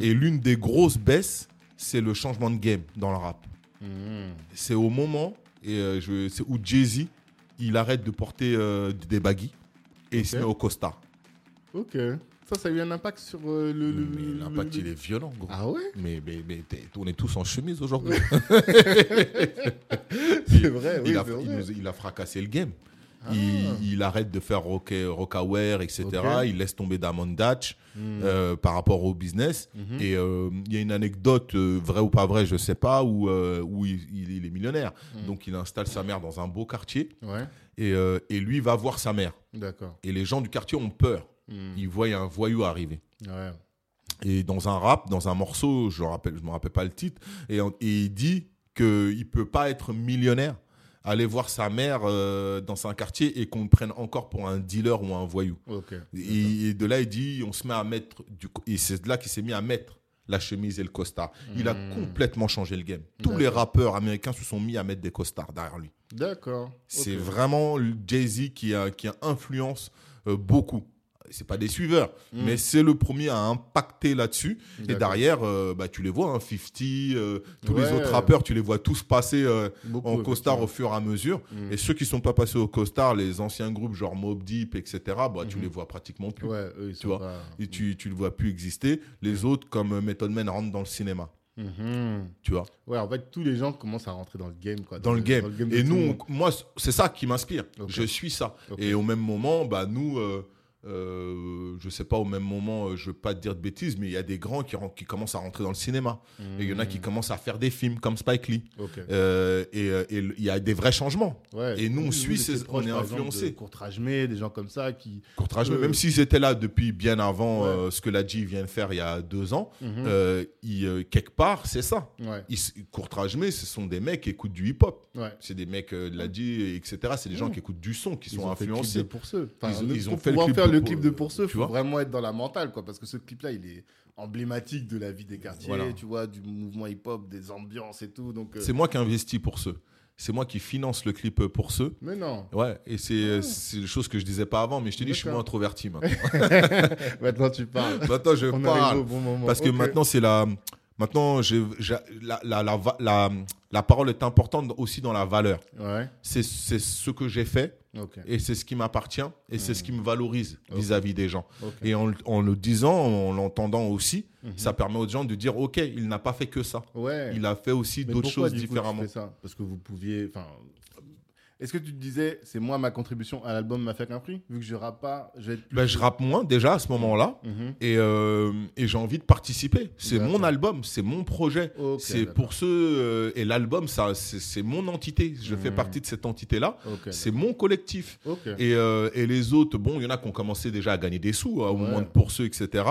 Et l'une des grosses baisses, c'est le changement de game dans le rap. Mhm. C'est au moment et, euh, je- c'est où Jay-Z, il arrête de porter euh, des baggy et il se met au costard. Ok. Ça, ça a eu un impact sur euh, le, l'impact, le- il est violent, gros. Ah ouais? Mais, mais, on est tous en chemise aujourd'hui. C'est vrai, oui, il, a, c'est il vrai. nous- il a fracassé le game. Ah. Il, il arrête de faire rock, Rockaware, etc. Il laisse tomber Damon Dutch Hmm. euh, par rapport au business. Mhm. Et euh, il y a une anecdote, euh, vraie ou pas vraie, je sais pas, où, euh, où il, il- il est millionnaire. Hmm. Donc il installe sa mère dans un beau quartier Ouais, et, et lui va voir sa mère. Et les gens du quartier ont peur. Hmm. Ils voient un voyou arriver. Ouais. Et dans un rap, dans un morceau, je ne me rappelle pas le titre, et, et il dit qu'il ne peut pas être millionnaire, aller voir sa mère euh, dans un quartier et qu'on le prenne encore pour un dealer ou un voyou. Et, et de là, il dit, on se met à mettre, du, et c'est de là qu'il s'est mis à mettre la chemise et le costard. Il a Mm. complètement changé le game. Tous les rappeurs américains se sont mis à mettre des costards derrière lui. D'accord. C'est vraiment Jay-Z qui, a, qui influence euh, beaucoup. C'est pas des suiveurs, Mm. mais c'est le premier à impacter là-dessus. Et derrière, euh, bah, tu les vois, hein, 50, euh, tous les autres rappeurs, tu les vois tous passer euh, Beaucoup, en costard au fur et à mesure. Mm. Et ceux qui sont pas passés au costard, les anciens groupes genre Mob Deep, etc., bah, tu Mhm. les vois pratiquement plus. Ouais, eux, ils Tu vois. pas- Et tu, tu le vois plus exister. Les autres, comme euh, Method Man, rentrent dans le cinéma. Tu vois, Ouais, en fait, tous les gens commencent à rentrer dans le game. Quoi, dans le game. Et nous, on- moi, c'est ça qui m'inspire. Je suis ça. Et au même moment, bah, nous, euh, euh, je sais pas, au même moment, euh, je veux pas te dire de bêtises, mais il y a des grands qui, commencent à rentrer dans le cinéma. Et il y en a qui Mhm. commencent à faire des films comme Spike Lee. Euh, et il y a des vrais changements. Ouais. et nous, on suit ces- on est influencé. de May, des gens comme ça qui. Courtrage, Euh, même s'ils étaient là depuis bien avant Ouais. ce que la G vient de faire il y a deux ans, Mhm. ils, quelque part, c'est ça. Ouais. Ils, ce sont des mecs qui écoutent du hip-hop. C'est des mecs de la G, etc. C'est des gens qui écoute du son, qui Ils sont influencés. Pour ceux. Enfin, Ils ont- ils fait le clip le Pour- clip de Pour ceux, tu faut vraiment être dans la mentale, quoi, parce que ce clip-là, il est emblématique de la vie des quartiers, Voilà. tu vois, du mouvement hip-hop, des ambiances et tout. Donc, euh, C'est moi qui investis pour ceux. C'est moi qui finance le clip pour ceux. Mais non. Ouais, et c'est c'est des choses que je disais pas avant, mais je te dis, je suis moins introverti maintenant. Maintenant, tu parles. maintenant, je On parle. au bon moment. Parce que maintenant, c'est la. Maintenant, la, la, la, la, la parole est importante aussi dans la valeur. Ouais. C'est ce que j'ai fait et c'est ce qui m'appartient et c'est ce qui me valorise vis-à-vis des gens. Ok. Et en, en le disant, en l'entendant aussi, Mhm. ça permet aux gens de dire Ok, il n'a pas fait que ça. Ouais. Il a fait aussi d'autres choses différemment. ça? Parce que vous pouviez. Est-ce que tu te disais, c'est moi ma contribution à l'album m'a fait qu'un prix Vu que je rappe pas, je vais être. plus- Ben, je rappe moins déjà à ce moment-là. Mhm. Et, euh, et j'ai envie de participer. C'est mon album, c'est mon projet. C'est pour ceux. euh, et l'album, ça, c'est mon entité. Je fais Mhm. partie de cette entité-là. C'est mon collectif. Et, euh, et les autres, bon, il y en a qui ont commencé déjà à gagner des sous, hein, au Ouais. moment de pour ceux, etc.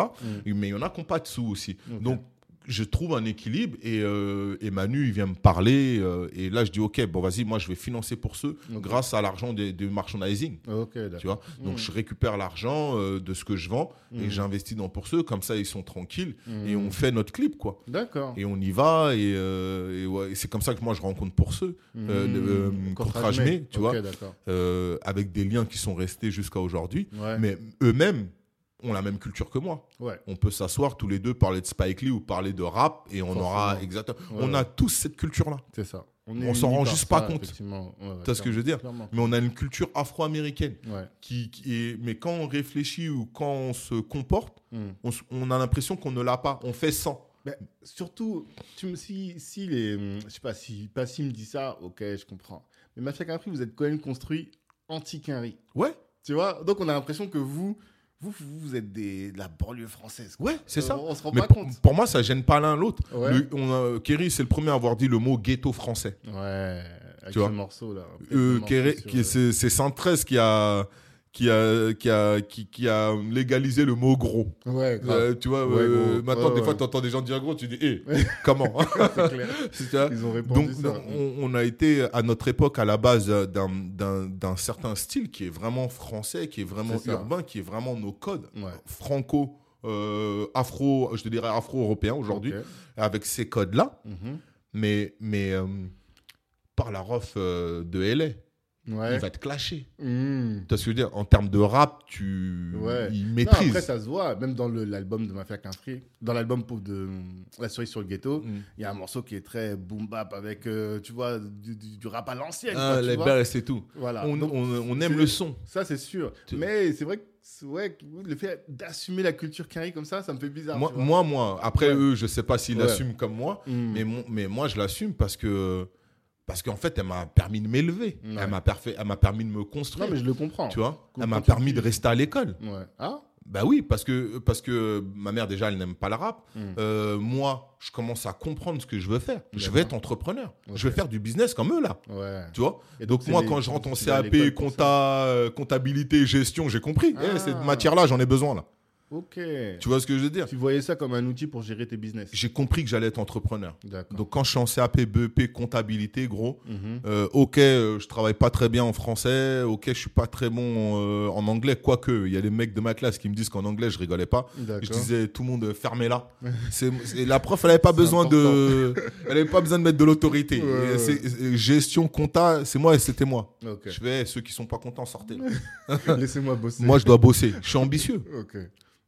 Mhm. Mais il y en a qui n'ont pas de sous aussi. Donc, je trouve un équilibre et, euh, et Manu, il vient me parler. euh, et là, je dis, OK, bon, vas-y, moi, je vais financer pour ceux grâce à l'argent du merchandising. Ok, d'accord. Tu vois Donc, Mhm. je récupère l'argent euh, de ce que je vends et Mhm. j'investis dans pour ceux. Comme ça, ils sont tranquilles et Mhm. on fait notre clip, quoi. D'accord. Et on y va et, et ouais, et c'est comme ça que moi, je rencontre pour ceux. euh, tu Ok, vois. avec des liens qui sont restés jusqu'à aujourd'hui. Ouais. Mais eux-mêmes ont la même culture que moi. Ouais. On peut s'asseoir tous les deux, parler de Spike Lee ou parler de rap et on Forcément. aura exactement. Ouais, on a tous cette culture-là. C'est ça. On s'en rend juste pas ça, compte. Tu vois ce que je veux dire? Clairement. Mais on a une culture afro-américaine. Ouais. Qui, qui est... Mais quand on réfléchit ou quand on se comporte, Mhm. on, a l'impression qu'on ne l'a pas. On fait sans. Ben, surtout, tu me, si, si les. Je sais pas, si Passim me dit ça, ok, je comprends. Mais Mafia Capri, vous êtes quand même construit anti-Quinry. Ouais, Tu vois? Donc on a l'impression que vous, vous, vous, vous êtes des, de la banlieue française. quoi. ouais, c'est Euh, ça. On se rend Mais pas pour, compte. pour moi, ça gêne pas l'un l'autre. Ouais. Le- on a- Kerry, c'est le premier à avoir dit le mot ghetto français. Ouais, avec Tu vois. ce morceau là. Euh, Kerry- sur, qui- c'est c'est 113 qui a, qui, a, qui, a, qui, qui a légalisé le mot gros. Ouais. Euh, tu vois, Ouais, euh, maintenant, Ouais, des fois, tu entends des gens dire gros, tu dis, hé, comment c'est clair. Ils ont répondu Donc, ça. on, on a été à notre époque à la base d'un- d'un certain style qui est vraiment français, qui est vraiment urbain, qui est vraiment nos codes franco, euh, afro, je te dirais afro-européens aujourd'hui, avec ces codes-là, Mhm. mais, mais euh, par la ref euh, de LA. Ouais. il va te clasher. Hmm. Tu vois ce que je veux dire? En termes de rap, tu Ouais. il Non, maîtrise. après, ça se voit, même dans l'album de Mafia Free, dans l'album de La cerise sur le ghetto, Mm. il y a un morceau qui est très boom bap avec, euh, tu vois, du, du- du rap à l'ancienne. Ah, les belles, c'est tout. Voilà. On, Donc, on- on aime le son. Ça, c'est sûr. Mais c'est vrai que ouais, le fait d'assumer la culture carré comme ça, ça me fait bizarre. Moi, moi, moi, après Ouais. eux, je sais pas s'ils l'assument comme moi, Hmm. mais, mon- mais moi, je l'assume parce que parce qu'en fait, elle m'a permis de m'élever. Ouais. Elle m'a parfait- elle m'a permis de me Non, construire. mais je le comprends. Tu vois? Elle m'a permis de rester à l'école. Ouais. Ah? Bah oui, parce que, parce que ma mère, déjà, elle n'aime pas le rap. Hmm. Euh, moi, je commence à comprendre ce que je veux faire. Je vais être entrepreneur. Je vais faire du business comme eux, là. Ouais. Tu vois? Et Donc, moi, les- quand je rentre en CAP, compta, euh, comptabilité, gestion, j'ai compris. Eh, Ah. cette matière-là, j'en ai besoin, là. Ok. Tu vois ce que je veux dire? Tu voyais ça comme un outil pour gérer tes business. J'ai compris que j'allais être entrepreneur. Donc, quand je suis en CAP, BEP, comptabilité, gros, Mhm. euh, ok, euh, je travaille pas très bien en français, ok, je suis pas très bon euh, en anglais, quoique, il y a des mecs de ma classe qui me disent qu'en anglais, je rigolais pas. Je disais, tout le monde, fermez-la. La prof, elle avait pas besoin de, elle avait pas besoin de mettre de l'autorité. Ouais, gestion, compta, c'est moi et c'était moi. Je vais, ceux qui sont pas contents, sortez. Laissez-moi bosser. moi, je dois bosser. Je suis ambitieux. Ok.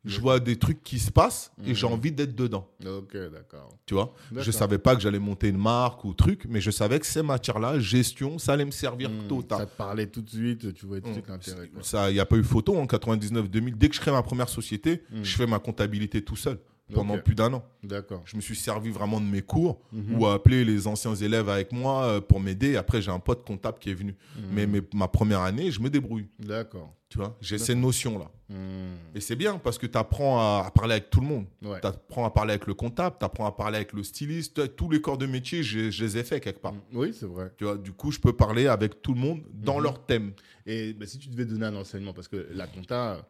Je vois des trucs qui se passent et Mhm. j'ai envie d'être dedans. Ok, d'accord. Tu vois? Je savais pas que j'allais monter une marque ou truc, mais je savais que ces matières-là, gestion, ça allait me servir Hmm, total. Ça te parlait tout de suite, tu voyais tout de suite Mm. l'intérêt. Ça, il n'y a pas eu photo en 99-2000. Dès que je crée ma première société, Mm. je fais ma comptabilité tout seul pendant plus d'un an. D'accord. Je me suis servi vraiment de mes cours Mhm. ou à appeler les anciens élèves avec moi euh, pour m'aider. Après, j'ai un pote comptable qui est venu. Mhm. Mais, mais ma première année, je me débrouille. D'accord. Tu vois, j'ai ces notions-là. Hmm. Et c'est bien parce que tu apprends à, à parler avec tout le monde. Ouais. Tu apprends à parler avec le comptable, tu apprends à parler avec le styliste. Tous les corps de métier, je, je les ai faits quelque part. Hmm. Oui, c'est vrai. Tu vois, du coup, je peux parler avec tout le monde dans Mhm. leur thème. Et bah, si tu devais donner un enseignement, parce que la compta,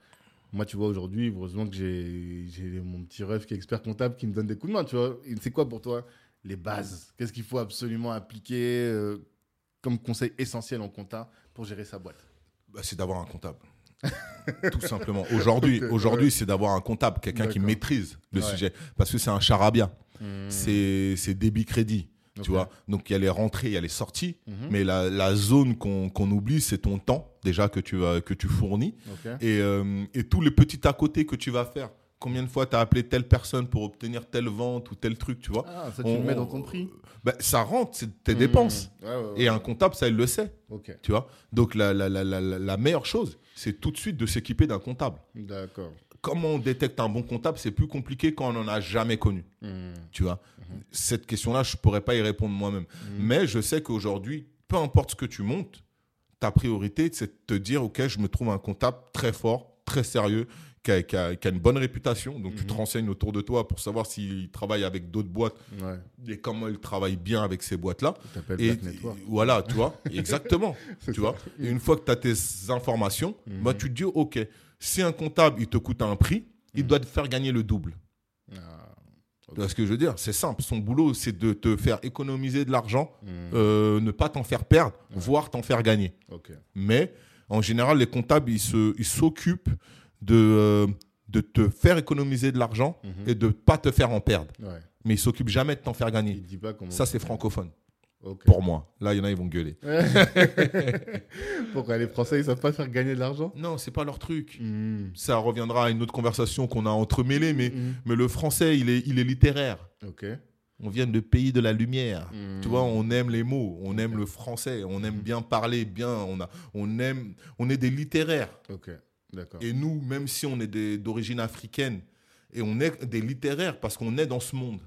moi, tu vois, aujourd'hui, heureusement que j'ai mon petit rêve qui est expert comptable qui me donne des coups de main, tu vois. C'est quoi pour toi les bases? Qu'est-ce qu'il faut absolument appliquer euh, comme conseil essentiel en compta pour gérer sa boîte? Bah, c'est d'avoir un comptable. Tout simplement. Aujourd'hui, c'est d'avoir un comptable, quelqu'un qui maîtrise le Ouais. sujet. Parce que c'est un charabia. Hmm. C'est c'est débit-crédit. Ok. Tu vois Donc, il y a les rentrées, il y a les sorties. Mhm. Mais la, la zone qu'on oublie, c'est ton temps, déjà, que tu, vas- que tu fournis. Et, euh, et tous les petits à côté que tu vas faire. Combien de fois tu as appelé telle personne pour obtenir telle vente ou tel truc, tu vois Ah, ça, tu On- le mets dans ton prix Bah, Ça rentre, c'est tes Hmm. dépenses. Ouais, ouais, ouais. Et un comptable, ça, il le sait. Tu vois Donc, la, la- la meilleure chose, c'est tout de suite de s'équiper d'un comptable. d'accord. Comment on détecte un bon comptable C'est plus compliqué quand on n'en a jamais connu. Hmm. Tu vois? Cette question-là, je ne pourrais pas y répondre moi-même. Mais je sais qu'aujourd'hui, peu importe ce que tu montes, ta priorité, c'est de te dire OK, je me trouve un comptable très fort, très sérieux, qui a, qui a- qui a une bonne réputation. Donc, tu te Mhm. renseignes autour de toi pour savoir s'il travaille avec d'autres boîtes Ouais, et comment il travaille bien avec ces boîtes-là. Et Network. voilà, tu vois, exactement. Tu ça. vois. Et une fois que tu as tes informations, Mhm. bah, tu te dis, OK, si un comptable, il te coûte un prix, il Mhm. doit te faire gagner le double. Ah, Tu vois ce que je veux dire? C'est simple. Son boulot, c'est de te faire économiser de l'argent, euh, ne pas t'en faire perdre, voire t'en faire gagner. Mais en général, les comptables, ils s'occupent de, euh, de te faire économiser de l'argent Mhm. et de pas te faire en perdre. Ouais. Mais ils s'occupent jamais de t'en faire Il gagner. dit pas comment. Ça, c'est francophone pour moi. Là, il y en a, ils vont gueuler. Pourquoi les Français ils savent pas faire gagner de l'argent? Non, c'est pas leur truc. Hmm. Ça reviendra à une autre conversation qu'on a entremêlée, mais, Hmm. mais le français, il est, il est littéraire. On vient de pays de la lumière. Hmm. Tu vois, on aime les mots, on aime le français, on aime bien parler, bien, on, a, on, aime, on est des littéraires. Et nous, même si on est d'origine africaine, et on est des littéraires parce qu'on est dans ce monde.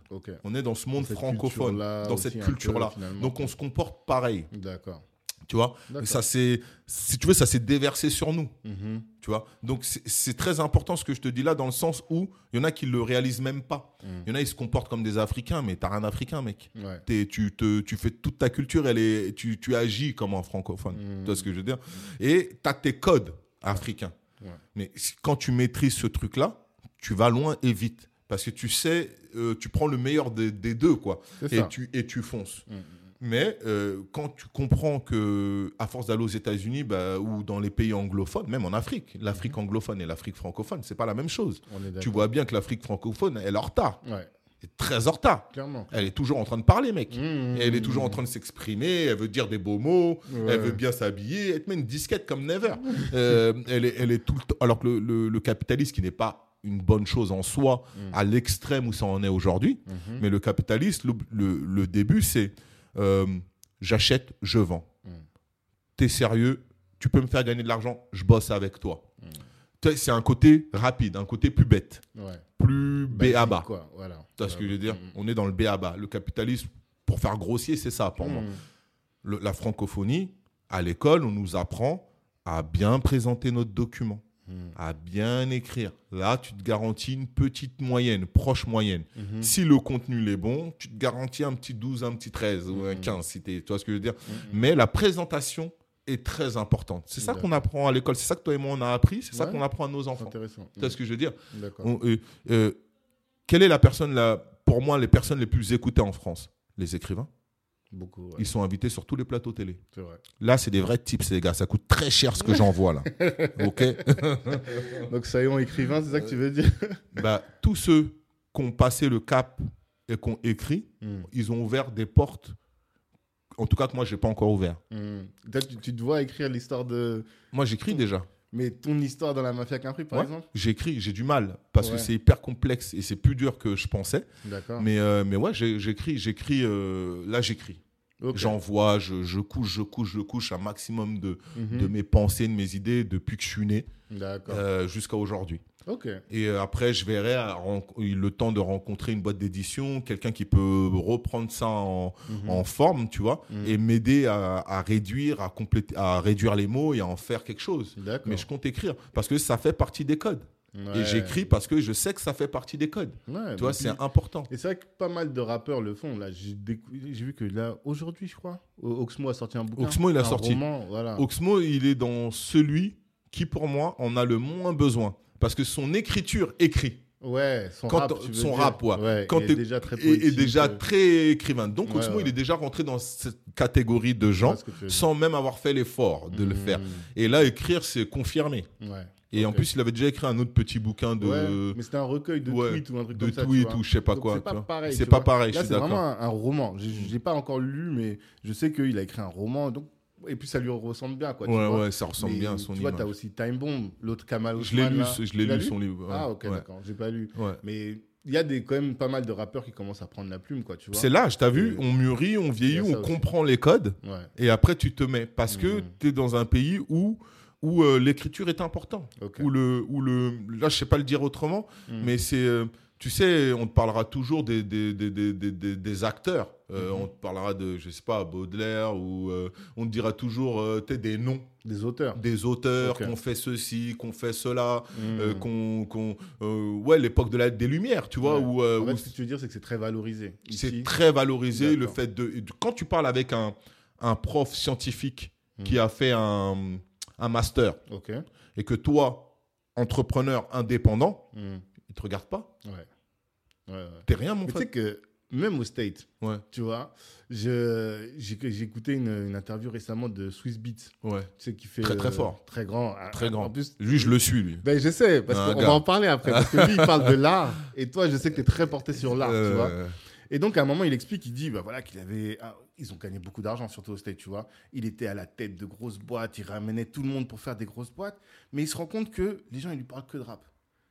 On est dans ce monde francophone, dans cette culture-là. Donc on se comporte pareil, D'accord. tu vois? Ça c'est, si tu veux, ça s'est déversé sur nous, Mhm. tu vois? Donc c'est- très important ce que je te dis là, dans le sens où il y en a qui le réalisent même pas. Mm. Il y en a ils se comportent comme des Africains, mais t'as rien d'Africain, mec. Ouais. T'es- tu, te, tu fais toute ta culture, elle est, tu, tu agis comme un francophone. Mm. Tu vois ce que je veux dire? Et tu as tes codes africains. Ouais. Mais quand tu maîtrises ce truc-là, tu vas loin et vite. Parce que tu sais, euh, tu prends le meilleur des, des deux, quoi. Et ça. tu, et tu fonces. Mm. Mais euh, quand tu comprends que, à force d'aller aux États-Unis bah, ou dans les pays anglophones, même en Afrique, l'Afrique anglophone et l'Afrique francophone, c'est pas la même chose. Tu vois bien que l'Afrique francophone, elle est en retard. Ouais. Est très en retard. Clairement. Elle est toujours en train de parler, mec. Mmh. Et elle est toujours en train de s'exprimer, elle veut dire des beaux mots, Ouais. elle veut bien s'habiller, elle te met une disquette comme never. Euh, elle, est, elle est tout le temps. Alors que le, le- le capitalisme, qui n'est pas une bonne chose en soi, à l'extrême où ça en est aujourd'hui, mais le capitalisme, le, début, c'est euh, j'achète, je vends. T'es sérieux, tu peux me faire gagner de l'argent, je bosse avec toi. Mm. C'est un côté rapide, un côté plus bête, Ouais. plus béaba. quoi. Voilà. Tu vois ce que je veux dire? Mm. On est dans le béaba. Le capitalisme, pour faire grossier, c'est ça pour moi. Mm. Le- la francophonie, à l'école, on nous apprend à bien présenter notre document, Mm. à bien écrire. Là, tu te garantis une petite moyenne, proche moyenne. Mhm. Si le contenu est bon, tu te garantis un petit 12, un petit 13 ou un Mhm. 15, si t'es- tu vois ce que je veux dire? Mhm. Mais la présentation est très importante. C'est ça qu'on apprend à l'école. C'est ça que toi et moi, on a appris. C'est ça qu'on apprend à nos C'est enfants. intéressant. Tu vois ce que je veux dire D'accord. On- euh, euh, Quelle est la personne, la, pour moi, les personnes les plus écoutées en France? Les écrivains. Beaucoup. ouais. Ils sont invités sur tous les plateaux télé. Vrai. Là, c'est des vrais tips, les gars. Ça coûte très cher ce que j'envoie là. OK Donc, soyons écrivains, c'est ça que tu veux dire? Bah, Tous ceux qui ont passé le cap et qui ont écrit, Mm. ils ont ouvert des portes, en tout cas que moi, je n'ai pas encore ouvert. Mm. Peut-être tu, tu te vois écrire l'histoire de. Moi, j'écris déjà. Mais ton histoire dans la mafia Capri, par Ouais. exemple J'écris, j'ai du mal parce Ouais. que c'est hyper complexe et c'est plus dur que je pensais. D'accord. Mais, euh, mais ouais, j'écris, j'écris, euh, là, j'écris. J'envoie, je, je couche, je couche, je couche un maximum de, Mhm. de mes pensées, de mes idées depuis que je suis né euh, jusqu'à aujourd'hui. Et euh, après, je verrai ren- le temps de rencontrer une boîte d'édition, quelqu'un qui peut reprendre ça en, Mhm. en forme, tu vois, Mhm. et m'aider à, à réduire, à, compléter, à réduire les mots et à en faire quelque chose. Mais je compte écrire parce que ça fait partie des codes. Ouais. Et j'écris parce que je sais que ça fait partie des codes. Ouais, Tu vois, c'est important. Et c'est vrai que pas mal de rappeurs le font. Là, j'ai vu que là, aujourd'hui, je crois, Oxmo a sorti un bouquin. Oxmo, il a sorti. roman, voilà. Oxmo, il est dans celui qui, pour moi, en a le moins besoin. Parce que son écriture écrit Ouais, son Quand- rap. tu son dire. rap, ouais. Quand Quand est déjà très poétique, déjà euh, très écrivain. Donc Ouais, Oxmo, ouais. il est déjà rentré dans cette catégorie de je gens sans même avoir fait l'effort de le faire. Et là, écrire, c'est confirmé. Ouais. Et en plus, il avait déjà écrit un autre petit bouquin de, Ouais, mais c'était un recueil de ouais, tweets ou un truc de comme ça. tu tweets ou je sais pas Donc quoi. C'est pas pareil. C'est pas vois. pareil, je Là, suis c'est vraiment d'accord. un, un roman. Je je l'ai pas encore lu, mais je sais qu'il a écrit un roman. Donc... Et puis ça lui ressemble bien. Quoi, tu Ouais, vois. ouais, ça ressemble Mais bien à son Tu vois, image. t'as aussi Time Bomb, l'autre Kamal Je l'ai lu, là. je Tu l'ai lu son livre. ouais, Ah, ok, ouais, d'accord. J'ai pas lu. ouais. Mais il y a des, quand même pas mal de rappeurs qui commencent à prendre la plume, quoi, tu vois. C'est l'âge, t'as vu On mûrit, on Il vieillit, on aussi. comprend les codes. Ouais. Et après, tu te mets. Parce que Mhm. tu es dans un pays où, où euh, l'écriture est importante. Où le, où le, là, je sais pas le dire autrement, Mhm. mais c'est. euh, tu sais, on te parlera toujours des, des, des- des- des acteurs. Euh, Mhm. On te parlera de, je sais pas, Baudelaire, ou euh, on te dira toujours euh, des noms Des auteurs. des auteurs, qu'on fait ceci, qu'on fait cela, Mhm. euh, qu'on. qu'on, ouais, l'époque de la, des Lumières, tu vois, Ouais. où, En fait, où ce que tu veux dire, c'est que c'est très valorisé. c'est très valorisé le fait de, Quand tu parles avec un, un prof scientifique Mhm. qui a fait un, un master et que toi, entrepreneur indépendant, Mhm. il te regarde pas. Ouais. Ouais, ouais. T'es rien, mon Mais tu sais frère. que même au State, Ouais, tu vois, je- j'ai j'ai écouté une, une interview récemment de Swiss Beats, ouais. tu sais, qui fait. Très, très euh, fort. Très grand. Très En grand. plus, Lui, je le suis, lui. Ben, je sais, parce qu'on gars. va en parler après. Parce que lui, il parle de l'art. Et toi, je sais que tu es très porté sur l'art, tu vois. Euh, Et donc, à un moment, il explique, il dit, bah voilà, qu'il avait. ah, ils ont gagné beaucoup d'argent, surtout au State, tu vois. Il était à la tête de grosses boîtes, il ramenait tout le monde pour faire des grosses boîtes. Mais il se rend compte que les gens, ils lui parlent que de rap.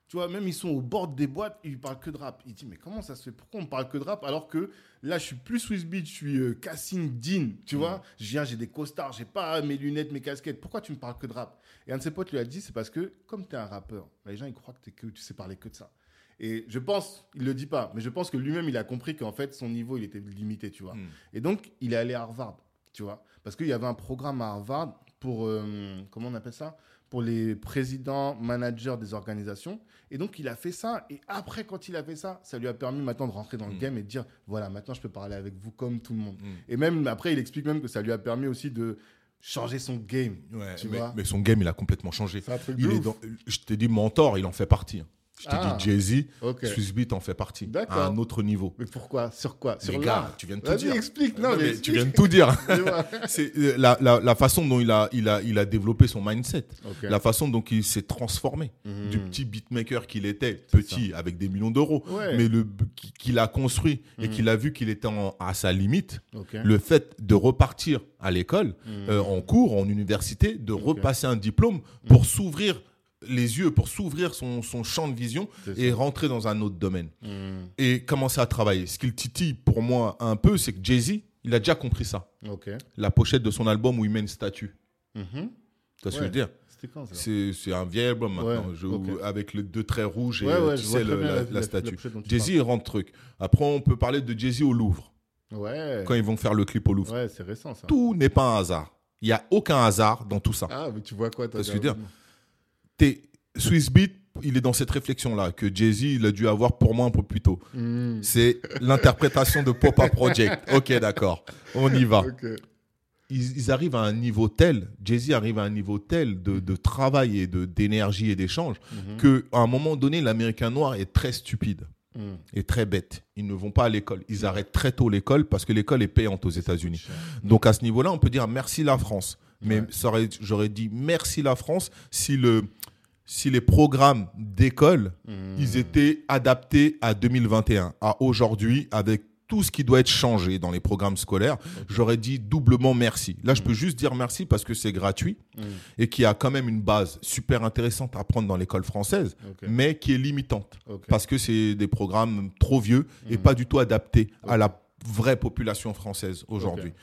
Tu vois, même ils sont au bord des boîtes, ils lui parlent que de rap. Il dit, mais comment ça se fait? Pourquoi on parle que de rap alors que là, je suis plus Swiss Beat, je suis euh, Cassim Dean, tu vois? Je viens, j'ai des costards, j'ai pas mes lunettes, mes casquettes. Pourquoi tu me parles que de rap? Et un de ses potes lui a dit, c'est parce que comme tu es un rappeur, les gens, ils croient que, t'es que tu sais parler que de ça. Et je pense, il le dit pas, mais je pense que lui-même, il a compris qu'en fait, son niveau, il était limité, tu vois? hmm. Et donc, il est allé à Harvard, tu vois? Parce qu'il y avait un programme à Harvard pour, euh, comment on appelle ça? Pour les présidents, managers des organisations. Et donc, il a fait ça. Et après, quand il a fait ça, ça lui a permis maintenant de rentrer dans le Mm. game et de dire, voilà, maintenant, je peux parler avec vous comme tout le monde. Mm. Et même, après, il explique même que ça lui a permis aussi de changer son game. Ouais, Tu mais, vois mais son game, il a complètement changé. Il est dans- je t'ai dit, mentor, il en fait partie. Je t'ai Ah. dit Jay-Z, Ok. Swissbeat en fait partie. D'accord. À un autre niveau. Mais pourquoi? Sur quoi? Sur Les gars, tu viens de tout dire. explique. Non, Non, mais mais tu viens de tout dire. C'est euh, la, la, la façon dont il a, il, a, il a développé son mindset. Ok. La façon dont il s'est transformé. Mhm. Du petit beatmaker qu'il était, petit, avec des millions d'euros, Ouais. mais le qu'il a construit et Mhm. qu'il a vu qu'il était en- à sa limite, le fait de repartir à l'école, Mhm. euh, en cours, en université, de repasser un diplôme pour s'ouvrir les yeux, pour s'ouvrir son, son champ de vision et rentrer dans un autre domaine. Mhm. Et commencer à travailler. Ce qu'il titille pour moi un peu, c'est que Jay-Z, il a déjà compris ça. La pochette de son album où il met une statue. Mhm. Tu vois ce que je veux dire? C'est un vieil album maintenant, Ouais, je- ok. avec les deux traits rouges et Ouais, ouais, tu sais, le- la, statue. Jay-Z, il rentre truc. Après, on peut parler de Jay-Z au Louvre, Ouais. quand ils vont faire le clip au Louvre. Ouais, c'est récent ça. Tout n'est pas un hasard. Il n'y a aucun hasard dans tout ça. Ah, mais tu vois quoi, toi Parce que je veux derrière T'es- Swiss Beat, il est dans cette réflexion-là que Jay-Z, il a dû avoir pour moi un peu plus tôt. Mhm. C'est l'interprétation de Pop-Up Project. Ok, d'accord. On y va. Ils, ils arrivent à un niveau tel, Jay-Z arrive à un niveau tel de, de travail et de- d'énergie et d'échange, Mhm. que qu'à un moment donné, l'Américain noir est très stupide Mhm. et très bête. Ils ne vont pas à l'école. Ils arrêtent très tôt l'école parce que l'école est payante aux États-Unis. Donc à ce niveau-là, on peut dire merci la France. Mais Ouais. ça aurait- j'aurais dit merci la France si, le, si les programmes d'école Mhm. ils étaient adaptés à 2021, à aujourd'hui, avec tout ce qui doit être changé dans les programmes scolaires. J'aurais dit doublement merci. Là, je peux juste dire merci parce que c'est gratuit Mhm. et qu'il y a quand même une base super intéressante à apprendre dans l'école française, mais qui est limitante parce que c'est des programmes trop vieux et Mhm. pas du tout adaptés à la vraie population française aujourd'hui.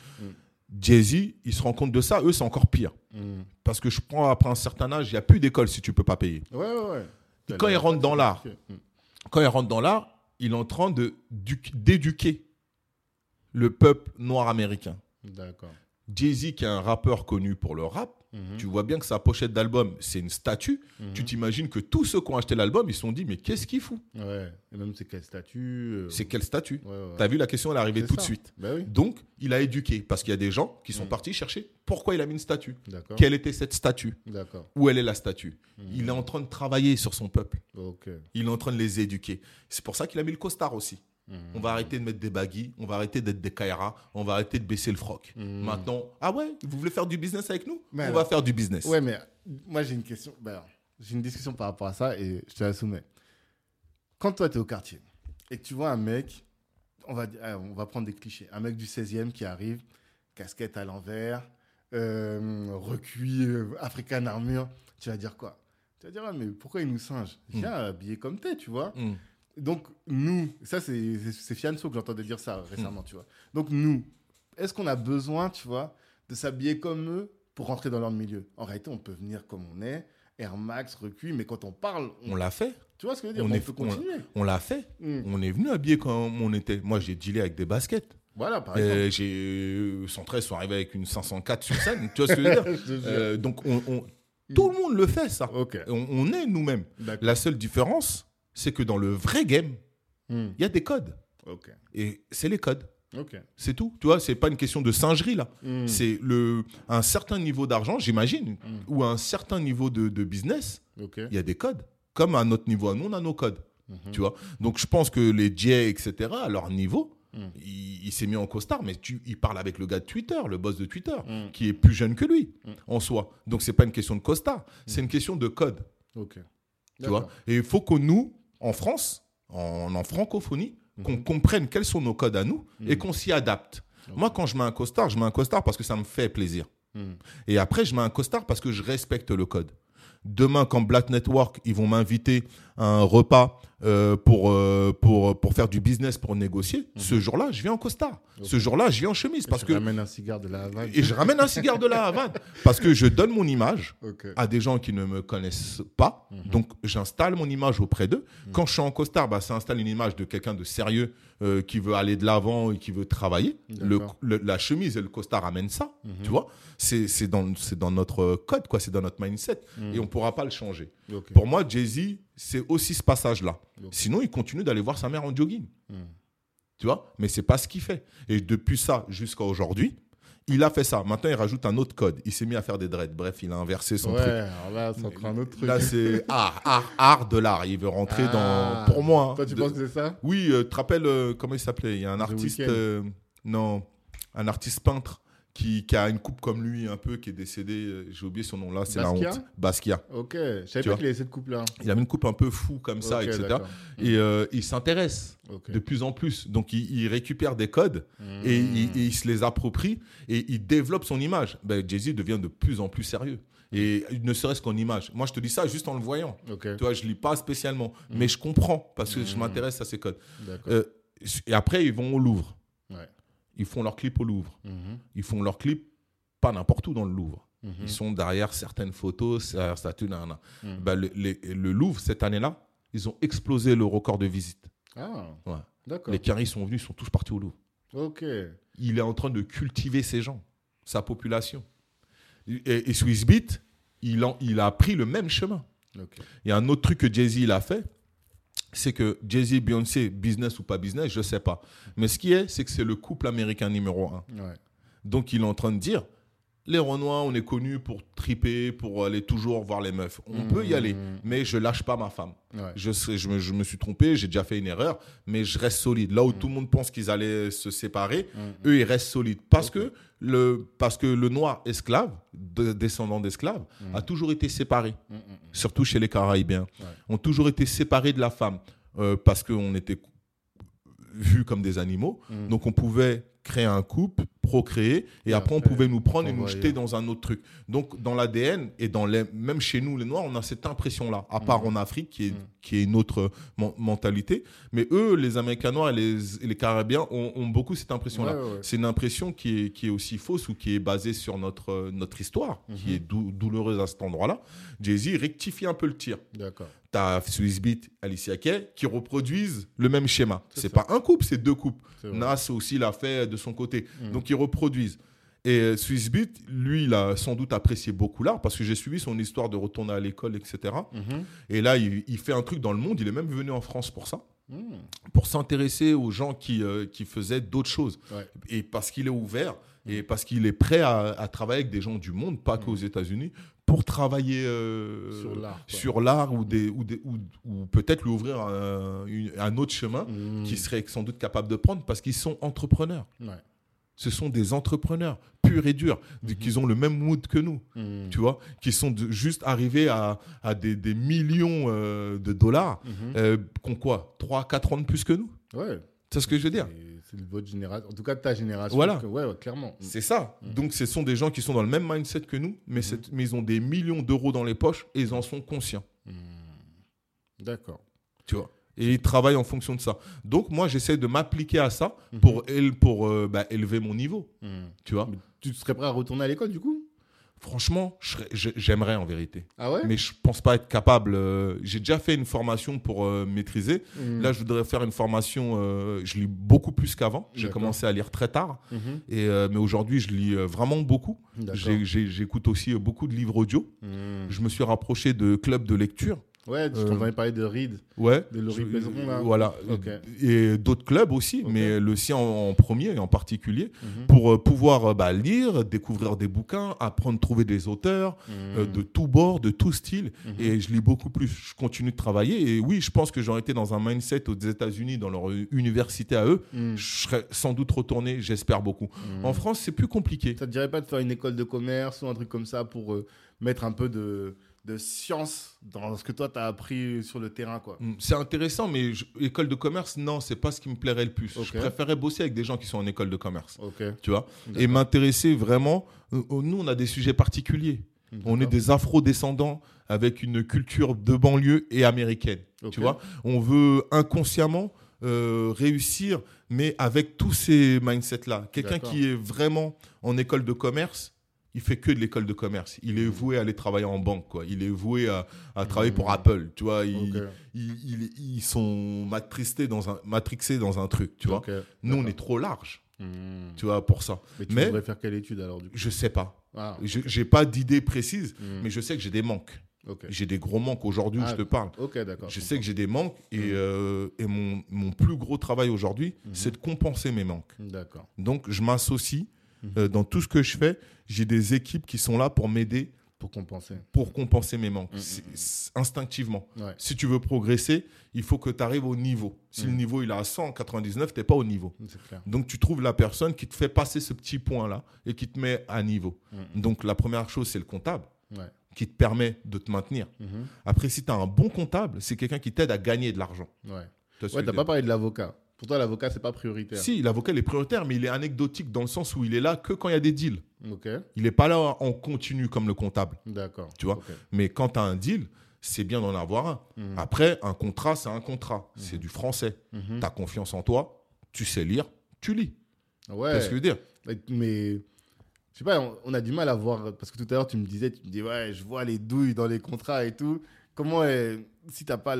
Jay-Z, il se rend compte de ça. Eux, c'est encore pire. Mhm. Parce que je prends après un certain âge, il n'y a plus d'école si tu peux pas payer. Ouais, ouais, ouais. Et quand il rentre dans l'art, quand il rentre dans l'art, il est en train d'éduquer le peuple noir américain. D'accord. Jay-Z, qui est un rappeur connu pour le rap, Mhm. tu vois bien que sa pochette d'album, c'est une statue. Mhm. Tu t'imagines que tous ceux qui ont acheté l'album, ils se sont dit, mais qu'est-ce qu'il fout? Ouais. Et même c'est quel statut euh, C'est quelle statue? Ouais, ouais. T'as vu la question, elle est arrivée tout de suite. Bah oui. Donc, il a éduqué, parce qu'il y a des gens qui sont Mhm. partis chercher pourquoi il a mis une statue. Quelle était cette statue? Où elle est la statue? Il est en train de travailler sur son peuple. Il est en train de les éduquer. C'est pour ça qu'il a mis le costard aussi. Mhm. On va arrêter de mettre des baguilles, on va arrêter d'être des Kaira, on va arrêter de baisser le froc. Mhm. Maintenant, ah ouais, vous voulez faire du business avec nous? Mais On alors- va faire du business. Ouais, mais moi j'ai une question. Ben, j'ai une discussion par rapport à ça et je te la soumets. Quand toi tu es au quartier et que tu vois un mec, on va, dire- on va prendre des clichés, un mec du 16e qui arrive, casquette à l'envers, euh, recuit, euh, African armure, tu vas dire quoi? Tu vas dire, ah, mais pourquoi il nous singe? Viens habillé comme t'es, tu vois? Donc, nous, ça, c'est Fianso que j'entendais dire ça récemment, tu vois. Donc, nous, est-ce qu'on a besoin, tu vois, de s'habiller comme eux pour rentrer dans leur milieu? En réalité, on peut venir comme on est, Air Max, recuit, mais quand on parle, on- On l'a fait. tu vois ce que je veux dire? On On, est- peut continuer. On l'a fait. Mm. On est venu habillé comme on était. Moi, j'ai dealé avec des baskets. Voilà, par exemple. Euh, j'ai euh, 113 sont arrivés avec une 504 sur scène. tu vois ce que je veux dire. Euh, Donc, on- on- tout le monde le fait, ça. On, on est nous-mêmes. La seule différence, c'est que dans le vrai game, Mm. il y a des codes. Et c'est les codes. C'est tout. Tu vois, c'est pas une question de singerie, là. Mm. C'est le un certain niveau d'argent, j'imagine, Mm. ou un certain niveau de, de business, il y a des codes. Comme à notre niveau, à nous, on a nos codes. Mhm. Tu vois Donc, je pense que les Jay, etc., à leur niveau, il, il s'est mis en costard, mais tu, il parle avec le gars de Twitter, le boss de Twitter, qui est plus jeune que lui, en soi. Donc, c'est pas une question de costard, c'est une question de code. Ok. Tu vois Et il faut que nous, en France, en, en francophonie, qu'on Mhm. comprenne quels sont nos codes à nous et Mhm. qu'on s'y adapte. Moi, quand je mets un costard, je mets un costard parce que ça me fait plaisir. Mm. Et après, je mets un costard parce que je respecte le code. Demain, quand Black Network, ils vont m'inviter un repas euh, pour, euh, pour, pour faire du business, pour négocier, ce jour-là, je viens en costard. Ce jour-là, je viens en chemise parce Mhm. Je que... ramène un cigare de la Havane. Et je ramène un cigare de la Havane parce que je donne mon image à des gens qui ne me connaissent pas. Mhm. Donc, j'installe mon image auprès d'eux. Quand je suis en costard, bah, ça installe une image de quelqu'un de sérieux euh, qui veut aller de l'avant et qui veut travailler. Le, la chemise et le costard amènent ça. Mhm. Tu vois C'est dans, dans notre code, quoi. C'est dans notre mindset. Mhm. Et on ne pourra pas le changer. Pour moi, Jay-Z, c'est aussi ce passage-là. Sinon, il continue d'aller voir sa mère en jogging. Mm. Tu vois? Mais c'est pas ce qu'il fait. Et depuis ça jusqu'à aujourd'hui, Il a fait ça. Maintenant, il rajoute un autre code. Il s'est mis à faire des dreads. Bref, il a inversé son Ouais, truc. alors là, c'est encore un autre truc. Là, c'est art, art, art de l'art. Il veut rentrer Ah. dans. Pour moi. hein, Toi, tu de- penses que c'est ça? Oui, euh, tu te rappelles, euh, comment il s'appelait? Il y a un The artiste. Euh, non, un artiste peintre qui, qui a une coupe comme lui, un peu, qui est décédé. euh, J'ai oublié son nom là, c'est la honte. Basquiat. Ok, je savais pas qu'il avait cette coupe-là. Il avait une coupe un peu fou comme ça, etc. Et euh, il s'intéresse de plus en plus. Donc, il, il récupère des codes et, Hmm. il, et il se les approprie et il développe son image. Ben, Jay-Z devient de plus en plus sérieux. Et ne serait-ce qu'en image. Moi, je te dis ça juste en le voyant. Ok, Tu vois, je lis pas spécialement, Mm. mais je comprends parce que je Mm. m'intéresse à ces codes. Euh, et après, ils vont au Louvre. Ils font leur clip au Louvre. Mhm, Ils font leur clip pas n'importe où dans le Louvre. mhm, Ils sont derrière certaines photos, derrière statues, mhm. Ben, le, les- le Louvre, cette année-là, ils ont explosé le record de visite. Ah, Ouais. Les Caris sont venus, ils sont tous partis au Louvre. Ok. Il est en train de cultiver ces gens, sa population. Et, et Swiss Beat, il, en- il a pris le même chemin. Il y a un autre truc que Jay-Z a fait, c'est que Jay-Z Beyoncé, business ou pas business, je ne sais pas. Mais ce qui est, c'est que c'est le couple américain numéro un. Ouais. Donc il est en train de dire, les Renois, on est connus pour triper, pour aller toujours voir les meufs. On peut y aller, mais je lâche pas ma femme. Ouais. Je, me, je me suis trompé, j'ai déjà fait une erreur, mais je reste solide. Là où tout le monde pense qu'ils allaient se séparer, Mhm. eux, ils restent solides. Parce, que, le, parce que le noir esclave, de- descendant d'esclaves, Mhm. a toujours été séparé, surtout chez les Caraïbiens. Ouais. Ont toujours été séparés de la femme euh, parce qu'on était vus comme des animaux. Donc on pouvait créer un couple, procréer, et Et après on pouvait nous prendre et nous jeter dans un autre truc. Donc dans l'ADN et dans les, même chez nous les Noirs, on a cette impression-là, à part en Afrique qui est, Mhm. qui est une autre men- mentalité. Mais eux, les Américains noirs et les, et les Carabiens ont, ont beaucoup cette impression-là. Ouais, ouais, ouais. C'est une impression qui est, qui est aussi fausse ou qui est basée sur notre, notre histoire, qui est dou- douloureuse à cet endroit-là. Jay-Z rectifie un peu le tir. D'accord. T'as Swiss Beat, Alicia Kay qui reproduisent le même schéma. C'est pas un couple, c'est deux couples. Nas aussi l'a fait de son côté. Mhm. Donc ils reproduisent. Et euh, Swiss Beat, lui, il a sans doute apprécié beaucoup l'art parce que j'ai suivi son histoire de retourner à l'école, etc. Mhm. Et là, il, il fait un truc dans le monde. Il est même venu en France pour ça, Mhm. pour s'intéresser aux gens qui, euh, qui faisaient d'autres choses. Ouais. Et parce qu'il est ouvert et parce qu'il est prêt à, à travailler avec des gens du monde, pas qu'aux États-Unis, pour travailler euh, Sur l'art, ou, des, ou, des- ou, ou peut-être lui ouvrir un, autre chemin Mhm. qu'il serait sans doute capable de prendre parce qu'ils sont entrepreneurs. Ouais. Ce sont des entrepreneurs purs et durs, Mhm. qui ont le même mood que nous, Mhm. tu vois, qui sont de- juste arrivés à, à des, des millions euh, de dollars, Mhm. euh, quoi 3, 4 ans de plus que nous Ouais. C'est ce que je veux dire? C'est votre génération. En tout cas, de ta génération. Voilà. que- ouais, ouais, clairement. C'est ça. Mhm. Donc, ce sont des gens qui sont dans le même mindset que nous, mais, c'est- mais ils ont des millions d'euros dans les poches et ils en sont conscients. Mhm. D'accord. Tu vois et ils travaillent en fonction de ça. Donc, moi, j'essaie de m'appliquer à ça Mhm. pour, éle- pour euh, bah, élever mon niveau. Tu vois Mais Tu serais prêt à retourner à l'école, du coup? Franchement, j'aimerais en vérité. Ah ouais? Mais je pense pas être capable. euh, J'ai déjà fait une formation pour euh, maîtriser. Mhm. Là, je voudrais faire une formation. euh, je lis beaucoup plus qu'avant. J'ai commencé à lire très tard. Mhm. Et, mais aujourd'hui, je lis vraiment beaucoup. J'écoute aussi beaucoup de livres audio. Mhm. Je me suis rapproché de clubs de lecture. Ouais, tu Euh, t'entendais parler de Reed. Ouais. De Laurie Pézeron, là. Voilà. Et d'autres clubs aussi, mais le sien en, en premier en particulier, Mhm. pour euh, pouvoir euh, bah, lire, découvrir des bouquins, apprendre, trouver des auteurs Mhm. de tout bord, de tout style. Mhm. Et je lis beaucoup plus. Je continue de travailler. Et oui, je pense que j'aurais été dans un mindset aux États-Unis, dans leur université à eux. Je serais sans doute retourné, j'espère beaucoup. En France, c'est plus compliqué. Ça te dirait pas de faire une école de commerce ou un truc comme ça pour euh, mettre un peu de, de science dans ce que toi t'as appris sur le terrain, quoi Mm, C'est intéressant, mais je- école de commerce, non, c'est pas ce qui me plairait le plus. Je préférais bosser avec des gens qui sont en école de commerce. Tu vois. Et m'intéresser vraiment. euh, euh, Nous, on a des sujets particuliers. On est des afro-descendants avec une culture de banlieue et américaine. Tu vois On veut inconsciemment euh, réussir, mais avec tous ces mindsets-là. Quelqu'un D'accord. qui est vraiment en école de commerce, il fait que de l'école de commerce. Il est voué à aller travailler en banque, quoi. Il est voué à, à travailler pour. Apple, tu vois. Ils, ils- ils sont matrixés dans un, matrixés dans un truc, tu vois. Nous, on est trop large, Mhm. tu vois, pour ça. Mais tu Mais- voudrais faire quelle étude alors du coup? Je sais pas. Ah, Je J'ai pas d'idée précise, mais je sais que j'ai des manques. J'ai des gros manques aujourd'hui où Ah, je te parle. Je sais que j'ai des manques et, euh, et mon, mon plus gros travail aujourd'hui, c'est de compenser mes manques. Donc, je m'associe euh, dans tout ce que je fais, j'ai des équipes qui sont là pour m'aider, Pour compenser. pour compenser mes manques, Mhm. C'est- c'est instinctivement. Ouais. Si tu veux progresser, il faut que tu arrives au niveau. Si le niveau il est à 199, tu n'es pas au niveau. Clair. Donc tu trouves la personne qui te fait passer ce petit point-là et qui te met à niveau. Donc la première chose, c'est le comptable Ouais. qui te permet de te maintenir. Mhm. Après, si tu as un bon comptable, c'est quelqu'un qui t'aide à gagner de l'argent. Ouais. Tu Ouais, veux pas parlé de l'avocat. Pour toi, l'avocat, c'est pas prioritaire. Si, l'avocat il est prioritaire, mais il est anecdotique dans le sens où il est là que quand il y a des deals. Il n'est pas là en continu comme le comptable. D'accord. Tu vois. Mais quand tu as un deal, c'est bien d'en avoir un. Mhm. Après, un contrat, c'est un contrat. C'est du français. Mhm. Tu as confiance en toi, tu sais lire, tu lis. Ouais. ce que je veux dire Mais, je sais pas, on, on a du mal à voir. Parce que tout à l'heure, tu me disais, tu me dis, ouais, je vois les douilles dans les contrats et tout. Comment, euh, si t'as pas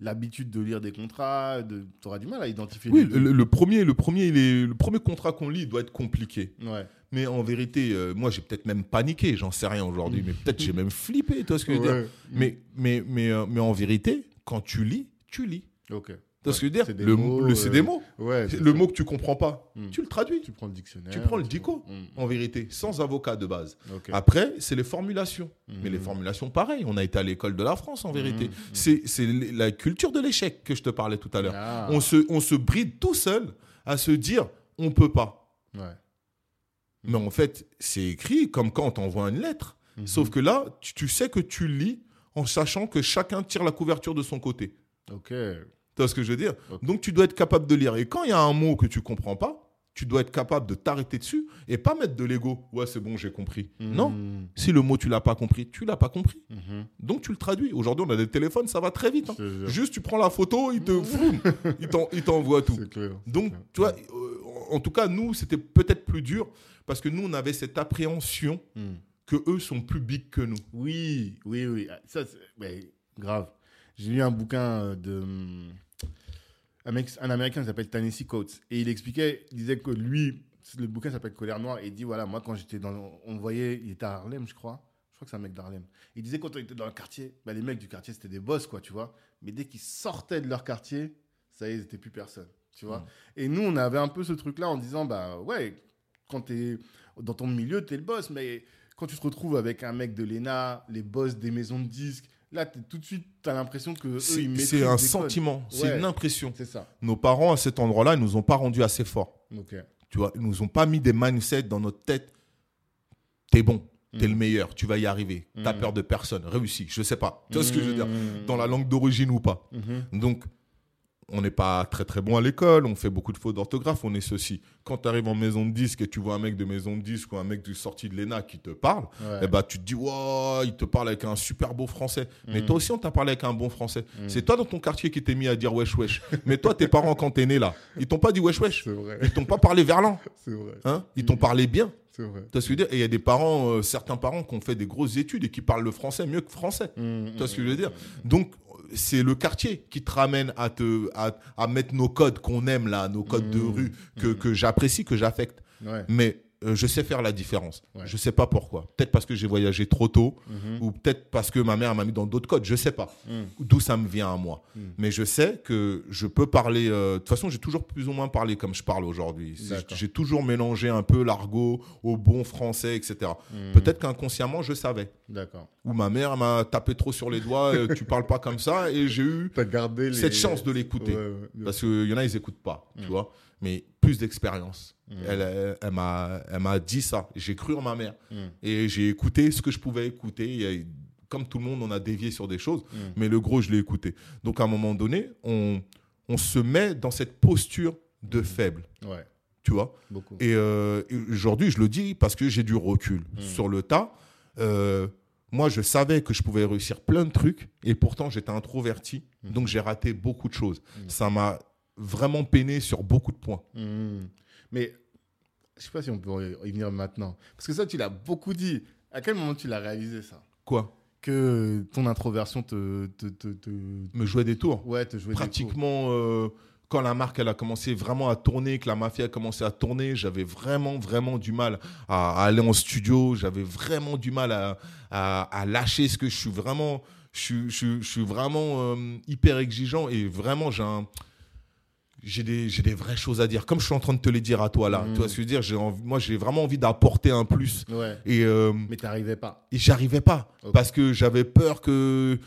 l'habitude de lire des contrats, de, t'auras du mal à identifier. Oui, les le, le premier, le, premier, le premier contrat qu'on lit doit être compliqué. Ouais. Mais en vérité, euh, moi, j'ai peut-être même paniqué, j'en sais rien aujourd'hui, mais peut-être j'ai même flippé, tu vois ce que je veux dire mais, mais, mais, euh, mais en vérité, quand tu lis, tu lis. Ok. Tu vois ce que je veux dire C'est des Le, mots, le- c'est euh, des mots. Ouais. c'est Le ça. mot que tu comprends pas, Mm. tu le traduis. Tu prends le dictionnaire. Tu prends le dico, en vérité, sans avocat de base. Après, c'est les formulations. Mais les formulations, pareil, on a été à l'école de la France, en vérité. C'est c'est la culture de l'échec que je te parlais tout à l'heure. Ah. On, se, on se bride tout seul à se dire, on peut pas. Ouais. Mais en fait, c'est écrit comme quand on t'envoie une lettre. Sauf que là, tu, tu sais que tu lis en sachant que chacun tire la couverture de son côté. Ok. Tu vois ce que je veux dire. Donc, tu dois être capable de lire. Et quand il y a un mot que tu comprends pas, tu dois être capable de t'arrêter dessus et pas mettre de l'ego. Ouais, c'est bon, j'ai compris. Non. Mhm. Si le mot, tu l'as pas compris, tu l'as pas compris. Mhm. Donc, tu le traduis. Aujourd'hui, on a des téléphones, ça va très vite. hein. Juste, tu prends la photo, il te vroom, il t'en- il t'envoie tout. Clair. Donc, tu vois, euh, en tout cas, nous, c'était peut-être plus dur parce que nous, on avait cette appréhension. Mhm. que eux sont plus big que nous. Oui, oui, oui. Ah, Ça, c'est ouais, grave. J'ai lu un bouquin de. Un, mec, un américain qui s'appelle Tennessee Coates. Et il expliquait, il disait que lui, le bouquin s'appelle Colère Noire. Et il dit voilà, moi, quand j'étais dans. On voyait, il était à Harlem, je crois. Je crois que c'est un mec d'Harlem. Il disait quand on était dans le quartier, bah, les mecs du quartier, c'était des boss, quoi, tu vois. Mais dès qu'ils sortaient de leur quartier, ça y est, ils n'étaient plus personne, tu vois. Mm. Et nous, on avait un peu ce truc-là en disant bah ouais, quand t'es dans ton milieu, t'es le boss, mais quand tu te retrouves avec un mec de l'ENA, les boss des maisons de disques, là, tout de suite, tu as l'impression que C'est un sentiment, c'est une impression. C'est ça. Nos parents, à cet endroit-là, ils nous ont pas rendu assez forts. Ok. Tu vois, ils nous ont pas mis des mindsets dans notre tête. T'es bon, t'es Mm. le meilleur, tu vas y arriver. T'as Mm. peur de personne, réussis. Je sais pas. Tu vois ce que je veux dire? Mhm. Dans la langue d'origine ou pas. Donc, on n'est pas très très bon à l'école, on fait beaucoup de fautes d'orthographe, on est ceci. Quand tu arrives en maison de disque et tu vois un mec de maison de disque ou un mec du sorti de l'ENA qui te parle, Ouais. eh ben, tu te dis, wow, il te parle avec un super beau français. Mais Mhm. toi aussi, on t'a parlé avec un bon français. Mhm. C'est toi dans ton quartier qui t'es mis à dire wesh wesh. Mais toi, tes parents, quand t'es né là, ils t'ont pas dit wesh wesh. Vrai. Ils t'ont pas parlé verlan. Vrai. Hein? Ils t'ont Mhm. parlé bien. Vrai. Tu ce que je veux dire? Et il y a des parents, euh, certains parents qui ont fait des grosses études et qui parlent le français mieux que français. Tu vois ce que je veux dire? Donc, c'est le quartier qui te ramène à, te, à, à mettre nos codes qu'on aime là, nos codes de Mhm. rue, que, Mhm. que j'apprécie, que j'affecte. Ouais. Mais euh, je sais faire la différence. Ouais. Je sais pas pourquoi. Peut-être parce que j'ai voyagé trop tôt, Mhm. ou peut-être parce que ma mère m'a mis dans d'autres codes. Je sais pas Mhm. d'où ça me vient à moi. Mhm. Mais je sais que je peux parler. euh, De toute façon, j'ai toujours plus ou moins parlé comme je parle aujourd'hui. J'ai toujours mélangé un peu l'argot au bon français, etc. Peut-être qu'inconsciemment, je savais. D'accord. Ou ma mère m'a tapé trop sur les doigts, euh, tu parles pas comme ça, et j'ai eu T'as gardé les... cette chance de l'écouter. Ouais, ouais, bien Parce qu'il y en a, ils écoutent pas, tu vois. Mais plus d'expérience. Mm. Elle, elle, m'a dit ça. J'ai cru en ma mère. Mm. Et j'ai écouté ce que je pouvais écouter. Comme tout le monde, on a dévié sur des choses. Mm. Mais le gros, je l'ai écouté. Donc, à un moment donné, on, on se met dans cette posture de faible, Ouais, tu vois? beaucoup. Et, euh, et aujourd'hui, je le dis parce que j'ai du recul. Sur le tas, euh, moi, je savais que je pouvais réussir plein de trucs et pourtant, j'étais introverti. Donc, j'ai raté beaucoup de choses. Ça m'a vraiment peiné sur beaucoup de points. Mais je sais pas si on peut y venir maintenant. Parce que ça, tu l'as beaucoup dit. À quel moment tu l'as réalisé, ça? Quoi? Que ton introversion te. te, te, te- Me jouer des tours. Ouais, te jouer des tours. Pratiquement, euh, quand la marque elle a commencé vraiment à tourner, que la mafia a commencé à tourner, j'avais vraiment, vraiment du mal à, à aller en studio. J'avais vraiment du mal à, à, à lâcher ce que je suis vraiment. Je, je, je suis vraiment euh, hyper exigeant et vraiment, j'ai un. J'ai des, j'ai des vraies choses à dire. Comme je suis en train de te les dire à toi là. Mm. Tu vois ce que je veux dire j'ai envie, Moi, j'ai vraiment envie d'apporter un plus. Ouais. Et, euh, Mais t'arrivais pas. et j'arrivais pas. Parce que j'avais peur que-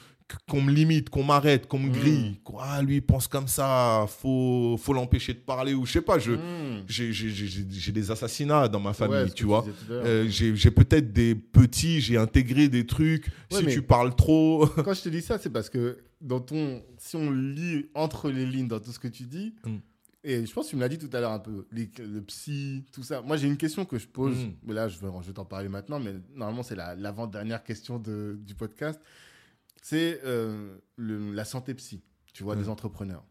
qu'on me limite, qu'on m'arrête, qu'on me Mm. grille. Quoi, Ah, lui, il pense comme ça. Faut, faut l'empêcher de parler. Ou je sais pas. Je, Mm. j'ai, j'ai, j'ai, j'ai- j'ai des assassinats dans ma famille, Ouais, tu vois. Euh, j'ai, j'ai peut-être des petits, j'ai intégré des trucs. Ouais, si tu parles trop. Quand je te dis ça, c'est parce que dans ton, si on lit entre les lignes dans tout ce que tu dis, Mm. et je pense que tu me l'as dit tout à l'heure un peu, les- le psy, tout ça. Moi, j'ai une question que je pose, mais là, je vais, je vais t'en parler maintenant, mais normalement, c'est la- l'avant-dernière question de, du podcast. C'est euh, la santé psy, tu vois, des entrepreneurs.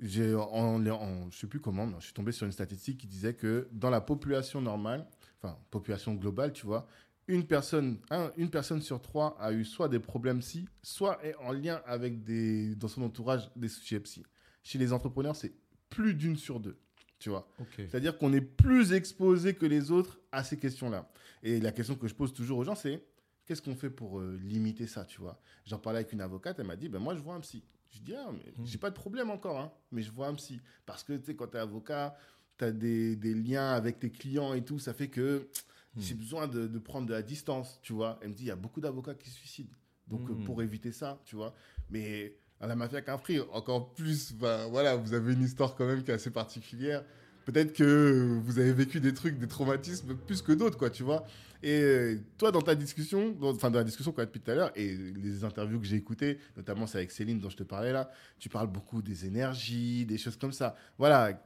J'ai, en, en- je sais plus comment, mais je suis tombé sur une statistique qui disait que dans la population normale, enfin, population globale, tu vois, une personne, un- une personne sur trois a eu soit des problèmes psy, soit est en lien avec des, dans son entourage des soucis psy. Chez les entrepreneurs, c'est plus d'une sur deux, tu vois. C'est-à-dire qu'on est plus exposé que les autres à ces questions-là. Et la question que je pose toujours aux gens, c'est qu'est-ce qu'on fait pour euh, limiter ça, tu vois? J'en parlais avec une avocate, elle m'a dit, ben moi je vois un psy. Je dis, ah, mais Mm. j'ai pas de problème encore, hein, mais je vois un psy. Parce que, tu sais, quand tu es avocat, tu as des, des liens avec tes clients et tout, ça fait que Mm. j'ai besoin de, de prendre de la distance, tu vois? Elle me dit, il y a beaucoup d'avocats qui se suicident. Donc, euh, Mm. pour éviter ça, tu vois. Mais à la mafia qu'un frère, encore plus, ben, voilà, vous avez une histoire quand même qui est assez particulière. Peut-être que vous avez vécu des trucs, des traumatismes plus que d'autres, quoi, tu vois? Et euh, toi, dans ta discussion, dans- enfin, dans la discussion qu'on a depuis tout à l'heure, et les interviews que j'ai écoutées, notamment c'est avec Céline dont je te parlais là, tu parles beaucoup des énergies, des choses comme ça. Voilà.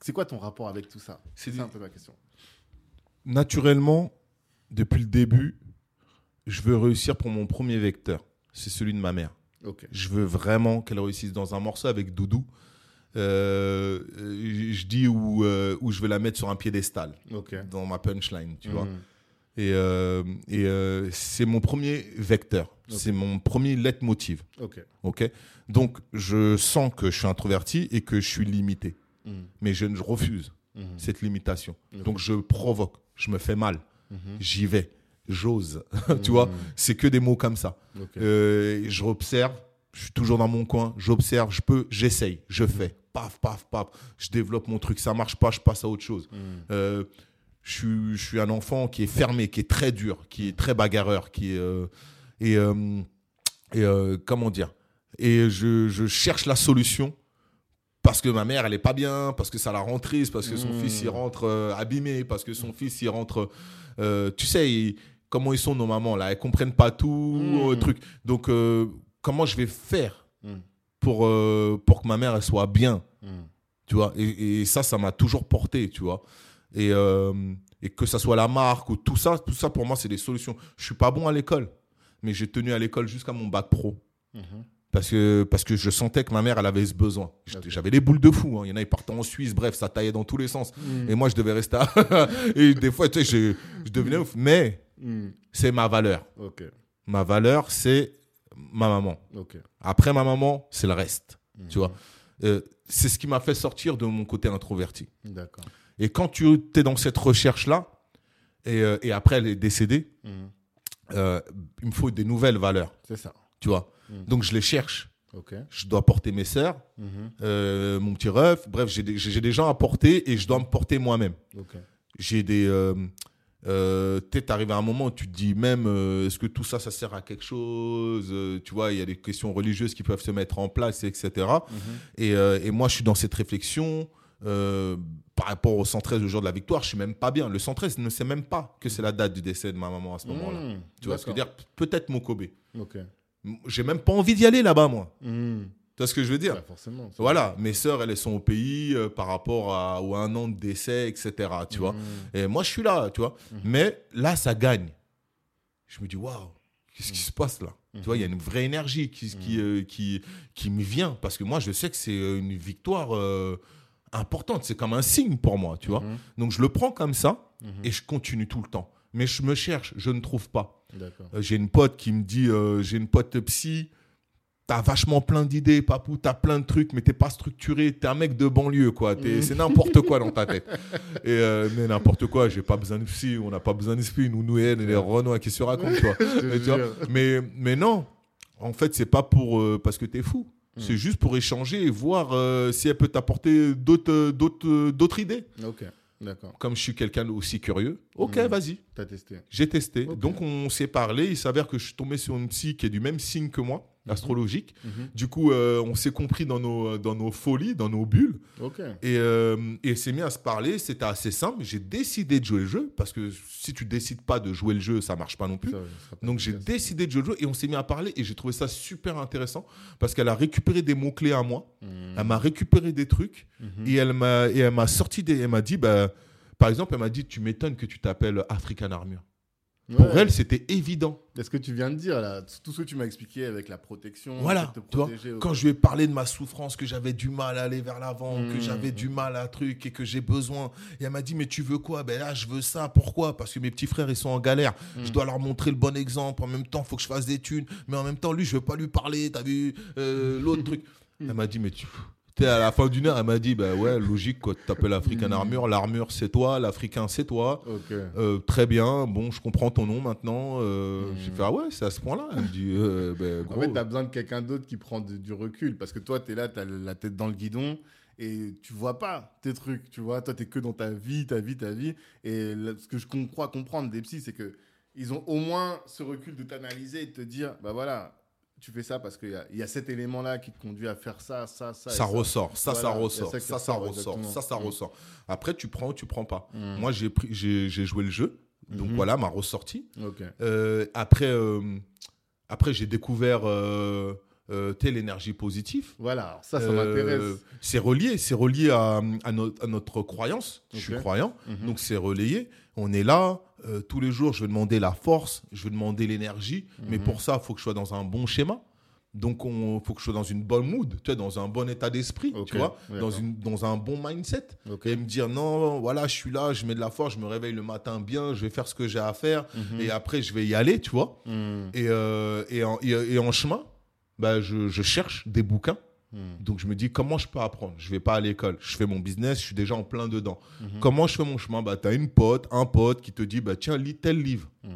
C'est quoi ton rapport avec tout ça? C'est ça un peu ma question. naturellement, depuis le début, je veux réussir pour mon premier vecteur. C'est celui de ma mère. Ok. Je veux vraiment qu'elle réussisse dans un morceau avec Doudou. Euh, euh, je dis où, où je vais la mettre sur un piédestal Ok. dans ma punchline, tu vois. Et, euh, et euh, c'est mon premier vecteur. C'est mon premier leitmotiv. Ok. Ok. Donc je sens que je suis introverti et que je suis limité, Mhm. mais je, je refuse Mhm. cette limitation. Donc je provoque, je me fais mal, Mhm. j'y vais, j'ose. tu vois, Mhm. c'est que des mots comme ça. Euh, je observe, je suis toujours dans mon coin, j'observe, je peux, j'essaye, je fais. Paf, paf, paf. Je développe mon truc, ça marche pas, je passe à autre chose. Euh, je, suis, je suis un enfant qui est fermé, qui est très dur, qui est très bagarreur, qui est. euh, et euh, et euh, comment dire Et je, je cherche la solution parce que ma mère, elle est pas bien, parce que ça la rend triste, parce que son Mmh. fils, il rentre euh, abîmé, parce que son fils, il rentre. tu sais, il- comment ils sont nos mamans, là Elles comprennent pas tout, Mmh. euh, truc. Donc, comment je vais faire Mhm. pour, pour que ma mère, elle soit bien tu vois? Et, et ça ça m'a toujours porté tu vois? Et, euh, et que ça soit la marque ou tout ça tout ça pour moi c'est des solutions. Je suis pas bon à l'école mais j'ai tenu à l'école jusqu'à mon bac pro. Mhm. parce que parce que je sentais que ma mère elle avait ce besoin. J'avais des boules de fou hein. il y en a ils partaient en Suisse bref ça taillait dans tous les sens. Mhm. et moi je devais rester à... et des fois tu sais je, je devenais ouf. Mais Mhm. c'est ma valeur. Ma valeur c'est ma maman. Après ma maman c'est le reste. Tu vois. Euh, c'est ce qui m'a fait sortir de mon côté introverti. D'accord. Et quand tu es dans cette recherche-là, et, euh, et après elle est décédée, Mhm. euh, il me faut des nouvelles valeurs, C'est ça. tu vois. Mm. Donc je les cherche. Ok. Je dois porter mes sœurs, Mhm. euh, mon petit ref. Bref, j'ai des, gens à porter et je dois me porter moi-même. Ok. J'ai des. Peut-être arrivé à un moment où tu te dis même, est-ce que tout ça, ça sert à quelque chose Tu vois, il y a des questions religieuses qui peuvent se mettre en place, etc. Mhm. Et, et moi, je suis dans cette réflexion. Euh, par rapport au 113 le jour de la victoire, je suis même pas bien. Le 113 ne sait même pas que c'est la date du décès de ma maman à ce moment-là. Mhm. Tu vois ce que je veux dire? Peut-être Mokobe. Ok. J'ai même pas envie d'y aller là-bas, moi. Mhm. Tu vois ce que je veux dire? Forcément. Voilà, mes sœurs, elles sont au pays euh, par rapport à ou à un an de décès, etc. Tu vois Mhm. Et moi, je suis là, tu vois. Mais là, ça gagne. Je me dis, waouh, qu'est-ce qui se passe là? Tu vois, il y a une vraie énergie qui, qui, euh, qui, qui me vient parce que moi, je sais que c'est une victoire euh, importante. C'est comme un signe pour moi, tu vois. Mhm. Donc, je le prends comme ça Mhm. et je continue tout le temps. Mais je me cherche, je ne trouve pas. Euh, j'ai une pote qui me dit, euh, j'ai une pote psy, t'as vachement plein d'idées, papou, t'as plein de trucs, mais t'es pas structuré, t'es un mec de banlieue, quoi. Mhm. C'est n'importe quoi dans ta tête. Et euh, mais n'importe quoi, j'ai pas besoin de psy, on n'a pas besoin de psy, nous, nous elle, et les Renois qui se racontent, te Mais, tu vois, jure. mais, mais non, en fait, c'est pas pour euh, parce que t'es fou. C'est juste pour échanger et voir euh, si elle peut t'apporter d'autres euh, d'autres euh, d'autres idées. Ok, d'accord. Comme je suis quelqu'un aussi curieux, ok, Mhm. vas-y. T'as testé. J'ai testé. Donc on s'est parlé. Il s'avère que je suis tombé sur une psy qui est du même signe que moi, astrologique. Mhm. Du coup, euh, on s'est compris dans nos, dans nos folies, dans nos bulles. Ok. Et, euh, et c'est mis à se parler. C'était assez simple. J'ai décidé de jouer le jeu parce que si tu décides pas de jouer le jeu, ça marche pas non plus. Ça, ça Donc j'ai décidé de jouer le jeu et on s'est mis à parler et j'ai trouvé ça super intéressant parce qu'elle a récupéré des mots clés à moi. Mhm. Elle m'a récupéré des trucs Mhm. et elle m'a et elle m'a sorti des. Elle m'a dit bah, par exemple, elle m'a dit tu m'étonnes que tu t'appelles African Armure. Pour Ouais. elle, c'était évident. C'est ce que tu viens de dire là, tout ce que tu m'as expliqué avec la protection. Voilà, te tu vois. Quand je lui ai parlé de ma souffrance, que j'avais du mal à aller vers l'avant, que Mhm. j'avais du mal à truc et que j'ai besoin. Et elle m'a dit, mais tu veux quoi? Ben là, je veux ça. Pourquoi? Parce que mes petits frères, ils sont en galère. Mhm. Je dois leur montrer le bon exemple. En même temps, il faut que je fasse des thunes. Mais en même temps, lui, je veux pas lui parler. T'as vu euh, l'autre truc Elle m'a dit, mais tu. T'es à la fin d'une heure, elle m'a dit, bah ouais, logique, quoi. Tu t'appelles African Mhm. Armure. L'armure, c'est toi. L'Africain, c'est toi. Ok. Euh, très bien, bon, je comprends ton nom maintenant. Euh, Mhm. J'ai fait, ah ouais, c'est à ce point-là. Elle me dit, euh, En gros. fait, tu as besoin de quelqu'un d'autre qui prend du, du recul. Parce que toi, tu es là, tu as la tête dans le guidon et tu vois pas tes trucs. Tu vois, toi, tu es que dans ta vie, ta vie, ta vie. Et là, ce que je crois comprendre des psys, c'est que ils ont au moins ce recul de t'analyser et de te dire, bah voilà, tu fais ça parce qu'il y a, y a cet élément-là qui te conduit à faire ça, ça, ça. ça ressort, ça, ça Voilà, ressort, ça ça, ça ressort, exactement. ça, ça Mm. ressort. Après, tu prends ou tu prends pas. Mm. Moi, j'ai pris, j'ai, j'ai joué le jeu, donc Mhm. voilà, m'a ressorti. Ok. Euh, après, euh, après, j'ai découvert, euh, euh, sais, l'énergie positive. Voilà, ça, ça Euh, m'intéresse. C'est relié, c'est relié à, à no- à notre croyance. Je suis croyant, Mhm. donc c'est relayé. On est là euh, tous les jours. Je vais demander la force, je vais demander l'énergie, mais Mhm. pour ça, il faut que je sois dans un bon schéma. Donc, il faut que je sois dans une bonne mood, tu vois, dans un bon état d'esprit, tu vois, dans, d'accord. une, dans un bon mindset. Ok. Et me dire, non, voilà, je suis là, je mets de la force, je me réveille le matin bien, je vais faire ce que j'ai à faire, Mhm. et après, je vais y aller, tu vois. Mhm. Et, euh, et, en, et, et en chemin, bah, je, je cherche des bouquins. Mhm. Donc, je me dis, comment je peux apprendre? Je vais pas à l'école, je fais mon business, je suis déjà en plein dedans. Mhm. Comment je fais mon chemin? Bah, Tu as une pote, un pote qui te dit, bah, tiens, lis tel livre. Mhm.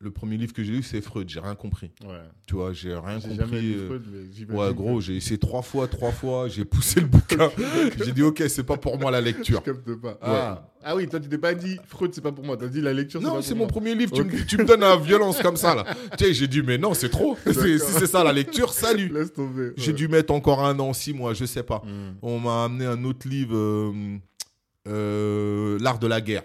Le premier livre que j'ai lu, c'est Freud, j'ai rien compris. Ouais. Tu vois, j'ai rien compris. jamais lu euh, Freud, mais j'imagine Ouais, gros, j'ai essayé trois fois, trois fois, j'ai poussé le bouquin. j'ai dit, ok, c'est pas pour moi la lecture. Je capte pas. Ah. ah oui, toi tu t'es pas dit Freud c'est pas pour moi, t'as dit la lecture Non, c'est mon moi. premier livre, tu, me- Ok. tu me donnes à violence comme ça, là. tu sais, j'ai dit, mais non, c'est trop. C'est- si c'est ça la lecture, salut. Laisse tomber. J'ai dû mettre encore un an, six mois, je sais pas. Hmm. On m'a amené un autre livre, euh, euh, L'art de la guerre.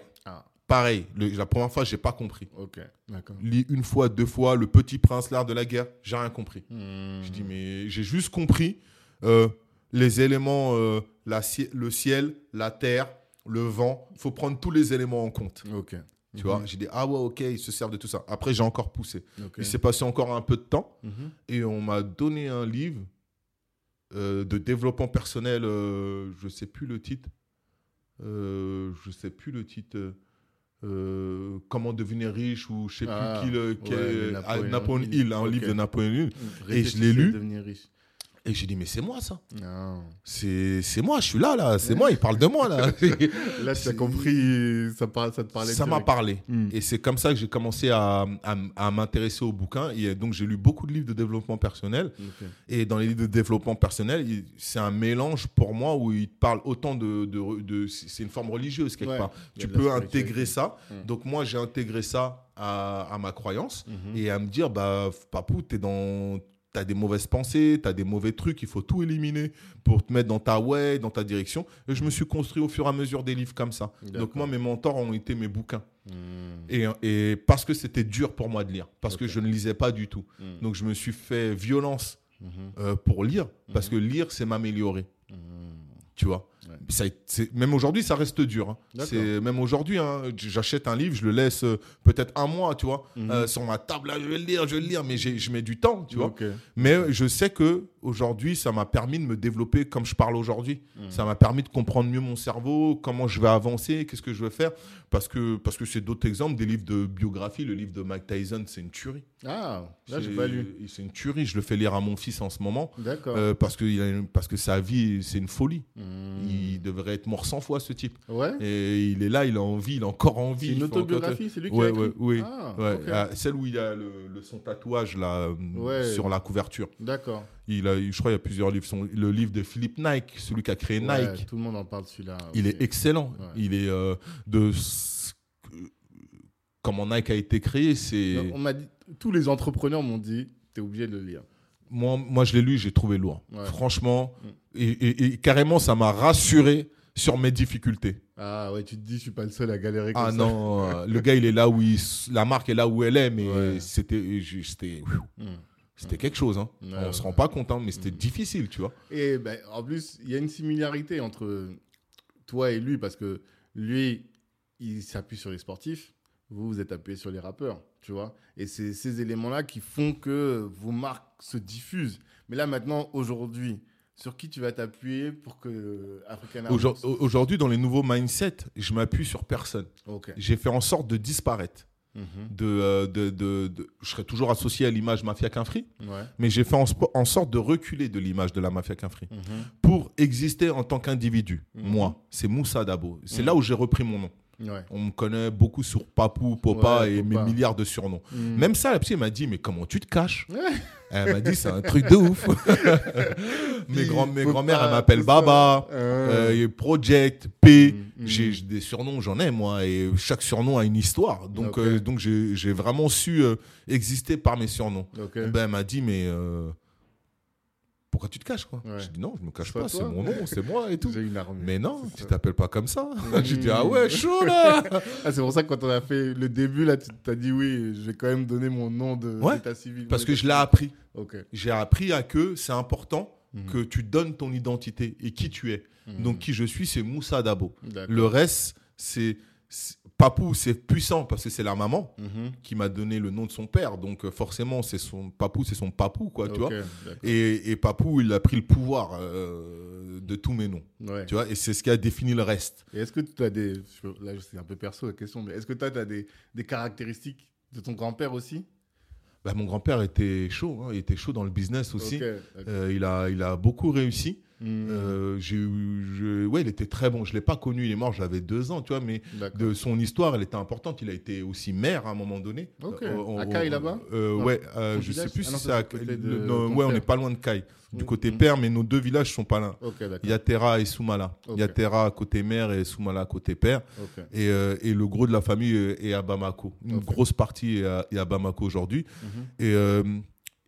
Pareil, le- la première fois, j'ai pas compris. ok, d'accord. Lis une fois, deux fois, Le Petit Prince, L'art de la guerre, j'ai rien compris. Hmm. Je dis, mais j'ai juste compris euh, les éléments, euh, la le ciel, la terre, le vent. Il faut prendre tous les éléments en compte. Ok. Tu vois, j'ai dit, ah ouais, ok, ils se servent de tout ça. Après, j'ai encore poussé. Il s'est passé encore un peu de temps Mhm. et on m'a donné un livre euh, de développement personnel, je sais plus le titre. Je sais plus le titre. Euh, comment devenir riche ou je sais Ah, plus qui le ouais, est- le ah, Hill. Un livre de Napoléon Hill. Réfléchissez je l'ai lu. Devenir riche. Et j'ai dit mais c'est moi ça. C'est moi, je suis là là, c'est moi, il parle de moi là. Là, tu as compris, ça, ça te parlait ça m'a parlé. Hmm. Et c'est comme ça que j'ai commencé à, à, à m'intéresser aux bouquins. Et donc j'ai lu beaucoup de livres de développement personnel. Et dans les livres de développement personnel, c'est un mélange pour moi où il parle autant de. de, de- c'est une forme religieuse quelque Ouais, part. Tu peux intégrer ça. Mm. Donc moi, j'ai intégré ça à, à ma croyance Mhm. et à me dire bah, Papou, t'es dans. T'as des mauvaises pensées, t'as des mauvais trucs, il faut tout éliminer pour te mettre dans ta way, dans ta direction. Et je me suis construit au fur et à mesure des livres comme ça. Donc moi, mes mentors ont été mes bouquins. Hmm. Et, et parce que c'était dur pour moi de lire, parce que je ne lisais pas du tout. Hmm. Donc je me suis fait violence Mhm. euh, pour lire, parce que lire, c'est m'améliorer. Hmm. Tu vois? Ouais. Ça même aujourd'hui, ça reste dur. hein. C'est Même aujourd'hui, hein, j'achète un livre, je le laisse euh, peut-être un mois, tu vois, Mhm. euh, sur ma table, là, je vais le lire, je vais le lire, mais je mets du temps, tu vois. Mais je sais que aujourd'hui, ça m'a permis de me développer comme je parle aujourd'hui. Mhm. Ça m'a permis de comprendre mieux mon cerveau, comment je vais avancer, qu'est-ce que je veux faire. Parce que parce que c'est d'autres exemples, des livres de biographie. Le livre de Mike Tyson, c'est une tuerie. Ah, là, j'ai pas lu. C'est une tuerie. Je le fais lire à mon fils en ce moment D'accord. euh, parce que parce que sa vie, c'est une folie. Hmm. Il, devrait être mort 100 fois, ce type. Ouais. Et il est là, il a envie, il a encore envie. C'est une autobiographie, c'est lui qui Ouais, a écrit ouais, oui. Ah, Ouais, ah, celle où il a le, le- son tatouage là, euh, sur la couverture. D'accord. Il a, je crois qu'il y a plusieurs livres. Son- le livre de Philippe Nike, celui qui a créé Ouais, Nike, Tout le monde en parle celui-là. il est excellent. Ouais. Il est euh, de comment Nike a été créé. C'est On m'a dit, tous les entrepreneurs m'ont dit, t'es obligé de le lire. moi, moi, je l'ai lu, j'ai trouvé lourd. Ouais. Franchement, Mm. et, et- et carrément, ça m'a rassuré sur mes difficultés. Ah ouais, tu te dis, je suis pas le seul à galérer comme Ah ça. non, euh, le gars, il est là où il, la marque est là où elle est, mais c'était, c'était, Hmm. C'était quelque chose. Hein. Ouais, On se ouais. rend pas compte, hein, mais c'était Mm. difficile, tu vois. Et ben, en plus, il y a une similarité entre toi et lui parce que lui, il s'appuie sur les sportifs, vous, vous êtes appuyé sur les rappeurs, tu vois. Et c'est ces éléments-là qui font que vos marques se diffusent. Mais là, maintenant, aujourd'hui, sur qui tu vas t'appuyer pour que African Aujourd'hui, dans les nouveaux mindsets, je m'appuie sur personne. Ok. J'ai fait en sorte de disparaître. Mhm. De, euh, de, de- de- je serai toujours associé à l'image Mafia Ouais. mais j'ai fait en, sorte de reculer de l'image de la Mafia Quinfri Mhm. pour exister en tant qu'individu. Mhm. Moi, c'est Moussa Dabo. C'est là où j'ai repris mon nom. Ouais. On me connaît beaucoup sur Papou, Popa Ouais, et Popa. mes milliards de surnoms. Mhm. Même ça, la psy m'a dit, mais comment tu te caches. Elle m'a dit, c'est un truc de ouf. mes grand, grand-mères, pas- elles m'appellent. Baba, Euh. euh, Project, P. Mhm. J'ai j'ai des surnoms, j'en ai moi, et chaque surnom a une histoire. Donc, euh, donc j'ai vraiment su euh, exister par mes surnoms. Ok. Ben, elle m'a dit, mais pourquoi tu te caches quoi Ouais. J'ai dit, non, je me cache pas, c'est mon nom, c'est moi et tout. Une. Mais non, tu t'appelles pas comme ça. J'ai dit, ah ouais, chaud là Ah, c'est pour ça que quand on a fait le début, là, tu t'as dit oui, je vais quand même donner mon nom de Ouais, d'état civil. Parce que je l'ai appris. J'ai appris à que c'est important Mhm. que tu donnes ton identité et qui tu es. Mhm. Donc, qui je suis, c'est Moussa Dabo. Le reste, c'est. Papou, c'est puissant parce que c'est la maman Mhm. qui m'a donné le nom de son père. Donc, euh, forcément, c'est son Papou, c'est son papou, quoi, tu vois. Et, et Papou, il a pris le pouvoir euh, de tous mes noms, Ouais. tu vois. Et c'est ce qui a défini le reste. Est-ce que tu as des. Là, c'est un peu perso la question, mais est-ce que tu as, des, des caractéristiques de ton grand-père aussi? Bah, mon grand-père était chaud, hein, il était chaud dans le business aussi. Euh, il, a, il a beaucoup réussi. Mhm. Euh, j'ai eu- je- ouais, il était très bon. Je l'ai pas connu, il est mort, j'avais deux ans, tu vois, mais de son histoire, elle était importante. Il a été aussi maire à un moment donné. Ok. Euh, À Caille, là-bas euh. Ouais, euh, je sais village plus Ah si non, c'est c'est à du de non, Ouais, on n'est pas loin de Caille. Du Mhm. côté Mhm. père, mais nos deux villages sont pas là. Ok, d'accord. Il y a Terra et Soumala. Il y a Ok. Terra côté mère et Soumala côté père. Ok. Et, et le gros de la famille est à Bamako. Une grosse partie est à, est à Bamako aujourd'hui. Mhm. Et,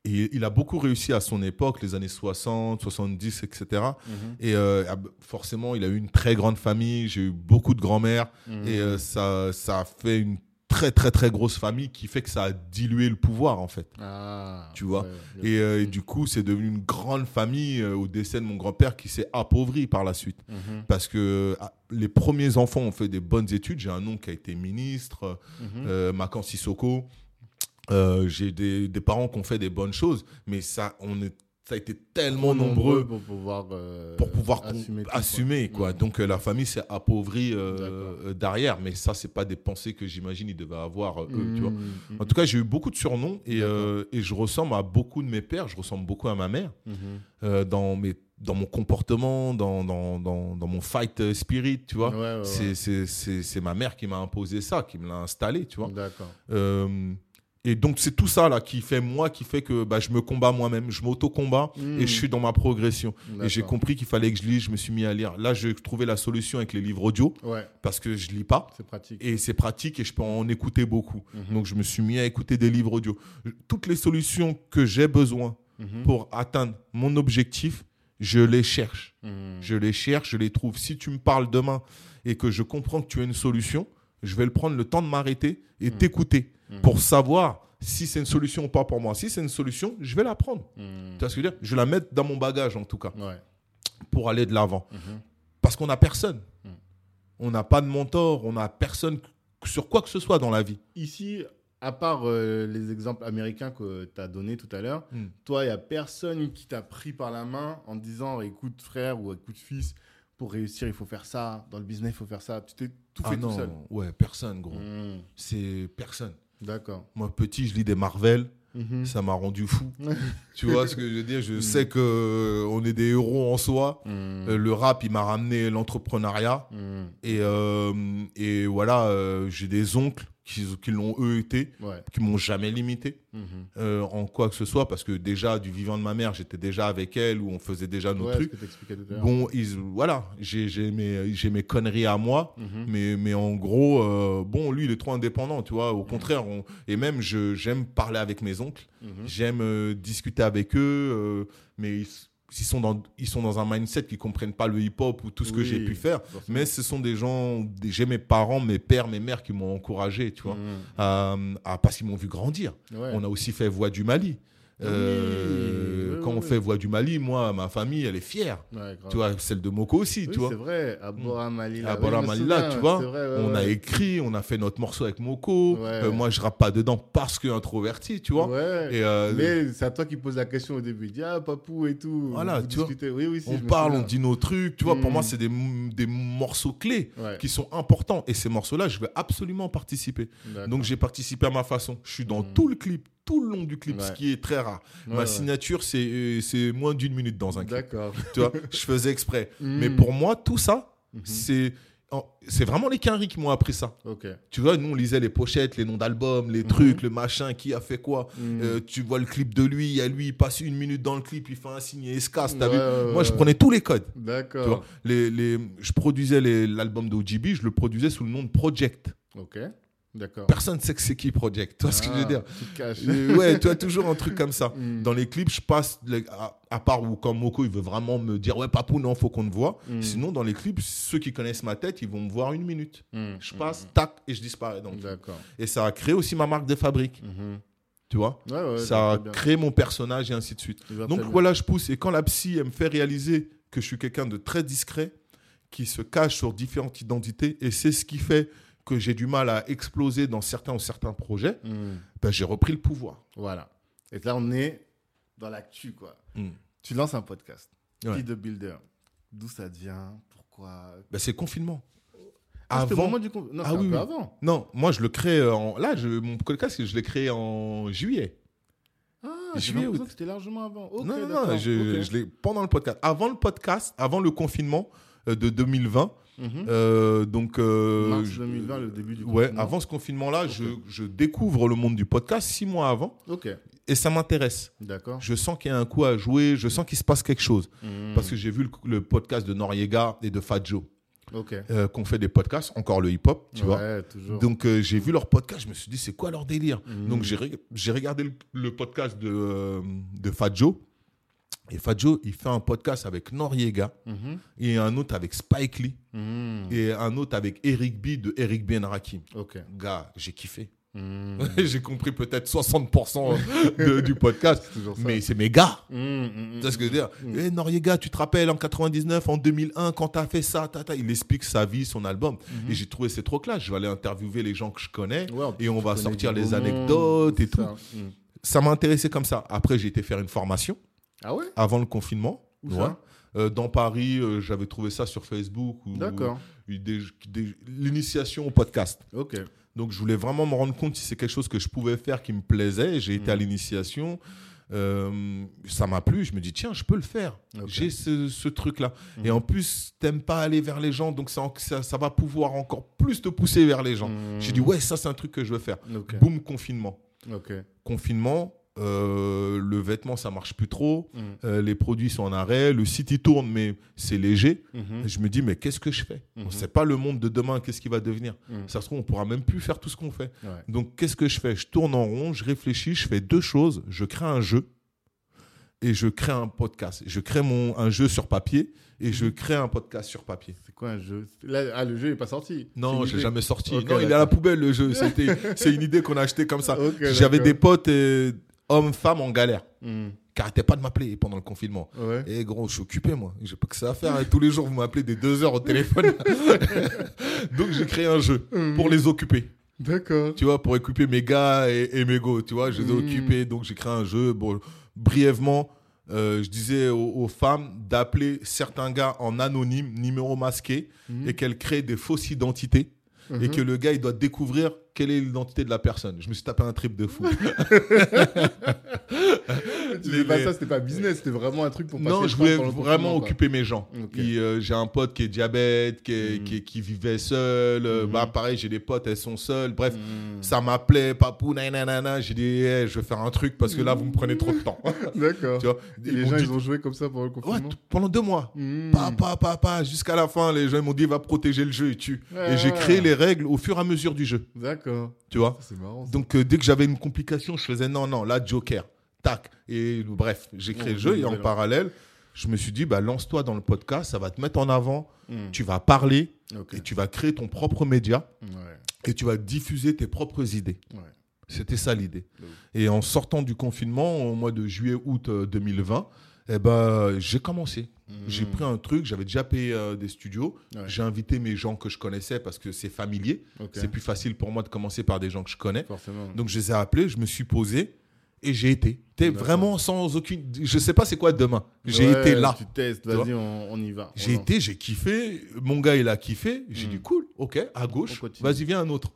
et il a beaucoup réussi à son époque, les années 60, 70, etc. Mhm. Et euh, ah, forcément, il a eu une très grande famille. J'ai eu beaucoup de grand-mères. Mhm. Et euh, ça, ça a fait une très, très, très grosse famille qui fait que ça a dilué le pouvoir, en fait. Ah, Tu vois? ouais, Et, euh, et du coup, c'est devenu une grande famille euh, au décès de mon grand-père qui s'est appauvri par la suite. Mhm. Parce que ah, les premiers enfants ont fait des bonnes études. J'ai un oncle qui a été ministre, Mhm. euh, Macan Sissoko. Euh, J'ai des, des parents qui ont fait des bonnes choses, mais ça, on est, ça a été tellement nombreux pour pouvoir, euh, pour pouvoir assumer. quoi. Mhm. Donc euh, la famille s'est appauvrie derrière, mais ça c'est pas des pensées que j'imagine ils devaient avoir eux, tu vois. Mhm. En tout cas, j'ai eu beaucoup de surnoms et, et je ressemble à beaucoup de mes pères, je ressemble beaucoup à ma mère Mhm. euh, dans mes dans mon comportement, dans, dans, dans, dans mon fight spirit, tu vois. Ouais, ouais, ouais. C'est- ma mère qui m'a imposé ça, qui me l'a installé, tu vois. D'accord. Euh, et donc c'est tout ça là qui fait moi, qui fait que bah, je me combats moi-même, je m'auto-combats Mhm. et je suis dans ma progression. Et j'ai compris qu'il fallait que je lise, je me suis mis à lire. Là, j'ai trouvé la solution avec les livres audio Ouais, parce que je lis pas c'est pratique. et c'est pratique et je peux en écouter beaucoup. Mhm. Donc je me suis mis à écouter des livres audio. Toutes les solutions que j'ai besoin Mhm. pour atteindre mon objectif, je les cherche. Mhm. Je les cherche, je les trouve. Si tu me parles demain et que je comprends que tu as une solution, je vais le prendre le temps de m'arrêter et t'écouter Mhm. pour savoir si c'est une solution ou pas pour moi. Si c'est une solution, je vais la prendre. Mhm. Tu vois ce que je veux dire? Je vais la mettre dans mon bagage en tout cas Ouais. pour aller de l'avant. Mhm. Parce qu'on n'a personne. On n'a pas de mentor, on n'a personne sur quoi que ce soit dans la vie. Ici, à part euh, les exemples américains que tu as donnés tout à l'heure, Mm. toi, il n'y a personne qui t'a pris par la main en te disant écoute, frère ou écoute, fils, pour réussir, il faut faire ça. Dans le business, il faut faire ça. Tu t'es tout Ah fait non, tout seul. ouais, personne, gros. Mm. C'est personne. D'accord. Moi, petit, je lis des Marvel. Mhm. ça m'a rendu fou. tu vois ce que je veux dire? Je sais que euh, on est des héros en soi. Mhm. Euh, le rap, il m'a ramené l'entrepreneuriat. Mhm. Et, euh, et voilà, j'ai des oncles qui, qui l'ont eux été, Ouais. qui m'ont jamais limité Mhm. euh, en quoi que ce soit, parce que déjà, du vivant de ma mère, j'étais déjà avec elle, où on faisait déjà nos Ouais, trucs. Bon, ils- voilà, j'ai mes, j'ai mes conneries à moi, Mhm. mais, mais en gros, euh, bon, lui, il est trop indépendant, tu vois. Au contraire, on- et même, je- j'aime parler avec mes oncles, Mhm. j'aime euh, discuter avec eux, mais ils, ils sont dans, ils sont dans un mindset qui comprennent pas le hip-hop ou tout ce que j'ai pu faire. forcément. Mais ce sont des gens, j'ai mes parents, mes pères, mes mères qui m'ont encouragé, tu vois, à- à- parce qu'ils m'ont vu grandir. Ouais. On a aussi fait Voix du Mali. Euh, Oui, quand oui, on oui. fait Voix du Mali, moi, ma famille, elle est fière. Ouais. Tu vois, celle de Moko aussi, tu vois. c'est vrai, à Bora Malila. À Bora Malila, tu vois, c'est vrai, ouais, on a écrit, on a fait notre morceau avec Moko. Euh, moi, je rappe pas dedans parce que introverti, tu vois. Et euh, Mais c'est à toi qui pose la question au début. Dit Ah, papou et tout. Voilà, tu vois. discutez. Si, on parle, on dit nos trucs, tu vois. Pour Mm. moi, c'est des, des morceaux clés qui sont importants. Et ces morceaux-là, je vais absolument participer. Donc, j'ai participé à ma façon. Je suis dans Mm. tout le clip, tout le long du clip, ce qui est très rare. Ouais, Ma signature, c'est euh, c'est moins d'une minute dans un clip. D'accord. Tu vois, je faisais exprès. Mais Mm. pour moi, tout ça, Mhm. c'est c'est vraiment les quinries qui m'ont appris ça. Ok. Tu vois, nous, on lisait les pochettes, les noms d'albums, les trucs, le machin, qui a fait quoi. Mhm. Euh, tu vois le clip de lui, il y a lui, il passe une minute dans le clip, il fait un signe et il se casse. vu Moi, je prenais tous les codes. Tu vois, D'accord. les, les, je produisais l'album d'OGB, je le produisais sous le nom de Project. Ok. Personne ne sait que c'est qui Project. Tu vois ce que je veux Ah, dire Tu te caches. Euh, Ouais, tu as toujours un truc comme ça. Mm. Dans les clips, je passe, à, à part où quand Moko, il veut vraiment me dire, ouais, papou, non, faut qu'on te voit. Mm. Sinon, dans les clips, ceux qui connaissent ma tête, ils vont me voir une minute. Mm. Je passe, tac, et je disparais. Donc. D'accord. Et ça a créé aussi ma marque de fabrique, tu vois? Ouais, ouais, ça a créé mon personnage et ainsi de suite. Donc voilà, je pousse. Et quand la psy, elle me fait réaliser que je suis quelqu'un de très discret, qui se cache sur différentes identités, et c'est ce qui fait que j'ai du mal à exploser dans certains ou certains projets, Mm. ben, j'ai repris le pouvoir. Voilà. Et là, on est dans l'actu, quoi. Mm. Tu lances un podcast. Ouais. De Builder? D'où ça devient? Pourquoi? Ben, c'est le confinement. Ah, Avant, moment du con- Non, Ah oui, un peu oui. avant. non, moi je le crée en. Là, je, mon podcast, je l'ai créé en juillet. Ah, Juillet, que c'était largement avant. Non, non, non, je l'ai pendant le podcast. Avant le podcast, avant le confinement euh, de 2020, Mhm. euh, donc. euh, Mars je- 2020, le début du Ouais, avant ce confinement-là, je, je découvre le monde du podcast six mois avant Ok, et ça m'intéresse. d'accord. Je sens qu'il y a un coup à jouer, je sens qu'il se passe quelque chose. Mhm. Parce que j'ai vu le, le podcast de Noriega et de Fat Joe, Ok. euh, qu'on fait des podcasts, encore le hip-hop, tu vois. Toujours. Donc euh, j'ai vu leur podcast, je me suis dit, c'est quoi leur délire? Mhm. Donc j'ai reg- j'ai regardé le, le podcast de, euh, de Fat Joe. Et Fat Joe, il fait un podcast avec Noriega Mhm. et un autre avec Spike Lee Mhm. et un autre avec Eric B de Eric B. Rakim. Gars, j'ai kiffé. Mhm. j'ai compris peut-être 60% de- du podcast. Ça. Mais c'est mes gars. Mhm, Tu vois ce que je veux dire Mm. Eh, Noriega, tu te rappelles en 99, en 2001, quand t'as fait ça, tata. il explique sa vie, son album. Et j'ai trouvé c'est trop classe. Je vais aller interviewer les gens que je connais Ouais, et on va sortir les anecdotes et c'est tout. ça. Ça m'a intéressé comme ça. Après, j'ai été faire une formation Ah ouais avant le confinement. Où Ouais. ça Euh, dans Paris, euh, j'avais trouvé ça sur Facebook. D'accord. L'initiation au podcast. Ok. Donc, je voulais vraiment me rendre compte si c'est quelque chose que je pouvais faire qui me plaisait. J'ai été à Mhm. l'initiation. Euh, ça m'a plu. Je me dis, tiens, je peux le faire. J'ai ce, ce truc-là. Mhm. Et en plus, t'aimes pas aller vers les gens. Donc, ça, en- ça, ça va pouvoir encore plus te pousser vers les gens. Mhm. J'ai dit, ouais, ça, c'est un truc que je veux faire. Ok. Boum, confinement. Ok. Confinement. Euh, le vêtement, ça marche plus trop. Mhm. Euh, les produits sont en arrêt. Le site, il tourne, mais c'est léger. Mhm. Et je me dis, mais qu'est-ce que je fais? On Mhm. sait pas le monde de demain, qu'est-ce qui va devenir. Mhm. Ça se trouve, on pourra même plus faire tout ce qu'on fait. Ouais. Donc, qu'est-ce que je fais? Je tourne en rond, je réfléchis, je fais deux choses. Je crée un jeu et je crée un podcast. Je crée mon, un jeu sur papier et je crée un podcast sur papier. C'est quoi un jeu? Là, ah, le jeu n'est pas sorti. Non, je l'ai jamais sorti. Ok, non, il est à la poubelle le jeu. C'était, c'est une idée qu'on a achetée comme ça. J'avais des potes euh, hommes, femmes en galère Mhm. qui arrêtaient pas de m'appeler pendant le confinement. Ouais. Eh gros, je suis occupé moi. J'ai pas que ça à faire. hein. Tous les jours, vous m'appelez des deux heures au téléphone. Donc j'ai créé un jeu pour les occuper. D'accord. Tu vois, pour occuper mes gars et, et mes go. Tu vois, je les ai Mm. occupés. Donc j'ai créé un jeu. Bon, brièvement, euh, je disais aux, aux femmes d'appeler certains gars en anonyme, numéro masqué, et qu'elles créent des fausses identités et que le gars, il doit découvrir quelle est l'identité de la personne. Je me suis tapé un trip de fou. Tu Les- pas les- ça, c'était pas business, c'était vraiment un truc pour passer non, je voulais vraiment occuper mes gens. Ok. Et, euh, j'ai un pote qui est diabète, qui, est- Mhm. qui, qui vivait seul. euh, Mhm. Bah, pareil, j'ai des potes, elles sont seules. Bref, Mm. ça m'appelait, papou, nanana. J'ai dit, eh, je vais faire un truc parce que là, vous me prenez trop de temps. D'accord. Et les gens, dit- ils ont joué comme ça pendant le Ouais, confinement t- pendant deux mois. Mm. Papa, papa, jusqu'à la fin, les gens m'ont dit va protéger le jeu et tu. Ouais. Et j'ai créé les règles au fur et à mesure du jeu, D'accord. Tu vois. Ça, C'est marrant. ça. Donc euh, dès que j'avais une complication, je faisais non, non, là Joker, tac. Et bref, j'ai créé le jeu et en parallèle, je me suis dit bah lance-toi dans le podcast, ça va te mettre en avant, Mm. tu vas parler et tu vas créer ton propre média Ouais. et tu vas diffuser tes propres idées. Ouais. C'était ça l'idée. Et en sortant du confinement au mois de juillet-août euh, 2020, eh ben, j'ai commencé. J'ai Mm. pris un truc, j'avais déjà payé euh, des studios. Ouais. J'ai invité mes gens que je connaissais parce que c'est familier. C'est plus facile pour moi de commencer par des gens que je connais. Forcément. Donc je les ai appelés, je me suis posé et j'ai été. T'es vraiment sans aucune. Je sais pas c'est quoi demain. J'ai Ouais, été là. Tu testes, vas-y, on, on y va. J'ai été, j'ai kiffé. Mon gars, il a kiffé. J'ai Mm. dit cool, ok, à gauche. Vas-y, viens un autre.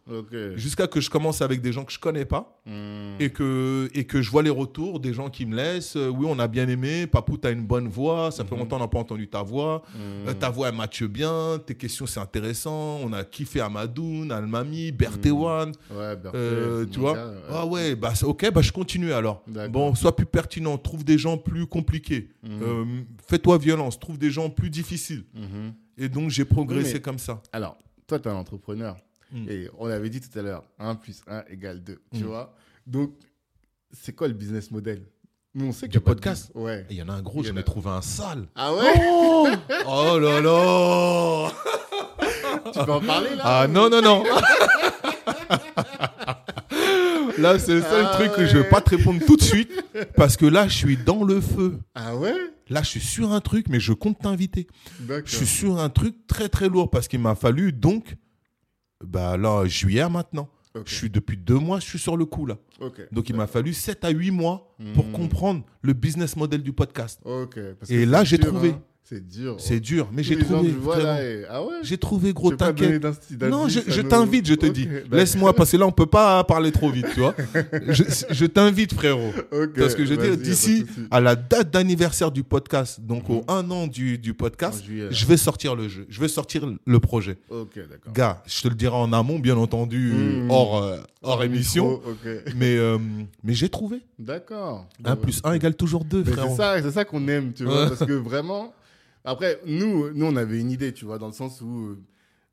Jusqu'à que je commence avec des gens que je connais pas Mm. et que, et que je vois les retours des gens qui me laissent. Euh, Oui, on a bien aimé. Papou, t'as une bonne voix. Ça fait Mhm. longtemps qu'on n'a pas entendu ta voix. Euh, ta voix, elle matche bien. Tes questions, c'est intéressant. On a kiffé Amadoun, Almami, Bertewan. Ouais, Berthe, Euh, tu vois gars, ouais. Ah ouais, bah, ok, bah, je continue alors. D'accord. Sois plus pertinent. Trouve des gens plus compliqués. Mhm. Euh, Fais-toi violence. Trouve des gens plus difficiles. Mhm. Et donc, j'ai progressé Oui, comme ça. Alors, toi, tu es un entrepreneur. Mm. Et on avait dit tout à l'heure, 1 plus 1 égale 2. Tu vois Donc, c'est quoi le business model? Nous, on sait Du de podcast? Ouais. Il y en a un gros, j'en ai trouvé un sale. Ah ouais? Oh, oh là là Tu peux en parler là? Ah non, non, non Là, c'est le seul Ah truc que je vais ouais. pas te répondre tout de suite parce que là, je suis dans le feu. Ah ouais? Là, je suis sur un truc, mais je compte t'inviter. Je suis sur un truc très très lourd parce qu'il m'a fallu donc, bah là, juillet maintenant. Je suis depuis deux mois, je suis sur le coup là. Donc il m'a fallu 7 à 8 mois pour Mhm. comprendre le business model du podcast. Parce Et là, j'ai trouvé. hein. C'est dur. C'est dur, mais j'ai trouvé. et- Ah ouais? J'ai trouvé gros, t'inquiète. Non, je, t'invite, je te dis. Laisse-moi, parce que là, on peut pas parler trop vite, tu vois. je je t'invite, frérot. Parce que je de d'ici à la date d'anniversaire du podcast, donc au Mhm. un an du, du podcast, juillet, je vais sortir le jeu. Je vais sortir le projet. Ok, d'accord. Gars, je te le dirai en amont, bien entendu, Mhm. hors, euh, hors émission. Micro, Ok. Mais, euh, mais j'ai trouvé. D'accord. 1 plus 1 égale toujours 2, Mais frérot. c'est ça, ça qu'on aime, tu vois, parce que vraiment. Après, nous, nous, on avait une idée, tu vois, dans le sens où euh,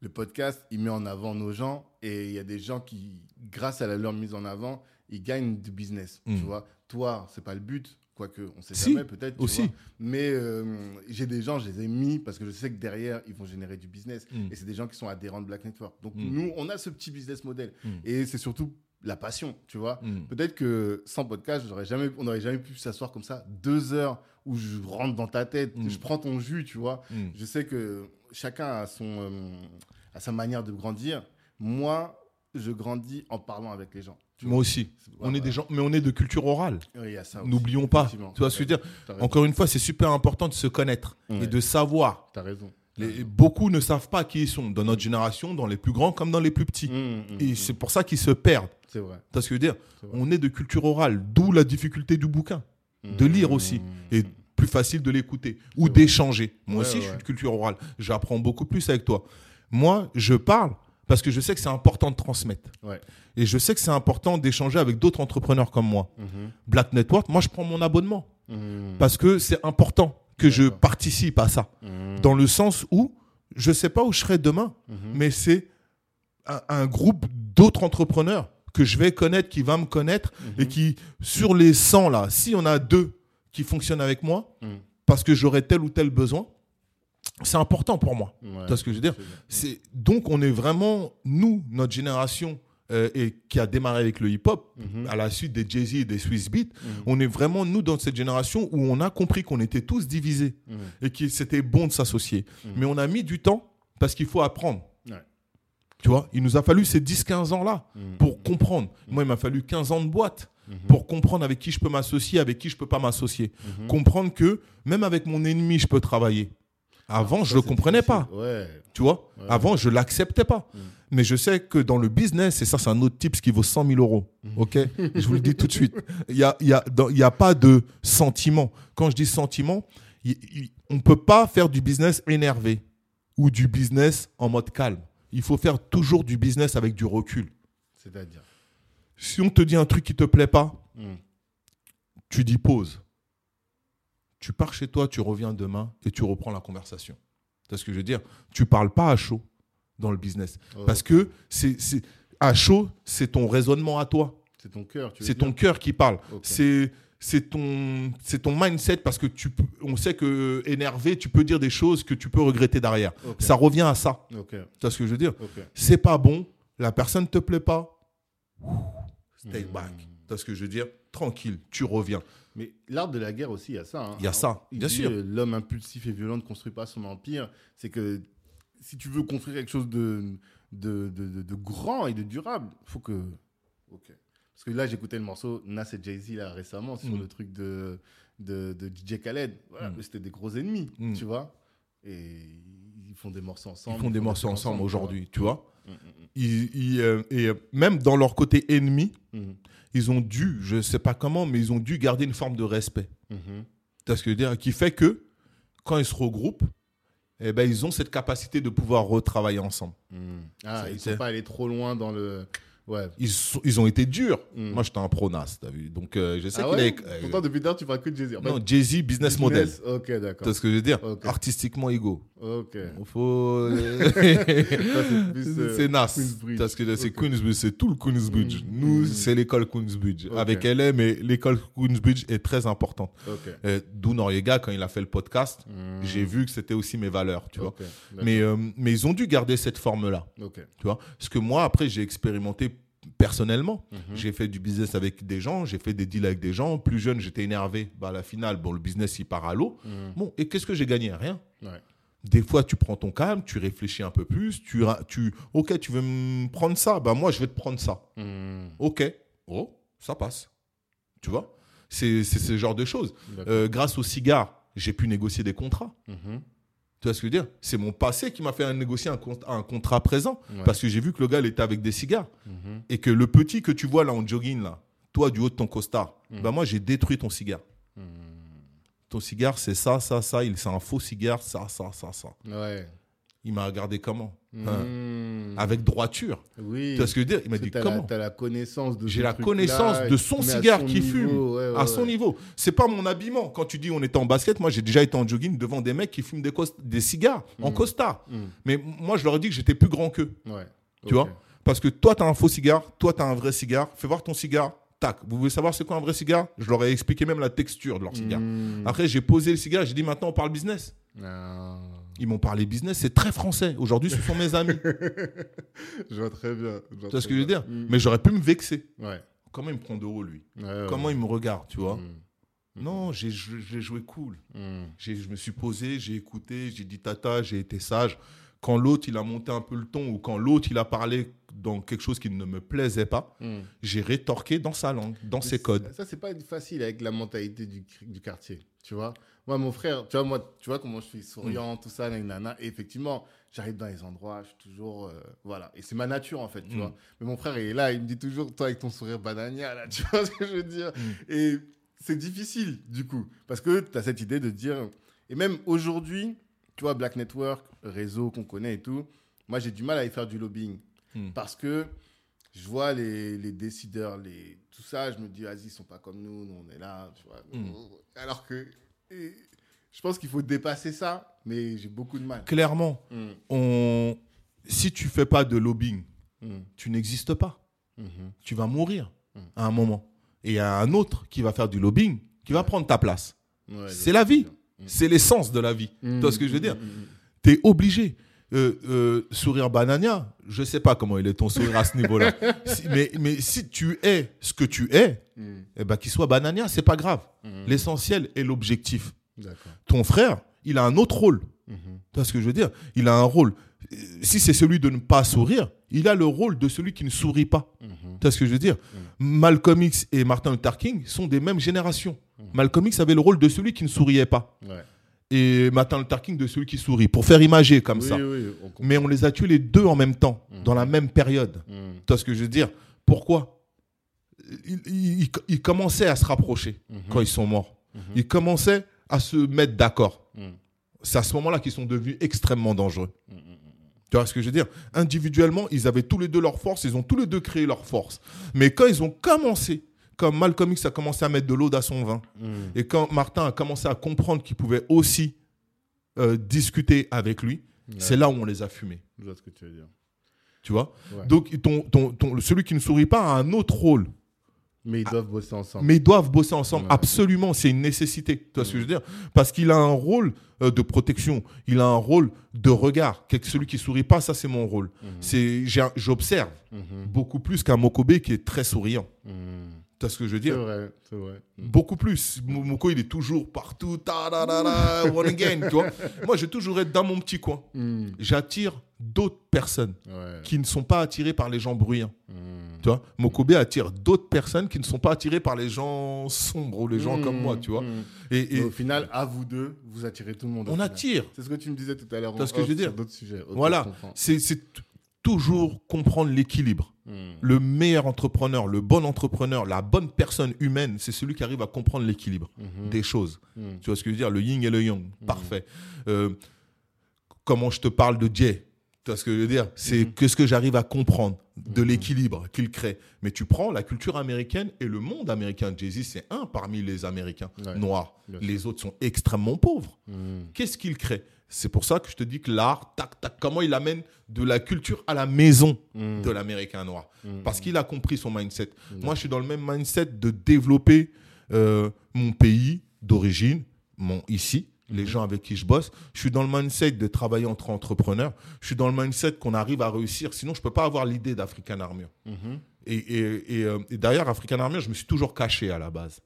le podcast, il met en avant nos gens et il y a des gens qui, grâce à leur mise en avant, ils gagnent du business, tu vois. Toi, c'est pas le but, quoique on sait Si, jamais, peut-être. aussi. vois. Mais euh, j'ai des gens, je les ai mis parce que je sais que derrière, ils vont générer du business. Mm. Et c'est des gens qui sont adhérents de Black Network. Donc Mm. nous, on a ce petit business model. Et c'est surtout la passion, tu vois. Mm. Peut-être que sans podcast, j'aurais jamais, on n'aurait jamais pu s'asseoir comme ça deux heures où je rentre dans ta tête, Mm. je prends ton jus, tu vois. Mm. Je sais que chacun a, son, euh, a sa manière de grandir. Moi, je grandis en parlant avec les gens. Moi vois. aussi. On est des gens, mais on est de culture orale. Oui. N'oublions pas. Tu vois ce que je veux dire. Encore une fois, c'est super important de se connaître Ouais. et de savoir. T'as raison. Les- beaucoup ne savent pas qui ils sont dans notre génération, dans les plus grands comme dans les plus petits. Mm, mm, Et mm. c'est pour ça qu'ils se perdent. C'est vrai. Tu vois ce que je veux dire. On est de culture orale, d'où la difficulté du bouquin. de lire aussi. Et plus facile de l'écouter ou d'échanger. Moi Ouais, aussi, je suis de culture orale. J'apprends beaucoup plus avec toi. Moi, je parle parce que je sais que c'est important de transmettre. Ouais. Et je sais que c'est important d'échanger avec d'autres entrepreneurs comme moi. Black Network, moi, je prends mon abonnement parce que c'est important que je participe à ça. Mhm. Dans le sens où je sais pas où je serai demain, Mhm. mais c'est un, un groupe d'autres entrepreneurs que je vais connaître, qui va me connaître Mhm. et qui, sur les 100 là, si on a deux qui fonctionnent avec moi, parce que j'aurai tel ou tel besoin, c'est important pour moi. Ouais. Tu vois ce que je veux dire? C'est Donc on est vraiment, nous, notre génération, euh, et qui a démarré avec le hip-hop, Mhm. à la suite des Jay-Z et des Swiss Beats, Mhm. on est vraiment, nous, dans cette génération où on a compris qu'on était tous divisés Mhm. et que c'était bon de s'associer. Mais on a mis du temps parce qu'il faut apprendre. Ouais. Tu vois, il nous a fallu ces 10-15 ans-là pour comprendre. Moi, il m'a fallu 15 ans de boîte pour comprendre avec qui je peux m'associer, avec qui je peux pas m'associer. Comprendre que même avec mon ennemi, je peux travailler. Avant, Ça, je le c'est comprenais difficile. pas. Ouais. Tu vois Ouais. Avant, je l'acceptais pas. Mais je sais que dans le business, et ça, c'est un autre tips qui vaut 100 000 euros. Mm. OK? Je vous le dis tout de suite. Il n'y a, y a, dans- y a pas de sentiment. Quand je dis sentiment, on ne peut pas faire du business énervé ou du business en mode calme. Il faut faire toujours du business avec du recul. C'est-à-dire? Si on te dit un truc qui te plaît pas, Mm. tu dis pause. Tu pars chez toi, tu reviens demain et tu reprends la conversation. C'est ce que je veux dire. Tu parles pas à chaud dans le business. Oh, Parce que c'est, à chaud, c'est ton raisonnement à toi. c'est ton cœur. tu C'est ton cœur qui parle. C'est, c'est, ton, c'est ton mindset parce que tu on sait que énervé, tu peux dire des choses que tu peux regretter derrière. Ça revient à ça. Ok. C'est ce que je veux dire? C'est pas bon, la personne ne te plaît pas. Stay Hmm. back. C'est ce que je veux dire? Tranquille, tu reviens. Mais l'art de la guerre aussi, il y a ça. hein. Il y a ça, bien sûr. euh, L'homme impulsif et violent ne construit pas son empire. C'est que si tu veux construire quelque chose de, de, de, grand et de durable, il faut que. Ok. Parce que là, j'écoutais le morceau Nas et Jay-Z là, récemment sur Mm. le truc de, de, de DJ Khaled. Voilà, Mm. C'était des gros ennemis, Mm. tu vois. Et ils font des morceaux ensemble. Ils font des morceaux ensemble aujourd'hui, tu vois. Ils- ils, euh, et euh, même dans leur côté ennemi, ils ont dû, je sais pas comment, mais ils ont dû garder une forme de respect. Mhm. Tu ce que je veux dire? Qui fait que quand ils se regroupent, eh ben, ils ont cette capacité de pouvoir retravailler ensemble. Mm. Ah, ils c'est- sont pas allés trop loin dans le. Ouais. Ils, sont- ils ont été durs. Mm. Moi, j'étais un pro-nas, t'as vu. Donc, euh, je sais Ah qu'il ouais est. euh, Pourtant, depuis tard, tu parles que de Jay-Z. En fait, non, Jay-Z, business, model. business, Ok, Tu d'accord. vois ce que je veux dire Ok. Artistiquement égaux. Ok. Faut. c'est plus, euh, c'est Nas. Parce que c'est Ok. Queensbridge, c'est tout le Queensbridge. Mm. Nous, Mm. c'est l'école Queensbridge. Ok. Avec LA, mais l'école Queensbridge est très importante. Ok. Euh, D'où Noriega, quand il a fait le podcast, j'ai vu que c'était aussi mes valeurs, tu vois. Ok. Mais, euh, mais ils ont dû garder cette forme-là, Ok. tu vois. Parce que moi, après, j'ai expérimenté personnellement. Mhm. J'ai fait du business avec des gens, j'ai fait des deals avec des gens. Plus jeune, j'étais énervé. Bah, à la finale, bon, le business, il part à l'eau. Mm. Bon, et qu'est-ce que j'ai gagné? Rien. Ouais. Des fois, tu prends ton calme, tu réfléchis un peu plus, tu, tu ok, tu veux me prendre ça, bah moi, je vais te prendre ça. Mm. Ok, oh, ça passe. Tu vois? C'est ce genre de choses. Euh, grâce au cigare, j'ai pu négocier des contrats. Mhm. Tu vois ce que je veux dire? C'est mon passé qui m'a fait négocier un, cont- un contrat présent. Ouais. Parce que j'ai vu que le gars, il était avec des cigares. Mhm. Et que le petit que tu vois là en jogging, là, toi, du haut de ton costard, Mhm. bah moi, j'ai détruit ton cigare. Mm. Ton cigare, c'est ça, ça, ça. il- C'est un faux cigare, ça, ça, ça, ça. Ouais. Il m'a regardé comment? Hein Mm. Avec droiture. Oui. Tu vois ce que je veux dire? Il m'a dit comment? T'as la connaissance de J'ai la connaissance de son cigare qui niveau, fume ouais, ouais, à son ouais. niveau. C'est pas mon habillement. Quand tu dis on était en basket, moi j'ai déjà été en jogging devant des mecs qui fument des, cigares en Mm. costard. Mm. Mais moi je leur ai dit que j'étais plus grand qu'eux. Tu vois? Parce que toi, tu as un faux cigare, toi, tu as un vrai cigare. Fais voir ton cigare. Tac. Vous voulez savoir c'est quoi un vrai cigare? Je leur ai expliqué même la texture de leur cigare. Après, j'ai posé le cigare, j'ai dit maintenant on parle business. Ah. Ils m'ont parlé business, c'est très français. Aujourd'hui, ce sont mes amis. Je vois très bien. tu vois ce que je veux dire Mm. Mais j'aurais pu me vexer. Ouais. Comment il me prend de haut, lui Ouais, Comment il me regarde, tu vois Mm. Non, j'ai jou- j'ai joué cool. Mm. Je me suis posé, j'ai écouté, j'ai dit tata, j'ai été sage. Quand l'autre, il a monté un peu le ton ou quand l'autre, il a parlé dans quelque chose qui ne me plaisait pas, Mm. j'ai rétorqué dans sa langue, dans ses codes. Ça, c'est pas facile avec la mentalité du, du quartier, tu vois. Moi, mon frère, tu vois, moi, tu vois comment je suis souriant, Mm. tout ça, nanana. Et effectivement, j'arrive dans les endroits, je suis toujours. euh, voilà. Et c'est ma nature, en fait, tu Mm. vois. Mais mon frère, il est là, il me dit toujours, toi, avec ton sourire banania, là, tu vois ce que je veux dire. Mm. Et c'est difficile, du coup. Parce que tu as cette idée de dire. Et même aujourd'hui, tu vois, Black Network, réseau qu'on connaît et tout, moi, j'ai du mal à y faire du lobbying. Parce que je vois les, les décideurs, les, tout ça, je me dis, vas-y, ils sont pas comme nous, nous, on est là. Tu vois. Mm. Alors que et je pense qu'il faut dépasser ça, mais j'ai beaucoup de mal. Clairement, Mm, on... si tu fais pas de lobbying, mm, tu n'existes pas. mhm. Tu vas mourir Mm. à un moment. Et il y a un autre qui va faire du lobbying, qui va prendre ta place. Ouais, C'est la vie. C'est l'essence de la vie. Tu vois ce que je veux dire Tu es obligé. Euh, euh, sourire banania, je sais pas comment il est ton sourire à ce niveau-là. Si- mais, mais si tu es ce que tu es, mm, mm, eh ben, qu'il soit banania, c'est pas grave. mm. L'essentiel est l'objectif. Ton frère, il a un autre rôle. Mhm. Tu vois ce que je veux dire? Il a un rôle. Si c'est celui de ne pas sourire, il a le rôle de celui qui ne sourit pas. Mhm. Tu vois ce que je veux dire? Malcolm X et Martin Luther King sont des mêmes générations. Mm. Malcolm X avait le rôle de celui qui ne souriait pas. Ouais. Et Martin Luther King de celui qui sourit, pour faire imager comme oui, ça. oui, on comprend. Mais on les a tués les deux en même temps, Mhm. dans la même période. Mm. Tu vois ce que je veux dire? Pourquoi? Ils, ils- ils commençaient à se rapprocher Mhm. quand ils sont morts. Mhm. Ils commençaient à se mettre d'accord. Mm. C'est à ce moment-là qu'ils sont devenus extrêmement dangereux. Mm, mm, Tu vois ce que je veux dire? Individuellement, ils avaient tous les deux leur force, ils ont tous les deux créé leur force. Mais quand ils ont commencé, comme Malcolm X a commencé à mettre de l'eau dans son vin, mm. et quand Martin a commencé à comprendre qu'il pouvait aussi euh, discuter avec lui, Ouais, c'est là où on les a fumés. Je vois ce que tu veux dire. Tu vois? Ouais. Donc, ton, ton- ton- celui qui ne sourit pas a un autre rôle. Mais ils doivent bosser ensemble. Mais ils doivent bosser ensemble. Ouais. Absolument, c'est une nécessité. Tu vois ce que je veux dire? Parce qu'il a un rôle euh, de protection, il a un rôle de regard. Celui qui sourit pas, ça c'est mon rôle. C'est un- J'observe Mhm. beaucoup plus qu'un Mokobe qui est très souriant. Tu vois ce que je veux C'est dire vrai, c'est vrai. Mm. Beaucoup plus. Mo- Moko, il est toujours partout. Ta -da -da -da, one again, tu vois Moi, je vais toujours être dans mon petit coin. Mm. J'attire d'autres personnes Ouais. qui ne sont pas attirées par les gens bruyants. Mm. Tu vois? Mokobe attire d'autres personnes qui ne sont pas attirées par les gens sombres ou les gens Mm. comme moi, tu vois. Et, au final, à vous deux, vous attirez tout le monde. on attire. C'est ce que tu me disais tout à l'heure. En ce que je veux dire Sur d'autres sujets. Voilà. C'est c'est toujours comprendre l'équilibre. Mm. Le meilleur entrepreneur, le bon entrepreneur, la bonne personne humaine, c'est celui qui arrive à comprendre l'équilibre Mhm. des choses. Mm. Tu vois ce que je veux dire? Le yin et le yang. Parfait. Euh, comment je te parle de Jay? Tu vois ce que je veux dire? C'est Mhm. que ce que j'arrive à comprendre de Mhm. l'équilibre qu'il crée. Mais tu prends la culture américaine et le monde américain. Jay-Z, c'est un parmi les Américains Ouais. noirs. Bien sûr. Les autres sont extrêmement pauvres. Qu'est-ce qu'il crée? C'est pour ça que je te dis que l'art, tac, tac, comment il amène de la culture à la maison Mm. de l'Américain noir. Mm. Parce qu'il a compris son mindset. Mm. Moi, je suis dans le même mindset de développer euh, mon pays d'origine, mon ici, les gens avec qui je bosse. Je suis dans le mindset de travailler entre entrepreneurs. Je suis dans le mindset qu'on arrive à réussir. Sinon, je peux pas avoir l'idée d'African Armure. Et, et, et, et d'ailleurs, African Armure, je me suis toujours caché à la base.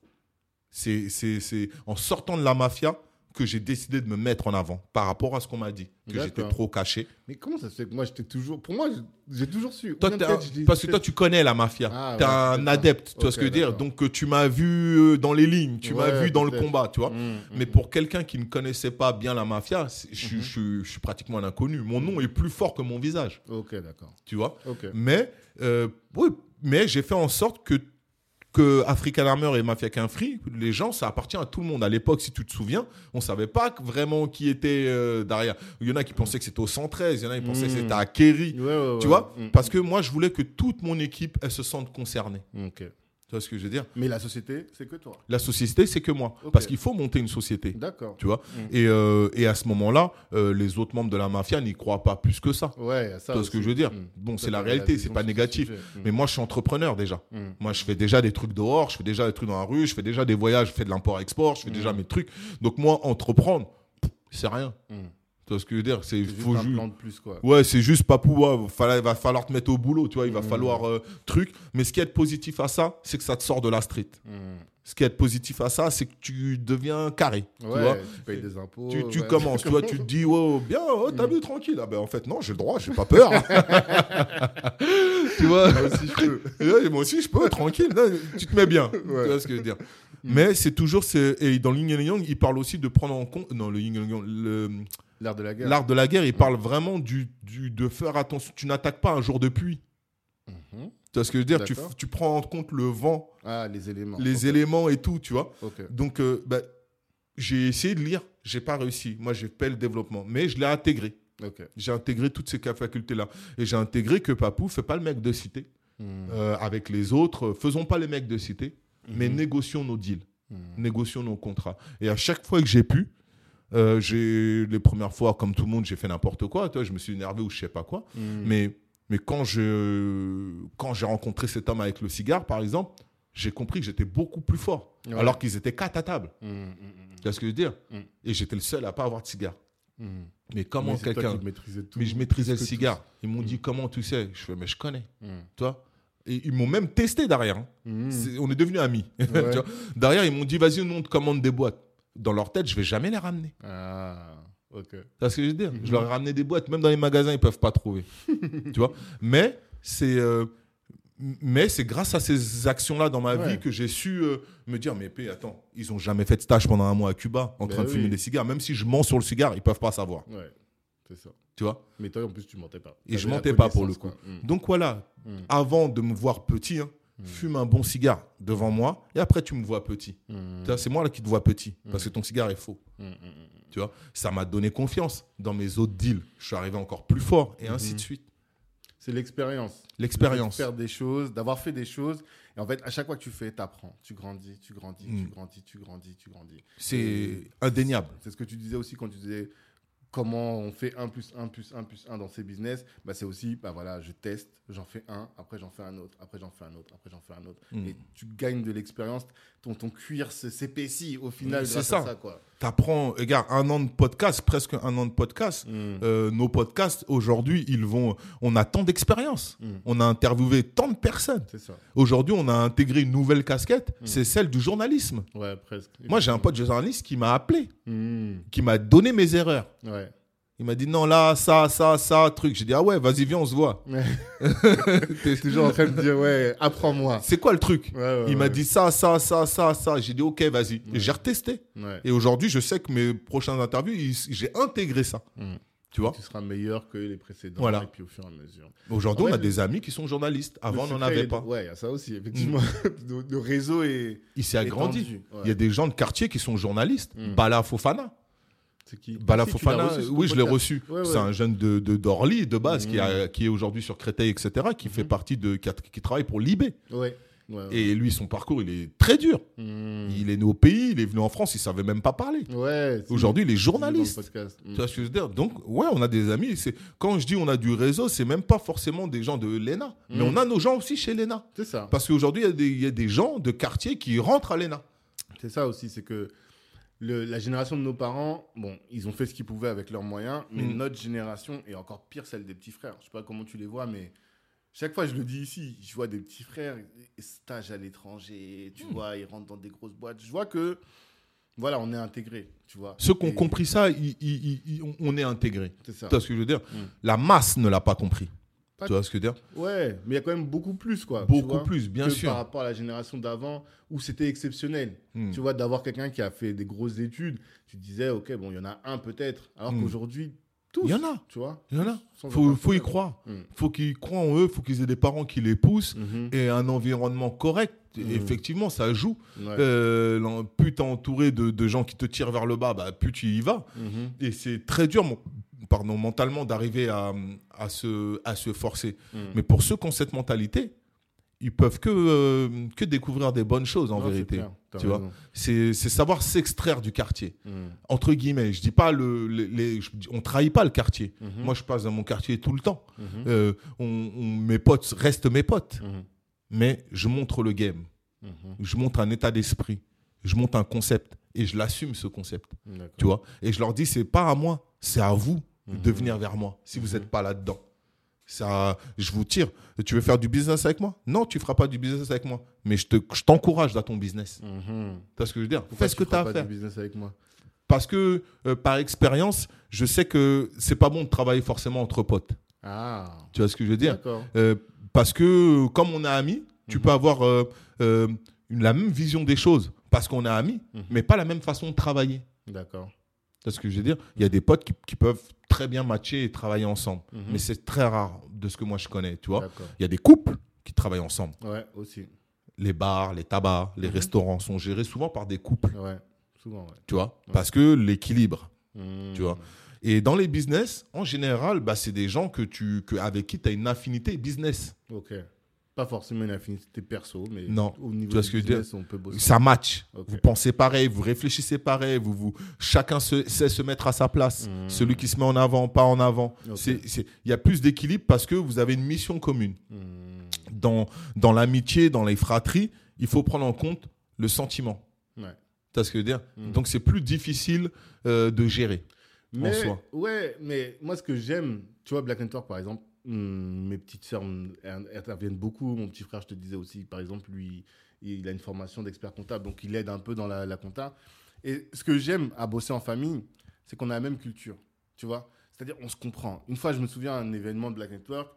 C'est en sortant de la mafia que j'ai décidé de me mettre en avant par rapport à ce qu'on m'a dit, que j'étais trop caché. Mais comment ça se fait que moi, j'étais toujours. Pour moi, j'ai- toujours su. Toi, un- parce que toi, tu connais la mafia. Ah, tu es ouais, un adepte, tu vois ce que je veux dire. Donc, euh, tu m'as vu euh, dans les lignes, tu m'as vu dans le combat, tu vois. Mm, Mais mm, pour quelqu'un qui ne connaissait pas bien la mafia, je, suis- je suis- je suis pratiquement un inconnu. Mon nom est plus fort que mon visage. Ok, d'accord. tu vois. Ok. Mais, euh, oui, mais j'ai fait en sorte que, que African Armor et Mafia Qu'un Free, les gens, ça appartient à tout le monde. À l'époque, si tu te souviens, on savait pas vraiment qui était euh, derrière. Il y en a qui pensaient que c'était au 113, il y en a qui pensaient que Mhm. c'était à Kerry. Ouais, ouais, Tu ouais. vois? Mm, Parce que moi, je voulais que toute mon équipe, elle se sente concernée. Tu vois ce que je veux dire? Mais la société, c'est que toi. La société, c'est que moi. Parce qu'il faut monter une société. D'accord. Tu vois? Mm. et, euh, et à ce moment-là, euh, les autres membres de la mafia n'y croient pas plus que ça. Ouais, ça. Tu vois ce que je veux dire? Mm. Bon, c'est la réalité, c'est pas négatif. Mm. Mais moi, je suis entrepreneur déjà. Moi, je fais déjà des trucs dehors, je fais déjà des trucs dans la rue, je fais déjà des voyages, je fais de l'import-export, je fais déjà mes trucs. Donc, moi, entreprendre, c'est rien. Tu vois ce que je veux dire C'est juste plan de plus, quoi. Ouais, c'est juste papou, ouais, va falloir- il va falloir te mettre au boulot, tu vois, il va Mm. falloir euh, truc. Mais ce qui est positif à ça, c'est que ça te sort de la street. Mm. Ce qui est positif à ça, c'est que tu deviens carré. tu vois tu payes des impôts. tu, tu ouais. commences, tu vois, tu te dis, oh, bien, oh, t'as vu, tranquille. Ah ben, en fait, non, j'ai le droit, j'ai pas peur. tu vois Moi aussi, je peux. Moi aussi, je peux, tranquille. Tu te mets bien. Ouais. Tu vois ce que je veux dire. Mais c'est toujours. Et dans le yin et yang, il parle aussi de prendre en compte. Non, le yin et yang. le- L'art de la guerre. L'art de la guerre, il parle vraiment du, du, de faire attention. Tu n'attaques pas un jour de pluie. Mhm. Tu vois ce que je veux dire? Tu, tu prends en compte le vent, Ah, les éléments. les éléments et tout, tu vois. Donc, euh, bah, j'ai essayé de lire. J'ai pas réussi. Moi, j'ai fait le développement. Mais je l'ai intégré. J'ai intégré toutes ces facultés-là. Et j'ai intégré que Papou fait pas le mec de cité. Mm. Euh, avec les autres, faisons pas les mecs de cité, mais Mhm. négocions nos deals, Mm. négocions nos contrats. Et à chaque fois que j'ai pu, euh, j'ai les premières fois, comme tout le monde, j'ai fait n'importe quoi. Tu vois, je me suis énervé ou je sais pas quoi. Mm. Mais, mais quand je quand j'ai rencontré cet homme avec le cigare, par exemple, j'ai compris que j'étais beaucoup plus fort. Ouais. Alors qu'ils étaient quatre à table. Mm, mm, mm, Tu vois ce que je veux dire? Et j'étais le seul à pas avoir de cigare. Mais comment toi quelqu'un. Mais je maîtrisais le cigare. Ils m'ont dit comment tu sais? Je fais mais je connais. Et ils m'ont même testé derrière. hein. On est devenus amis. Ouais. Derrière, ils m'ont dit, vas-y, nous, on te commande des boîtes. Dans leur tête, je vais jamais les ramener. Ah, ok. Vois ce que je veux dire? Mhm. Je leur ai ramené des boîtes, même dans les magasins, ils peuvent pas trouver. tu vois? Mais c'est. euh, Mais c'est grâce à ces actions-là dans ma Ouais. vie que j'ai su euh, me dire mais P, attends, ils ont jamais fait de stage pendant un mois à Cuba en Ben train de fumer des cigares. Même si je mens sur le cigare, ils peuvent pas savoir. Ouais, c'est ça. Tu vois? Mais toi, en plus, tu mentais pas. Et je mentais pas pour le coup. Mm. Donc voilà, Mm. avant de me voir petit, hein, fume un bon cigare devant moi et après tu me vois petit. Mm. C'est moi là qui te vois petit parce que ton cigare est faux. Mm, mm, mm. Tu vois, ça m'a donné confiance dans mes autres deals. Je suis arrivé encore plus fort et ainsi Mhm. de suite. C'est l'expérience. L'expérience. De faire des choses, d'avoir fait des choses. Et en fait, à chaque fois que tu fais, tu apprends. Tu grandis, tu grandis, tu Mm. grandis, tu grandis, tu grandis. C'est indéniable. C'est ce que tu disais aussi quand tu disais comment on fait 1 plus 1 plus 1 plus 1 dans ces business. Bah, c'est aussi, bah voilà, je teste, j'en fais un, après j'en fais un autre, après j'en fais un autre, après j'en fais un autre. Mm. Et tu gagnes de l'expérience, ton, ton cuir s'épaissit au final C'est ça. ça. T'apprends, regarde, un an de podcast, presque un an de podcast. Mm. Euh, nos podcasts aujourd'hui, ils vont. On a tant d'expérience. Mm. On a interviewé tant de personnes. C'est ça. Aujourd'hui, on a intégré une nouvelle casquette. Mm. C'est celle du journalisme. Ouais, presque. Moi, j'ai un pote journaliste qui m'a appelé, qui m'a donné mes erreurs. Ouais. Il m'a dit non, là, ça, ça, ça, truc. J'ai dit ah ouais, vas-y, viens, on se voit. T'es toujours en train de dire, ouais, apprends-moi. C'est quoi le truc Ouais, ouais, Il m'a dit ça, ça, ça, ça, ça. J'ai dit ok, vas-y. J'ai retesté. Et aujourd'hui, je sais que mes prochaines interviews, j'ai intégré ça. Mm. Tu vois Tu seras meilleur que les précédents. Voilà. Et puis au fur et à mesure. Aujourd'hui, on a des amis qui sont journalistes. Avant, on n'en avait pas. Ouais, il y a ça aussi, effectivement. le, le réseau est. Il s'est agrandi. Il y a des gens de quartier qui sont journalistes. Mm. Bala Fofana. Qui Bala Ah, si, Fofana, ton oui, je l'ai reçu. Ouais, C'est un jeune de, d'Orly, de base, qui, Mm. a- qui est aujourd'hui sur Créteil, etc., qui fait partie de. Qui, a- qui travaille pour Libé. Ouais. ouais, ouais. Et lui, son parcours, il est très dur. Mm. Il est né au pays, il est venu en France, il savait même pas parler. Ouais. Aujourd'hui, il est journaliste. Tu vois ce que je veux dire? Donc, ouais, on a des amis. C'est Quand je dis on a du réseau, c'est même pas forcément des gens de l'ENA. Mais on a nos gens aussi chez l'ENA. C'est ça. Parce qu'aujourd'hui, il y y, a des gens de quartier qui rentrent à l'ENA. C'est ça aussi, c'est que le- la génération de nos parents, bon, ils ont fait ce qu'ils pouvaient avec leurs moyens, mais Mm. notre génération, et encore pire celle des petits frères, je sais pas comment tu les vois, mais chaque fois je le dis ici, je vois des petits frères, stage à l'étranger, tu Mm. vois, ils rentrent dans des grosses boîtes. Je vois que, voilà, on est intégré, tu vois. Ceux qui ont compris ça, ils- ils- ils- ils- on est intégré. C'est ça. Tu vois ce que je veux dire? Mm. La masse ne l'a pas compris. Pas- Tu vois ce que je veux dire? Ouais, mais il y a quand même beaucoup plus, quoi. Beaucoup vois, plus, bien que sûr. Par rapport à la génération d'avant, où c'était exceptionnel. Mm. Tu vois, d'avoir quelqu'un qui a fait des grosses études, tu disais, ok, bon, il y en a un peut-être. Alors Mm. qu'aujourd'hui, tous. Il y en a. Tu vois Il y en a. Faut, faut y croire. Mm. faut qu'ils croient en eux, faut qu'ils aient des parents qui les poussent Mhm. et un environnement correct. Et Mm. Effectivement, ça joue. Ouais. Euh, plus t'es entouré de, de gens qui te tirent vers le bas, bah, plus tu y vas. Mhm. Et c'est très dur, mon- pardon, mentalement, d'arriver à, à, se, à se forcer. Mm. Mais pour ceux qui ont cette mentalité, ils peuvent que, euh, que découvrir des bonnes choses en Non, vérité. clair, tu vois. raison. C'est c'est savoir s'extraire du quartier. Mm. Entre guillemets, je dis pas le, les, les- je dis- on trahit pas le quartier. Mhm. Moi, je passe dans mon quartier tout le temps. Euh, on- on- mes potes restent mes potes, mais je montre le game. Je montre un état d'esprit. Je montre un concept et je l'assume ce concept. Tu vois? Et je leur dis, c'est pas à moi, c'est à vous Mhm. de venir vers moi si vous Mhm. n'êtes pas là-dedans. Ça, je vous tire. Tu veux faire du business avec moi? Non, tu feras pas du business avec moi. Mais je te- je t'encourage dans ton business. Mhm. Tu vois ce que je veux dire? Pourquoi Fais ce que tu as à faire. du business avec moi? Parce que, euh, par expérience, je sais que c'est pas bon de travailler forcément entre potes. Ah. Tu vois ce que je veux dire? Euh, Parce que, comme on est amis, tu Mhm. peux avoir euh, une- la même vision des choses parce qu'on est amis, Mhm. mais pas la même façon de travailler. D'accord. Vois ce que je veux dire Il y a des potes qui, qui peuvent très bien matcher et travailler ensemble. Mhm. Mais c'est très rare de ce que moi je connais, tu vois. Il y a des couples qui travaillent ensemble. Ouais, aussi. Les bars, les tabacs, les Mhm. restaurants sont gérés souvent par des couples, Ouais. Souvent, ouais. tu vois. Ouais. Parce que l'équilibre. Mhm. Tu vois. Et dans les business, en général, bah, c'est des gens que tu, que, avec qui tu as une affinité business. Ok. Pas forcément une affinité perso, mais Non. au niveau Tu ce que business, on peut bosser. Ça match. Vous pensez pareil, vous réfléchissez pareil, vous, vous, chacun se- sait se mettre à sa place. Mhm. Celui qui se met en avant, pas en avant. Il y a plus d'équilibre parce que vous avez une mission commune. Mhm. Dans, dans l'amitié, dans les fratries, il faut prendre en compte le sentiment. Ouais. Tu vois ce que je veux dire Mhm. Donc c'est plus difficile euh, de gérer. Mais, soi. Ouais, mais moi, ce que j'aime, tu vois, Black and Talk, par exemple, hum, mes petites sœurs hum, interviennent beaucoup. Mon petit frère, je te disais aussi, par exemple, lui, il a une formation d'expert comptable, donc il aide un peu dans la, la compta. Et ce que j'aime à bosser en famille, c'est qu'on a la même culture, tu vois. C'est-à-dire, on se comprend. Une fois, je me souviens d'un événement de Black Network,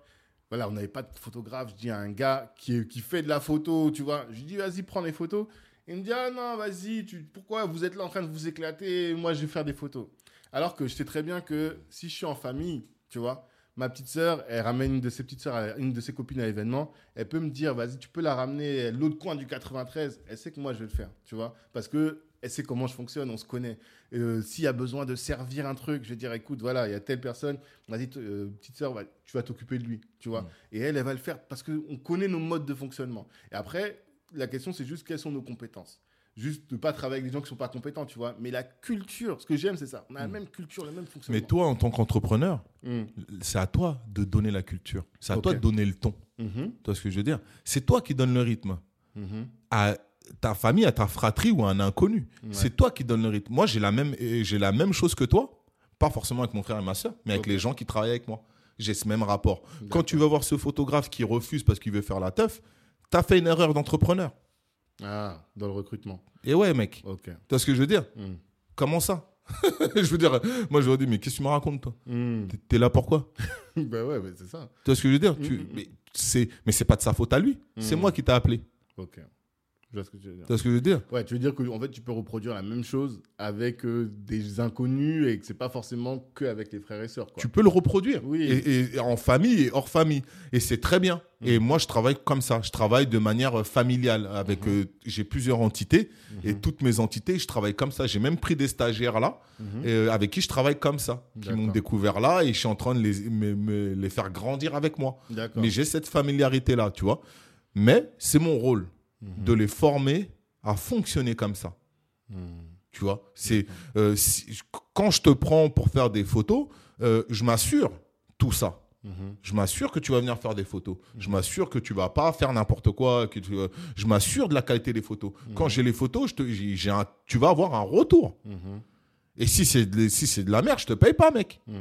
voilà, on n'avait pas de photographe. Je dis à un gars qui, fait de la photo, tu vois. Je lui dis, vas-y, prends les photos. Il me dit, ah non, vas-y, pourquoi vous êtes là en train de vous éclater? Moi, je vais faire des photos. Alors que je sais très bien que si je suis en famille, tu vois, ma petite sœur, elle ramène une de ses petites sœurs, une de ses copines à l'événement, elle peut me dire, vas-y, tu peux la ramener l'autre coin du 93. Elle sait que moi, je vais le faire, tu vois, parce que elle sait comment je fonctionne, on se connaît. Euh, S'il y a besoin de servir un truc, je vais dire, écoute, voilà, il y a telle personne, vas-y, euh, petite sœur, tu vas t'occuper de lui, tu vois. Mm. Et elle, elle va le faire parce qu'on connaît nos modes de fonctionnement. Et après, la question, c'est juste quelles sont nos compétences? Juste de pas travailler avec des gens qui sont pas compétents, tu vois. Mais la culture, ce que j'aime, c'est ça. On a la Mm. même culture, le même fonctionnement. Mais toi, en tant qu'entrepreneur, Mm. c'est à toi de donner la culture. C'est à toi de donner le ton. Mhm. Tu vois ce que je veux dire? C'est toi qui donne le rythme. Mhm. À ta famille, à ta fratrie ou à un inconnu. Ouais. C'est toi qui donne le rythme. Moi, j'ai la, même, et j'ai la même chose que toi. Pas forcément avec mon frère et ma soeur, mais avec les gens qui travaillent avec moi. J'ai ce même rapport. Quand tu vas voir ce photographe qui refuse parce qu'il veut faire la teuf, tu as fait une erreur d'entrepreneur. Ah, dans le recrutement. Et ouais, mec. Ok. Tu vois ce que je veux dire? Mm. Comment ça? Je veux dire, moi, je leur dis, mais qu'est-ce que tu me racontes, toi? Mm. T'es- là pourquoi bah ouais, mais c'est ça. Tu vois ce que je veux dire? Mm, Tu-. Mais c'est mais c'est pas de sa faute à lui. C'est moi qui t'ai appelé. Ok. Je vois ce que tu veux dire. Tu vois ce que je veux dire? Ouais, tu veux dire que en fait, tu peux reproduire la même chose avec euh, des inconnus et que c'est pas forcément que avec les frères et sœurs. Quoi. Tu peux le reproduire. Oui. Et, et en famille et hors famille. Et c'est très bien. Mm. Et moi, je travaille comme ça. Je travaille de manière euh, familiale. Avec, Mhm. euh, j'ai plusieurs entités. Et Mhm. toutes mes entités, je travaille comme ça. J'ai même pris des stagiaires là, euh, avec qui je travaille comme ça. Qui m'ont découvert là. Et je suis en train de les, me- me- les faire grandir avec moi. Mais j'ai cette familiarité là, tu vois. Mais c'est mon rôle De les former à fonctionner comme ça. Tu vois, c'est euh, quand je te prends pour faire des photos, euh, je m'assure tout ça. Je m'assure que tu vas venir faire des photos. Je m'assure que tu vas pas faire n'importe quoi. Que euh, je m'assure de la qualité des photos. Quand j'ai les photos, je te, tu vas avoir un retour. Et si c'est de, si c'est de la merde, je te paye pas, mec. Tu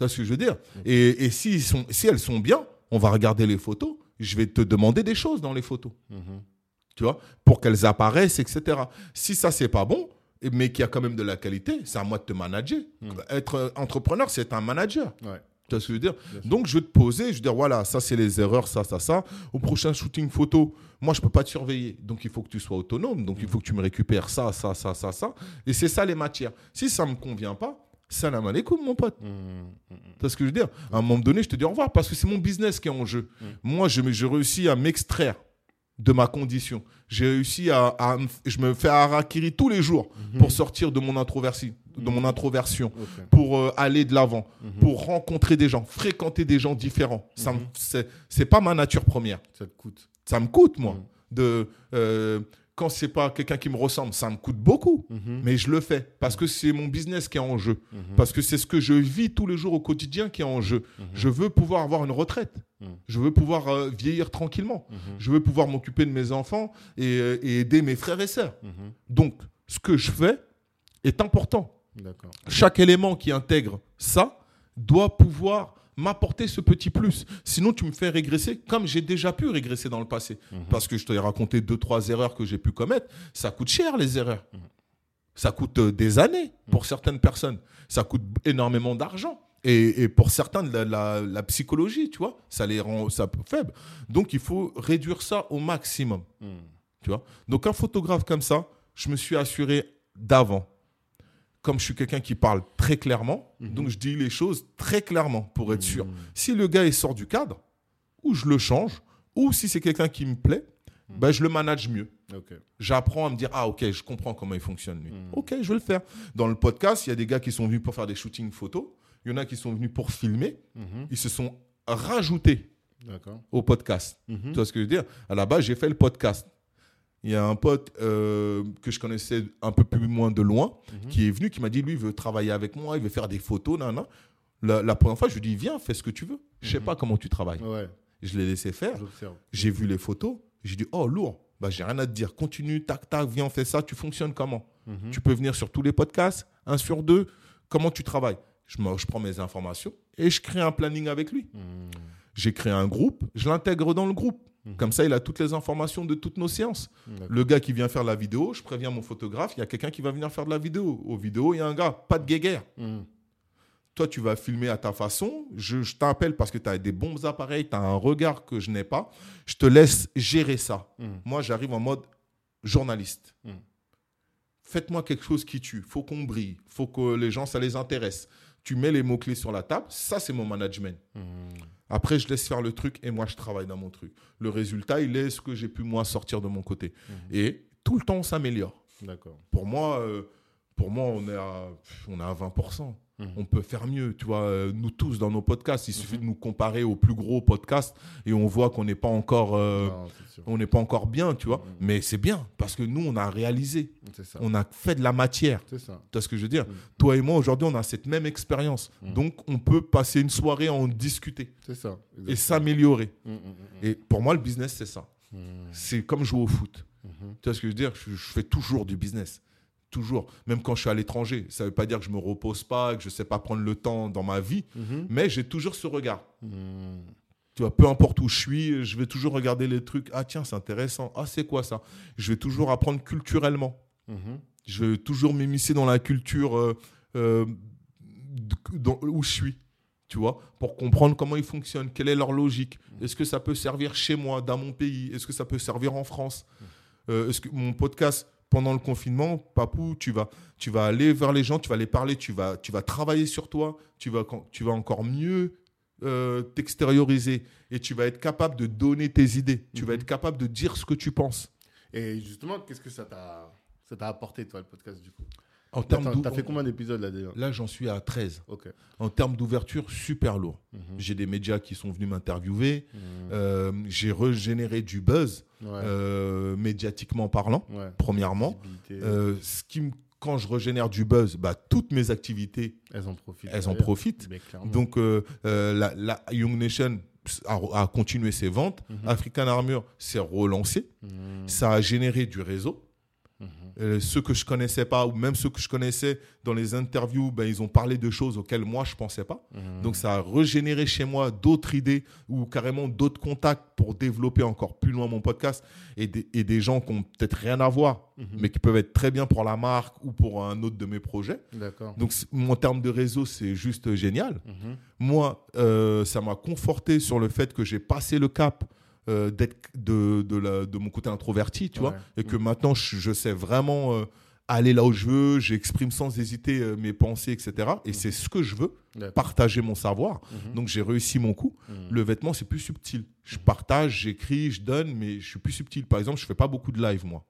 vois ce que je veux dire? Et, si elles sont bien, on va regarder les photos. Je vais te demander des choses dans les photos. Mhm. Tu vois Pour qu'elles apparaissent, etc. Si ça, c'est pas bon, mais qu'il y a quand même de la qualité, c'est à moi de te manager. Mm. Être euh, entrepreneur, c'est un manager. Ouais. Tu vois ce que je veux dire. Donc, je vais te poser, je vais dire, voilà, ça, c'est les erreurs, ça, ça, ça. Au prochain shooting photo, moi, je peux pas te surveiller. Donc, il faut que tu sois autonome. Donc, il faut que tu me récupères ça, ça, ça, ça, ça. Et c'est ça, les matières. Si ça me convient pas, salam alaikum, mon pote. Tu vois ce que je veux dire? À un moment donné, je te dis au revoir parce que c'est mon business qui est en jeu. Mm. Moi, je, je réussis à m'extraire de ma condition. J'ai réussi à, Je me fais harakiri tous les jours pour sortir de mon introversion. De mon introversion Ok. pour euh, aller de l'avant, Mhm. pour rencontrer des gens, fréquenter des gens différents. Ça c'est pas ma nature première. Ça te coûte. Ça me coûte, moi. Mhm. De, euh, quand c'est pas quelqu'un qui me ressemble, ça me coûte beaucoup. Mhm. Mais je le fais parce que c'est mon business qui est en jeu. Mhm. Parce que c'est ce que je vis tous les jours au quotidien qui est en jeu. Mhm. Je veux pouvoir avoir une retraite. Je veux pouvoir euh, vieillir tranquillement. Je veux pouvoir m'occuper de mes enfants et, euh, et aider mes frères et sœurs. Donc, ce que je fais est important. Chaque élément qui intègre ça doit pouvoir m'apporter ce petit plus. Sinon, tu me fais régresser comme j'ai déjà pu régresser dans le passé. Mhm. Parce que je t'ai raconté deux, trois erreurs que j'ai pu commettre. Ça coûte cher, les erreurs. Mhm. Ça coûte euh, des années pour certaines personnes. Ça coûte énormément d'argent. Et, et pour certains, la, la- la psychologie, tu vois, ça les rend ça faible. Donc, il faut réduire ça au maximum. Mhm. Tu vois? Donc un photographe comme ça, je me suis assuré d'avant. Comme je suis quelqu'un qui parle très clairement, Mhm. donc je dis les choses très clairement pour être sûr. Mhm. Si le gars il sort du cadre, ou je le change, ou si c'est quelqu'un qui me plaît, Mhm. ben, je le manage mieux. J'apprends à me dire, ah ok, je comprends comment il fonctionne lui. Ok, je vais le faire. Dans le podcast, il y a des gars qui sont venus pour faire des shootings photos, il y en a qui sont venus pour filmer, ils se sont rajoutés au podcast. Tu vois ce que je veux dire? À la base, j'ai fait le podcast. Il y a un pote euh, que je connaissais un peu plus moins de loin Mhm. qui est venu, qui m'a dit lui, il veut travailler avec moi, il veut faire des photos. Nan, nan. La, la première fois, je lui dis viens, fais ce que tu veux. Je sais Mhm. pas comment tu travailles. Ouais, Je l'ai laissé faire. J'ai vu les photos. J'ai dit oh, lourd. Bah, j'ai rien à te dire. Continue, tac, tac, viens, on fait ça. Tu fonctionnes comment? Mhm. Tu peux venir sur tous les podcasts, un sur deux. Comment tu travailles? Je, me- je prends mes informations et je crée un planning avec lui. J'ai créé un groupe, je l'intègre dans le groupe. Mhm. Comme ça, il a toutes les informations de toutes nos séances. Le gars qui vient faire la vidéo, je préviens mon photographe, il y a quelqu'un qui va venir faire de la vidéo. Aux vidéos, il y a un gars, pas de guéguerre. Mhm. toi, tu vas filmer à ta façon. Je, je t'appelle parce que tu as des bons appareils, tu as un regard que je n'ai pas. Je te laisse gérer ça. Mm. Moi, j'arrive en mode journaliste. Faites-moi quelque chose qui tue. faut qu'on brille. faut que les gens, ça les intéresse. Tu mets les mots-clés sur la table. Ça, c'est mon management. Après, je laisse faire le truc et moi, je travaille dans mon truc. Le résultat, il est ce que j'ai pu, moi, sortir de mon côté. Et tout le temps, on s'améliore. D'accord. Pour moi, euh, pour moi on, est à, on est à 20%. Mhm. On peut faire mieux, tu vois. euh, Nous tous, dans nos podcasts, il suffit de nous comparer aux plus gros podcasts et on voit qu'on n'est pas encore... euh, Non, on n'est pas encore bien, tu vois. Mhm. Mais c'est bien parce que nous, on a réalisé. Ça. On a fait de la matière. C'est ça. Tu vois ce que je veux dire? Mhm. Toi et moi, aujourd'hui, on a cette même expérience. Mhm. Donc, on peut passer une soirée à en discuter C'est ça. et s'améliorer. Et pour moi, le business, c'est ça. C'est comme jouer au foot. Mhm. Tu vois ce que je veux dire? Je, je fais toujours du business. Toujours. Même quand je suis à l'étranger. Ça ne veut pas dire que je me repose pas, que je ne sais pas prendre le temps dans ma vie. Mhm. Mais j'ai toujours ce regard. Mm. Tu vois, peu importe où je suis, je vais toujours regarder les trucs. Ah tiens, c'est intéressant. Ah, c'est quoi ça? Je vais toujours apprendre culturellement. Mhm. Je vais toujours m'immiscer dans la culture euh, euh, dans- où je suis. Tu vois, pour comprendre comment ils fonctionnent, quelle est leur logique. Est-ce que ça peut servir chez moi, dans mon pays? Est-ce que ça peut servir en France? Euh, Est-ce que mon podcast pendant le confinement, Papou, tu vas, tu vas aller vers les gens, tu vas les parler, tu vas, tu vas travailler sur toi, tu vas, tu vas encore mieux euh, t'extérioriser et tu vas être capable de donner tes idées. Tu vas Mhm. être capable de dire ce que tu penses. Et justement, qu'est-ce que ça t'a ça t'a apporté, toi, le podcast, du coup? En termes t'as fait combien d'épisodes, là, déjà Là, j'en suis à 13. Ok. En termes d'ouverture, super lourd. Mhm. J'ai des médias qui sont venus m'interviewer. Mhm. Euh, j'ai régénéré du buzz, Ouais. euh, médiatiquement parlant, ouais. premièrement. Euh, ce qui me- quand je régénère du buzz, bah, toutes mes activités, elles en profitent. elles en profitent. Donc, euh, euh, la, la Young Nation a, a continué ses ventes. Mhm. African Armor s'est relancé. Ça a généré du réseau. Mhm. Euh, ceux que je connaissais pas, ou même ceux que je connaissais dans les interviews, ben, ils ont parlé de choses auxquelles moi, je pensais pas. Mhm. Donc ça a régénéré chez moi d'autres idées ou carrément d'autres contacts pour développer encore plus loin mon podcast et des, et des gens qui ont peut-être rien à voir, Mhm. mais qui peuvent être très bien pour la marque ou pour un autre de mes projets. Donc en termes de réseau, c'est juste génial. Moi, euh, ça m'a conforté sur le fait que j'ai passé le cap euh, d'être de, de, la- de mon côté introverti, tu Ouais. vois, et que maintenant je, je sais vraiment euh, aller là où je veux, j'exprime sans hésiter euh, mes pensées, etc. Et c'est ce que je veux, partager mon savoir. Mhm. Donc j'ai réussi mon coup. Mhm. Le vêtement, c'est plus subtil. Je partage, j'écris, je donne, mais je suis plus subtil. Par exemple, je fais pas beaucoup de live, moi.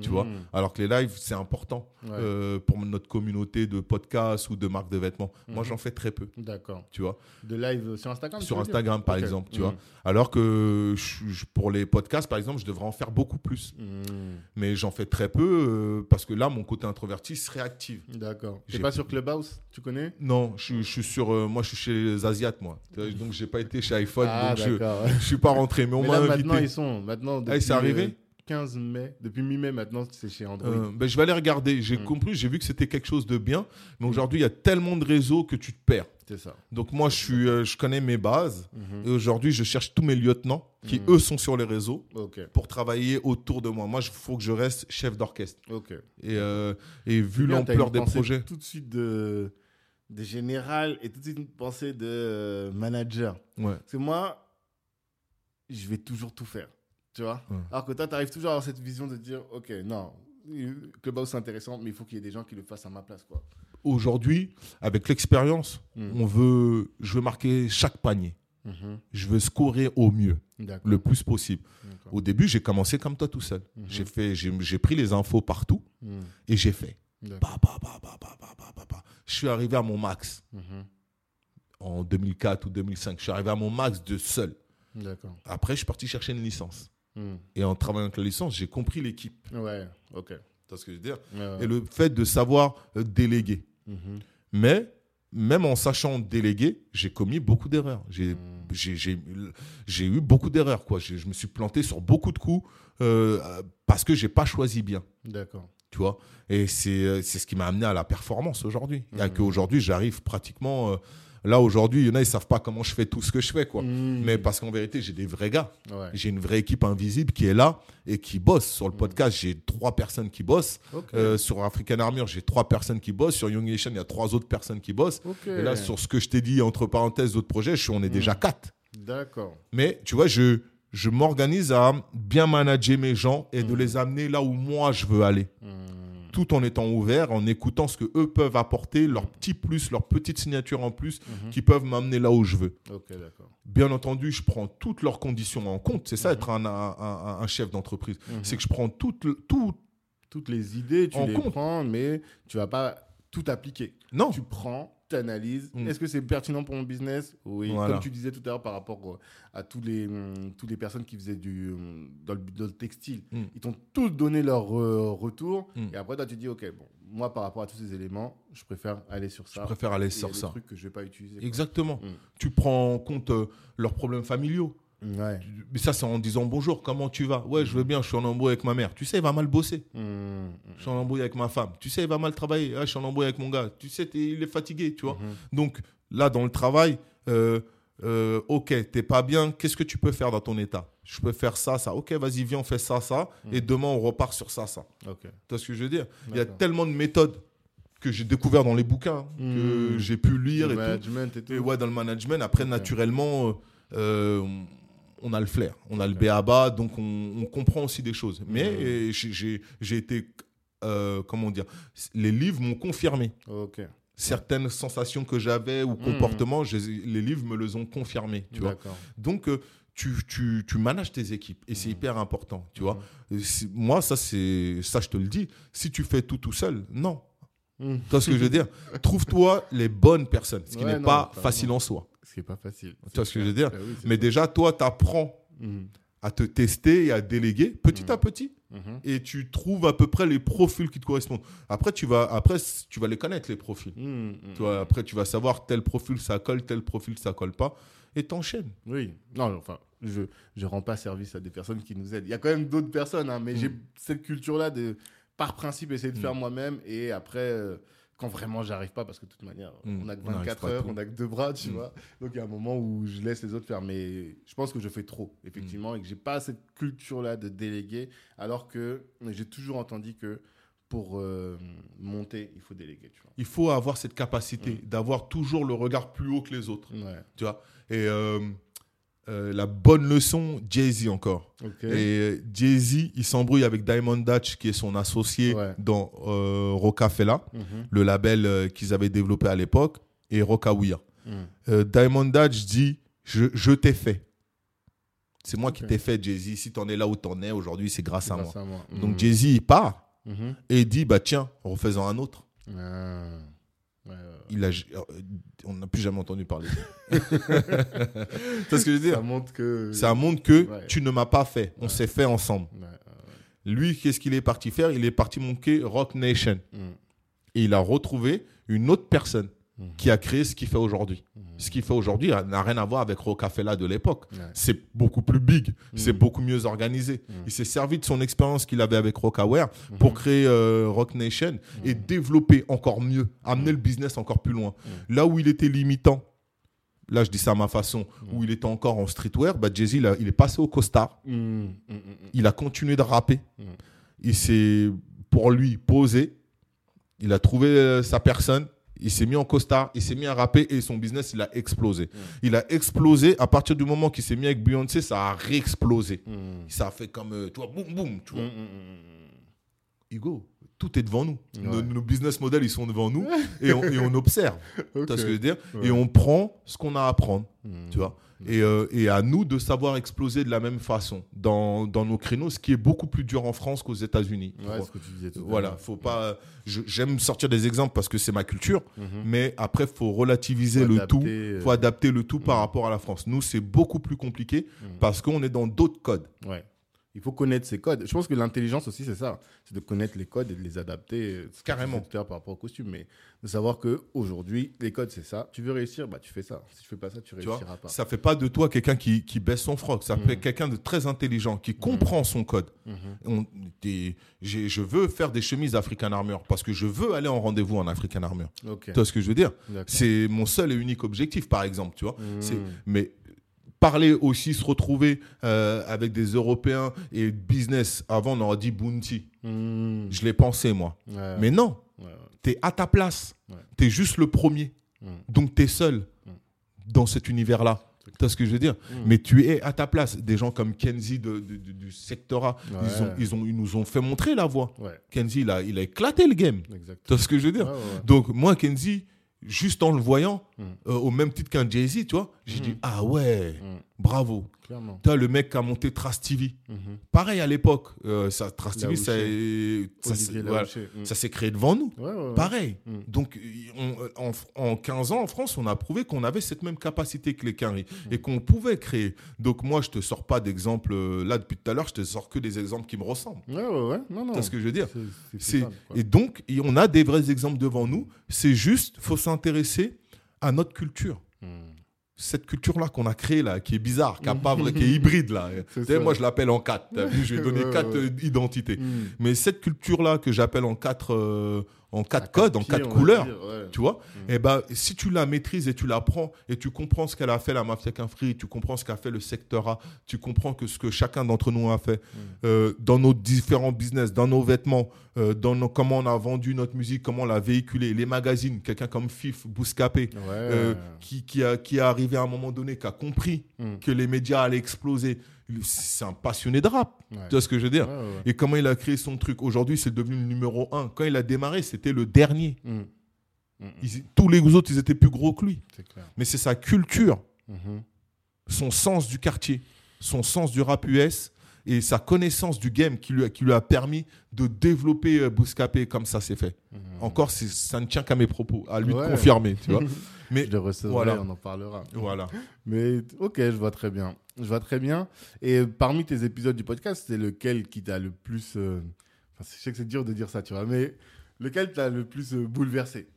Tu vois Mhm. Alors que les lives, c'est important Ouais. euh, pour notre communauté de podcasts ou de marques de vêtements. Moi, Mhm. j'en fais très peu, D'accord. tu vois. De live sur Instagram Sur Instagram, par exemple, tu vois. Alors que je- pour les podcasts, par exemple, je devrais en faire beaucoup plus. Mhm. Mais j'en fais très peu euh, parce que là, mon côté introverti se réactive. D'accord. J'ai- pas sur Clubhouse Tu connais? Non, je, suis- je suis sur. euh, moi, je suis chez les Asiates, moi. Donc, j'ai pas été chez iPhone. Ah, donc, je, je suis pas rentré. Mais on m'a invité. maintenant, ils sont. Maintenant, Ah, c'est depuis, arrivé? euh, 15 mai. Depuis mi-mai, maintenant, c'est chez Android. Euh, ben, je vais aller regarder. J'ai Mm. compris, j'ai vu que c'était quelque chose de bien. Mais aujourd'hui, il y a tellement de réseaux que tu te perds. C'est ça. Donc moi, je, suis, euh, je connais mes bases. Mhm. Et aujourd'hui, je cherche tous mes lieutenants qui, Mm. eux, sont sur les réseaux pour travailler autour de moi. Moi, il faut que je reste chef d'orchestre. Et, euh, et vu l'ampleur des projets. Tout de suite de, de général et tout de suite une pensée de manager. Ouais. Parce que moi, je vais toujours tout faire. Alors que toi, tu arrives toujours à avoir cette vision de dire Ok, non, Clubhouse c'est intéressant, mais il faut qu'il y ait des gens qui le fassent à ma place. quoi. Aujourd'hui, avec l'expérience, hmm. on veut, je veux marquer chaque panier. Mhm. Je veux scorer au mieux, le plus possible. Au début, j'ai commencé comme toi tout seul. Mhm. J'ai fait, j'ai pris les infos partout hmm. et j'ai fait. Bah, bah, bah, je suis arrivé à mon max mhm. en 2004 ou 2005. Je suis arrivé à mon max de seul. Après, je suis parti chercher une licence. Mhm. Et en travaillant avec la licence, j'ai compris l'équipe. Ouais, ok. Tu ce que je veux dire Ouais, ouais. Et le fait de savoir euh, déléguer. Mhm. Mais même en sachant déléguer, j'ai commis beaucoup d'erreurs. J'ai j'ai eu beaucoup d'erreurs. quoi. Je me suis planté sur beaucoup de coups euh, parce que j'ai pas choisi bien. D'accord. Tu vois? Et c'est euh, c'est ce qui m'a amené à la performance aujourd'hui. Il y a Mhm. qu'aujourd'hui, j'arrive pratiquement euh, Là, aujourd'hui, il y en a, ils savent pas comment je fais tout ce que je fais, quoi. Mm. Mais parce qu'en vérité, j'ai des vrais gars. Ouais. J'ai une vraie équipe invisible qui est là et qui bosse. Sur le podcast, j'ai trois personnes qui bossent. Euh, sur African Armure, j'ai trois personnes qui bossent. Sur Young Nation, il y a trois autres personnes qui bossent. Et là, sur ce que je t'ai dit, entre parenthèses, d'autres projets, je suis, on est déjà quatre. D'accord. Mais tu vois, je, je m'organise à bien manager mes gens et de les amener là où moi je veux aller. Tout en étant ouvert, en écoutant ce que eux peuvent apporter, leur petit plus, leur petite signature en plus, Mhm. qui peuvent m'amener là où je veux. Bien entendu, je prends toutes leurs conditions en compte. C'est ça Mhm. être un, un- un- un chef d'entreprise. Mhm. C'est que je prends tout, tout. Toutes les idées, tu En les compte. prends, mais tu vas pas tout appliquer. Non, Tu prends, tu analyses. Mm. Est-ce que c'est pertinent pour mon business? Oui. Voilà. Comme tu disais tout à l'heure par rapport euh, à tous les, hum, toutes les personnes qui faisaient du, hum, dans, le, dans le textile, Mm. ils t'ont tous donné leur euh, retour. Mm. Et après, toi, tu dis, OK, bon, moi, par rapport à tous ces éléments, je préfère aller sur ça. je préfère aller sur des ça. trucs que je vais pas utiliser. Exactement. Mm. Tu prends en compte euh, leurs problèmes familiaux. Ouais. Mais ça, c'est en disant bonjour, comment tu vas? Ouais, je vais bien, je suis en embrouille avec ma mère. Tu sais, il va mal bosser. Mm, mm, Je suis en embrouille avec ma femme. Tu sais, il va mal travailler. Ah, je suis en embrouille avec mon gars. Tu sais, il est fatigué, tu vois. mhm. Donc, là, dans le travail, euh, euh, ok, t'es pas bien. Qu'est-ce que tu peux faire dans ton état? Je peux faire ça, ça. Ok, vas-y, viens, on fait ça, ça. Et demain, on repart sur ça, ça. Tu vois ce que je veux dire? Il y a tellement de méthodes que j'ai découvert dans les bouquins, que Mm. j'ai pu lire Le et tout. management et tout. Et ouais, dans le management, après, naturellement, euh, on a le flair, on a le béaba, donc on, on comprend aussi des choses. Mais j'ai- été, euh, comment dire, les livres m'ont confirmé. Ok. Certaines sensations que j'avais ou Mhm. comportements, je les livres me les ont confirmés, tu vois. Donc, euh, tu, tu, tu manages tes équipes et c'est Mhm. hyper important, tu vois. Si- moi, ça, c'est ça, je te le dis. Si tu fais tout tout seul, non. Tu vois ce que je veux dire? Trouve-toi les bonnes personnes, ce qui Ouais, n'est pas facile en soi. Ce qui est pas facile. Tu vois ce que je veux dire oui, c'est Mais déjà, toi, tu apprends Mhm. à te tester et à déléguer petit Mhm. à petit. Mhm. Et tu trouves à peu près les profils qui te correspondent. Après, tu vas, après, tu vas les connaître, les profils. Tu vois, après, tu vas savoir tel profil ça colle, tel profil ça colle pas. Et t'enchaînes. Oui. Non, enfin, je je rends pas service à des personnes qui nous aident. Il y a quand même d'autres personnes, hein, mais j'ai cette culture-là de, par principe, essayer de faire moi-même. Et après, euh, quand vraiment j'arrive pas, parce que de toute manière, Mm. on n'a que On n'arrive 24 pas à heures, on n'a que deux bras, tu Mm. vois. Donc il y a un moment où je laisse les autres faire. Mais je pense que je fais trop, effectivement, et que j'ai pas cette culture-là de déléguer. Alors que j'ai toujours entendu que pour euh, monter, il faut déléguer, tu Il faut avoir cette capacité Mm. d'avoir toujours le regard plus haut que les autres. vois. Ouais. Tu vois Et euh, euh, la bonne leçon, Jay-Z encore. Et euh, Jay-Z, il s'embrouille avec Diamond Dutch, qui est son associé Ouais. dans euh, Rocafella, Mhm. le label euh, qu'ils avaient développé à l'époque, et Rocaweer. Mhm. Euh, Diamond Dutch dit Je, je t'ai fait. C'est moi qui t'ai fait, Jay-Z. Si t'en es là où t'en es aujourd'hui, c'est grâce à moi. Grâce à moi. Donc Mhm. Jay-Z, il part Mhm. et il dit Bah tiens, refaisons un autre. Ah. Ouais, ouais, ouais. Il a, euh, on n'a plus jamais entendu parler. C'est ce que je veux Ça dire. montre que. Ça montre que Ouais. tu ne m'as pas fait. On Ouais. s'est fait ensemble. Ouais, ouais, Lui, qu'est-ce qu'il est parti faire? Il est parti monter Rock Nation. Mm. Et il a retrouvé une autre personne Qui a créé ce qu'il fait aujourd'hui. Mhm. Ce qu'il fait aujourd'hui n'a rien à voir avec Rocafella de l'époque. Ouais. C'est beaucoup plus big, c'est Mhm. beaucoup mieux organisé. Mhm. Il s'est servi de son expérience qu'il avait avec Rockaware pour créer euh, Rock Nation et développer encore mieux, amener le business encore plus loin. Là où il était limitant, là je dis ça à ma façon, où il était encore en streetwear, bah, Jay-Z, il, est passé au costard, il a continué de rapper, il s'est, pour lui, posé, il a trouvé euh, sa personne, il s'est mis en costard, il s'est mis à rapper et son business, il a explosé. Il a explosé à partir du moment qu'il s'est mis avec Beyoncé, ça a réexplosé. Mm. Ça a fait comme, euh, tu vois, boum, boum, tu Mm, vois. mm, mm, Hugo, tout est devant nous. Nos, Ouais. nos business models, ils sont devant nous et on, et on observe. mm. Tu vois ce que je veux dire? Ouais. Et on prend ce qu'on a à prendre, Mm. tu vois. Et, euh, et à nous de savoir exploser de la même façon dans, dans nos créneaux, ce qui est beaucoup plus dur en France qu'aux États-Unis. Ouais, ce que tu disais tout à Voilà, faut pas. J'aime sortir des exemples parce que c'est ma culture, Mhm. mais après faut relativiser Faut le adapter, tout. euh, Faut adapter le tout par Mhm. rapport à la France. Nous, c'est beaucoup plus compliqué Mhm. parce qu'on est dans d'autres codes. Ouais. Il faut connaître ses codes. Je pense que l'intelligence aussi, c'est ça. C'est de connaître les codes et de les adapter. euh, Carrément. par rapport au costume. Mais de savoir qu'aujourd'hui, les codes, c'est ça. Tu veux réussir, bah, tu fais ça. Si tu fais pas ça, tu Tu vois, réussiras pas. ça fait pas de toi quelqu'un qui, qui baisse son froc. Ça fait quelqu'un de très intelligent, qui comprend son code. Mhm. On- je veux faire des chemises African Armor parce que je veux aller en rendez-vous en African Armor. Ok. Tu vois ce que je veux dire? C'est mon seul et unique objectif, par exemple. Tu vois? Mhm. Mais parler aussi, se retrouver euh, avec des Européens et business. Avant, on aurait dit Bounty. Mhm. Je l'ai pensé, moi. Ouais, Mais non, ouais, tu es à ta place. Ouais. Tu es juste le premier. Mhm. Donc, tu es seul Mm. dans cet univers-là. Tu vois ce que je veux dire? Mais tu es à ta place. Des gens comme Kenzie de- de- de- du secteur A, ils, ont, ils, ont, ils nous ont fait montrer la voie. Ouais, Kenzie, il a, il a éclaté le game. Tu vois ce que je veux dire? Ouais. Donc, moi, Kenzie, juste en le voyant, Mm. euh, au même titre qu'un Jay-Z, tu vois, j'ai Mm. dit, ah ouais, Mm. Bravo. Vois, le mec qui a monté Trust TV. Mhm. Pareil à l'époque, euh, ça, TV, ça, s'est- voilà, Laouché. Mm. ça s'est créé devant nous. Ouais, ouais, ouais. Pareil. Mm. Donc, on- en, en 15 ans en France, on a prouvé qu'on avait cette même capacité que les Quinry Mm. et qu'on pouvait créer. Donc, moi, je te sors pas d'exemples. euh, Là, depuis tout à l'heure, je te sors que des exemples qui me ressemblent. Ouais, ouais, ouais. Non, non. Vois ce que je veux dire? C'est- c'est C'est-. Et donc, et on a des vrais exemples devant nous. C'est juste, faut s'intéresser à notre culture. Cette culture-là qu'on a créée, là, qui est bizarre, qui, a pas vrai- qui est hybride, là. Moi, je l'appelle en quatre. T'as vu, je vais donner Ouais, quatre ouais. euh, identités. Mm. Mais cette culture-là que j'appelle en quatre, euh, en quatre codes, en quatre couleurs, dire, ouais. tu vois, Mm. eh ben, si tu la maîtrises et tu l'apprends et tu comprends ce qu'elle a fait, la Mafia Free, tu comprends ce qu'a fait le secteur A, tu comprends que ce que chacun d'entre nous a fait Mm. euh, dans nos différents business, dans nos vêtements, euh, dans nos- comment on a vendu notre musique, comment on l'a véhiculé, les magazines, quelqu'un comme Fif, Bouscapé, Ouais. euh, qui, qui, a, qui est arrivé à un moment donné, qui a compris Mm. que les médias allaient exploser. C'est un passionné de rap, Ouais. tu vois ce que je veux dire Ouais, ouais, ouais. Et comment il a créé son truc. Aujourd'hui, c'est devenu le numéro un. Quand il a démarré, c'était le dernier. Mm. Mm, mm. Ils- tous les autres, ils étaient plus gros que lui. Mais c'est sa culture, Mhm. son sens du quartier, son sens du rap US et sa connaissance du game qui lui a, qui lui a permis de développer euh, Bouscapé comme ça s'est fait. Mhm. Encore, ça ne tient qu'à mes propos, à lui de confirmer, tu vois. Mais Je le recevrai, voilà. on en parlera. voilà. Mais ok, je vois très bien. Je vois très bien. Et parmi tes épisodes du podcast, c'est lequel qui t'a le plus. euh, Enfin, je sais que c'est dur de dire ça, tu vois, mais lequel t'a le plus euh, bouleversé?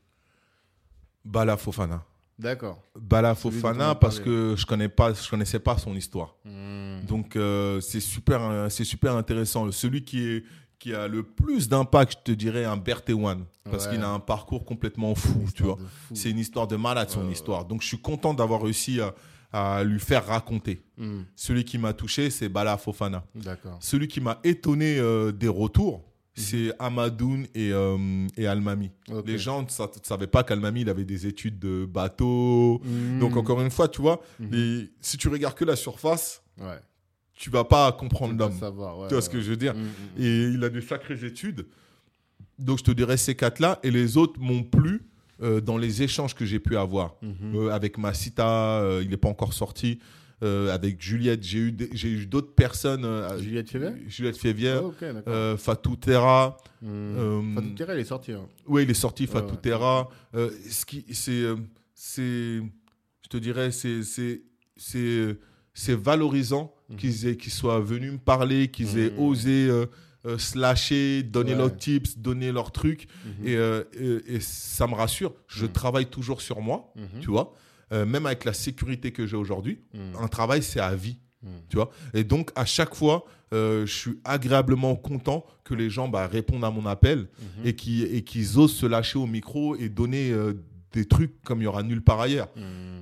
Bala Fofana. D'accord. Bala Fofana parce que je connais pas, je connaissais pas son histoire. Mm. Donc euh, c'est super, c'est super intéressant. Celui qui est qui a le plus d'impact, je te dirais, un Bertewan, parce Ouais. qu'il a un parcours complètement fou, tu vois. C'est une histoire de malade, son ouais. histoire. Donc je suis content d'avoir réussi à, à lui faire raconter. Mm. Celui qui m'a touché, c'est Bala Fofana. Celui qui m'a étonné euh, des retours, Mhm. c'est Amadoun et, euh, et Almami. Les gens ne sa- savaient pas qu'Almami il avait des études de bateau. Mm. Donc encore une fois, tu vois, les- si tu regardes que la surface, Ouais. tu vas pas comprendre l'homme. Ouais, Tu vois ouais, ce que je veux dire? Et il a des sacrées études. Donc je te dirais ces quatre-là. Et les autres m'ont plu euh, dans les échanges que j'ai pu avoir. Mhm. Euh, avec Massita, euh, il n'est pas encore sorti. Euh, avec Juliette, j'ai eu, des- j'ai eu d'autres personnes. Juliette Févière Juliette Févière, Ah, euh, Fatou Terra. Mm. euh, Fatou Terra, il est sorti. hein. Oui, il est sorti, Fatou ouais. Terra. Ce qui, c'est, c'est, je te dirais, c'est, c'est, c'est, c'est valorisant Mhm. qu'ils aient, qu'ils soient venus me parler, qu'ils aient Mhm. osé euh, slasher, donner Ouais. leurs tips, donner leurs trucs. Mhm. Et, euh, et- et ça me rassure. Je Mhm. travaille toujours sur moi, Mhm. tu vois. Euh, même avec la sécurité que j'ai aujourd'hui, un travail, c'est à vie. Tu vois et donc, à chaque fois, euh, je suis agréablement content que les gens bah, répondent à mon appel et qui et qu'ils osent se lâcher au micro et donner des trucs comme il y aura nulle part ailleurs.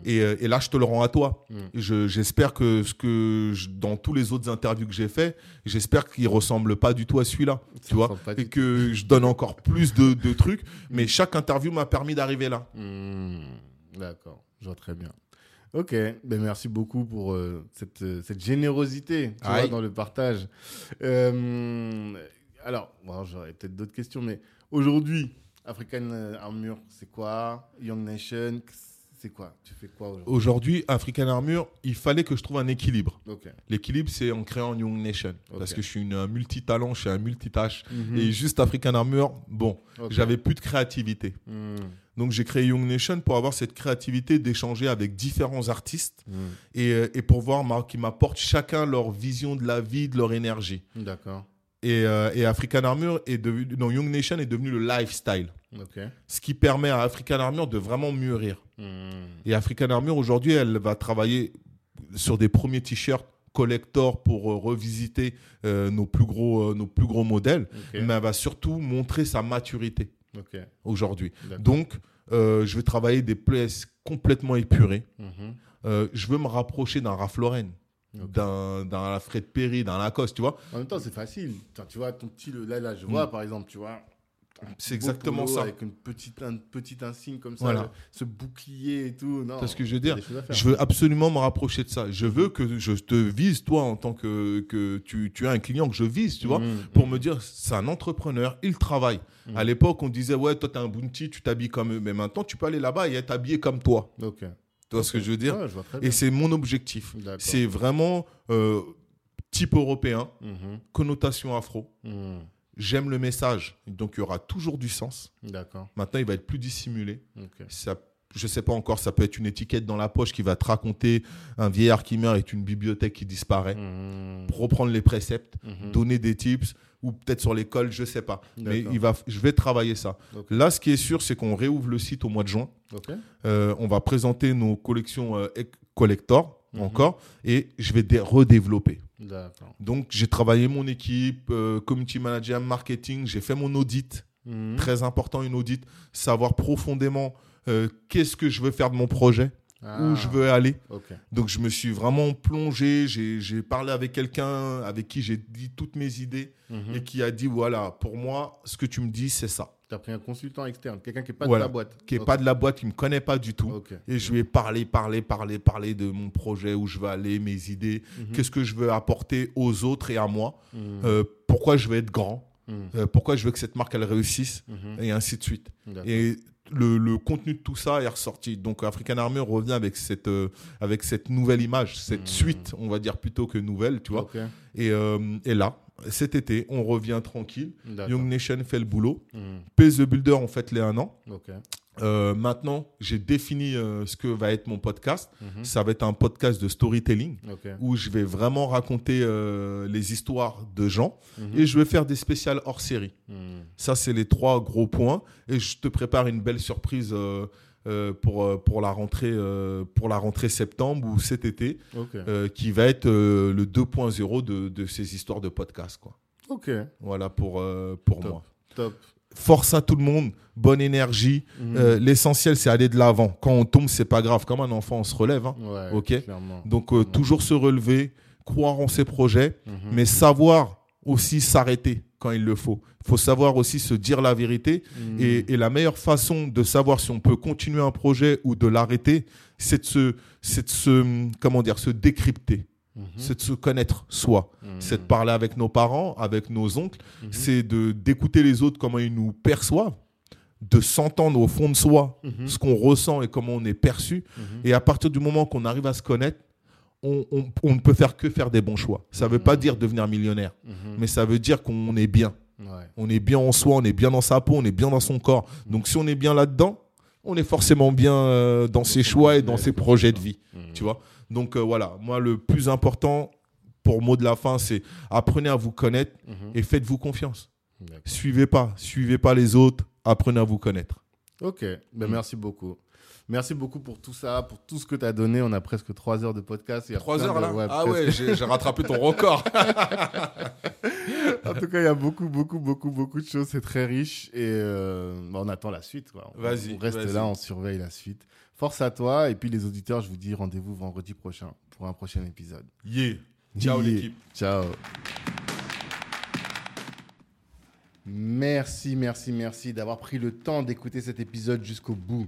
Et, euh, et là, je te le rends à toi. Je- J'espère que ce que je- dans tous les autres interviews que j'ai fait, j'espère qu'il ressemble pas du tout à celui-là, Ça tu vois, et que je donne encore plus de, de trucs. Mais chaque interview m'a permis d'arriver là. Hmm, D'accord, je vois très bien. Ok, ben merci beaucoup pour euh, cette, euh, cette générosité tu vois, Aïe. dans le partage. Euh, alors, bon, j'aurais peut-être d'autres questions, mais aujourd'hui, African Armure, c'est quoi? Young Nation, c'est quoi? Tu fais quoi aujourd'hui? Aujourd'hui, African Armure, il fallait que je trouve un équilibre. L'équilibre, c'est en créant Young Nation. Parce que je suis une, un multitalent, je suis un multitâche. Mhm. Et juste African Armure, bon, j'avais plus de créativité. Hmm, Donc j'ai créé Young Nation pour avoir cette créativité d'échanger avec différents artistes Mm. et, euh, et pour voir qu'ils m'apportent chacun leur vision de la vie, de leur énergie. D'accord. Et, euh, et African Armor est devenu, non, Young Nation est devenu le lifestyle, ce qui permet à African Armor de vraiment mûrir. Mm. Et African Armor aujourd'hui, elle va travailler sur des premiers t-shirts collector pour euh, revisiter euh, nos plus gros, euh, nos plus gros modèles, mais elle va surtout montrer sa maturité aujourd'hui. Donc, je vais travailler des places complètement épurées. Mhm. Je veux me rapprocher d'un Ralph Lauren, Ok. d'un d'un Alfred Perry, d'un Lacoste, tu vois. En même temps, c'est facile. Tu vois, ton petit, là, là, je vois, par exemple, tu vois. C'est exactement polo ça. Avec une petite, un petit insigne comme ça, Voilà. ce bouclier et tout. Non, C'est ce que je veux dire. Je veux absolument me rapprocher de ça. Je veux que je te vise, toi, en tant que, que tu, tu as un client que je vise, tu vois, Mhm. pour me dire, c'est un entrepreneur, il travaille. Mhm. À l'époque, on disait, ouais, toi, t'es un bounty, tu t'habilles comme eux. Mais maintenant, tu peux aller là-bas et être habillé comme toi. Ok. Tu vois ce que je veux dire? Ouais, je Et c'est mon objectif. C'est vraiment euh, type européen, connotation afro. J'aime le message, donc il y aura toujours du sens. D'accord. Maintenant, il va être plus dissimulé. Ok. Ça, je sais pas encore, ça peut être une étiquette dans la poche qui va te raconter un vieillard qui meurt est une bibliothèque qui disparaît. Mhm. Reprendre les préceptes, Mhm. donner des tips, ou peut-être sur l'école, je sais pas. Mais il va, je vais travailler ça. Là, ce qui est sûr, c'est qu'on réouvre le site au mois de juin. Ok. Euh, on va présenter nos collections euh, ec- collector Mhm. encore et je vais dé- redévelopper. Donc, j'ai travaillé mon équipe, euh, community manager, marketing, j'ai fait mon audit. Mhm. Très important, une audit. Savoir profondément euh, qu'est-ce que je veux faire de mon projet, Ah. où je veux aller. Donc, je me suis vraiment plongé. J'ai j'ai parlé avec quelqu'un avec qui j'ai dit toutes mes idées Mhm. et qui a dit voilà, pour moi, ce que tu me dis, c'est ça. Tu as pris un consultant externe, quelqu'un qui n'est pas Voilà. de la boîte. Qui n'est pas de la boîte, qui ne me connaît pas du tout. Et je lui ai parlé, parlé, parlé, parlé de mon projet, où je veux aller, mes idées, Mhm. qu'est-ce que je veux apporter aux autres et à moi, Mhm. euh, pourquoi je veux être grand, Mhm. euh, pourquoi je veux que cette marque elle réussisse, et ainsi de suite. Et le, le contenu de tout ça est ressorti. Donc African Army revient avec cette, euh, avec cette nouvelle image, cette suite, on va dire plutôt que nouvelle, tu vois. Et, euh, et là, cet été, on revient tranquille. Young Nation fait le boulot. Mhm. Pace the Builder, on fête les un an. Euh, maintenant, j'ai défini euh, ce que va être mon podcast. Mhm. Ça va être un podcast de storytelling où je vais vraiment raconter euh, les histoires de gens Mhm. et je vais faire des spéciales hors série. Ça, c'est les trois gros points. Et je te prépare une belle surprise pour, euh, pour, la rentrée, euh, pour la rentrée septembre ou cet été, euh, qui va être euh, le 2.0 de, de ces histoires de podcast. Quoi. Ok. Voilà pour, euh, pour Top. moi. Top. Force à tout le monde, bonne énergie. Mhm. Euh, L'essentiel, c'est aller de l'avant. Quand on tombe, c'est pas grave. Comme un enfant, on se relève. hein. Ouais, ok. clairement. Donc, euh, toujours se relever, croire en ses projets, Mhm. mais savoir aussi s'arrêter quand il le faut. Il faut savoir aussi se dire la vérité. Mhm. Et, et la meilleure façon de savoir si on peut continuer un projet ou de l'arrêter, c'est de se, c'est de se, comment dire, se décrypter. Mhm. C'est de se connaître soi. Mhm. C'est de parler avec nos parents, avec nos oncles. Mhm. C'est de d'écouter les autres, comment ils nous perçoivent, de s'entendre au fond de soi, Mhm. ce qu'on ressent et comment on est perçu. Et à partir du moment qu'on arrive à se connaître, on, on- on ne peut faire que faire des bons choix. Ça ne veut pas dire devenir millionnaire, Mhm. mais ça veut dire qu'on est bien. Ouais. On est bien en soi, on est bien dans sa peau, on est bien dans son corps. Donc si on est bien là-dedans, on est forcément bien euh, dans ses choix et dans ses projets de vie. Mhm. Tu vois Donc euh, voilà, moi le plus important pour mot de la fin, c'est apprenez à vous connaître Mhm. et faites-vous confiance. Suivez pas, suivez pas les autres, apprenez à vous connaître. Ok, ben, Mm. merci beaucoup. Merci beaucoup pour tout ça, pour tout ce que tu as donné. On a presque trois heures de podcast. Il y a Trois plein heures de- là Ah ouais, j'ai rattrapé ton record. En tout cas, il y a beaucoup, beaucoup, beaucoup, beaucoup de choses. C'est très riche. Et euh, bah, on attend la suite. Vas-y, On reste là, on surveille la suite. Force à toi. Et puis les auditeurs, je vous dis rendez-vous vendredi prochain pour un prochain épisode. Yeah. Ciao Yeah. l'équipe. Ciao. Merci, merci, merci d'avoir pris le temps d'écouter cet épisode jusqu'au bout.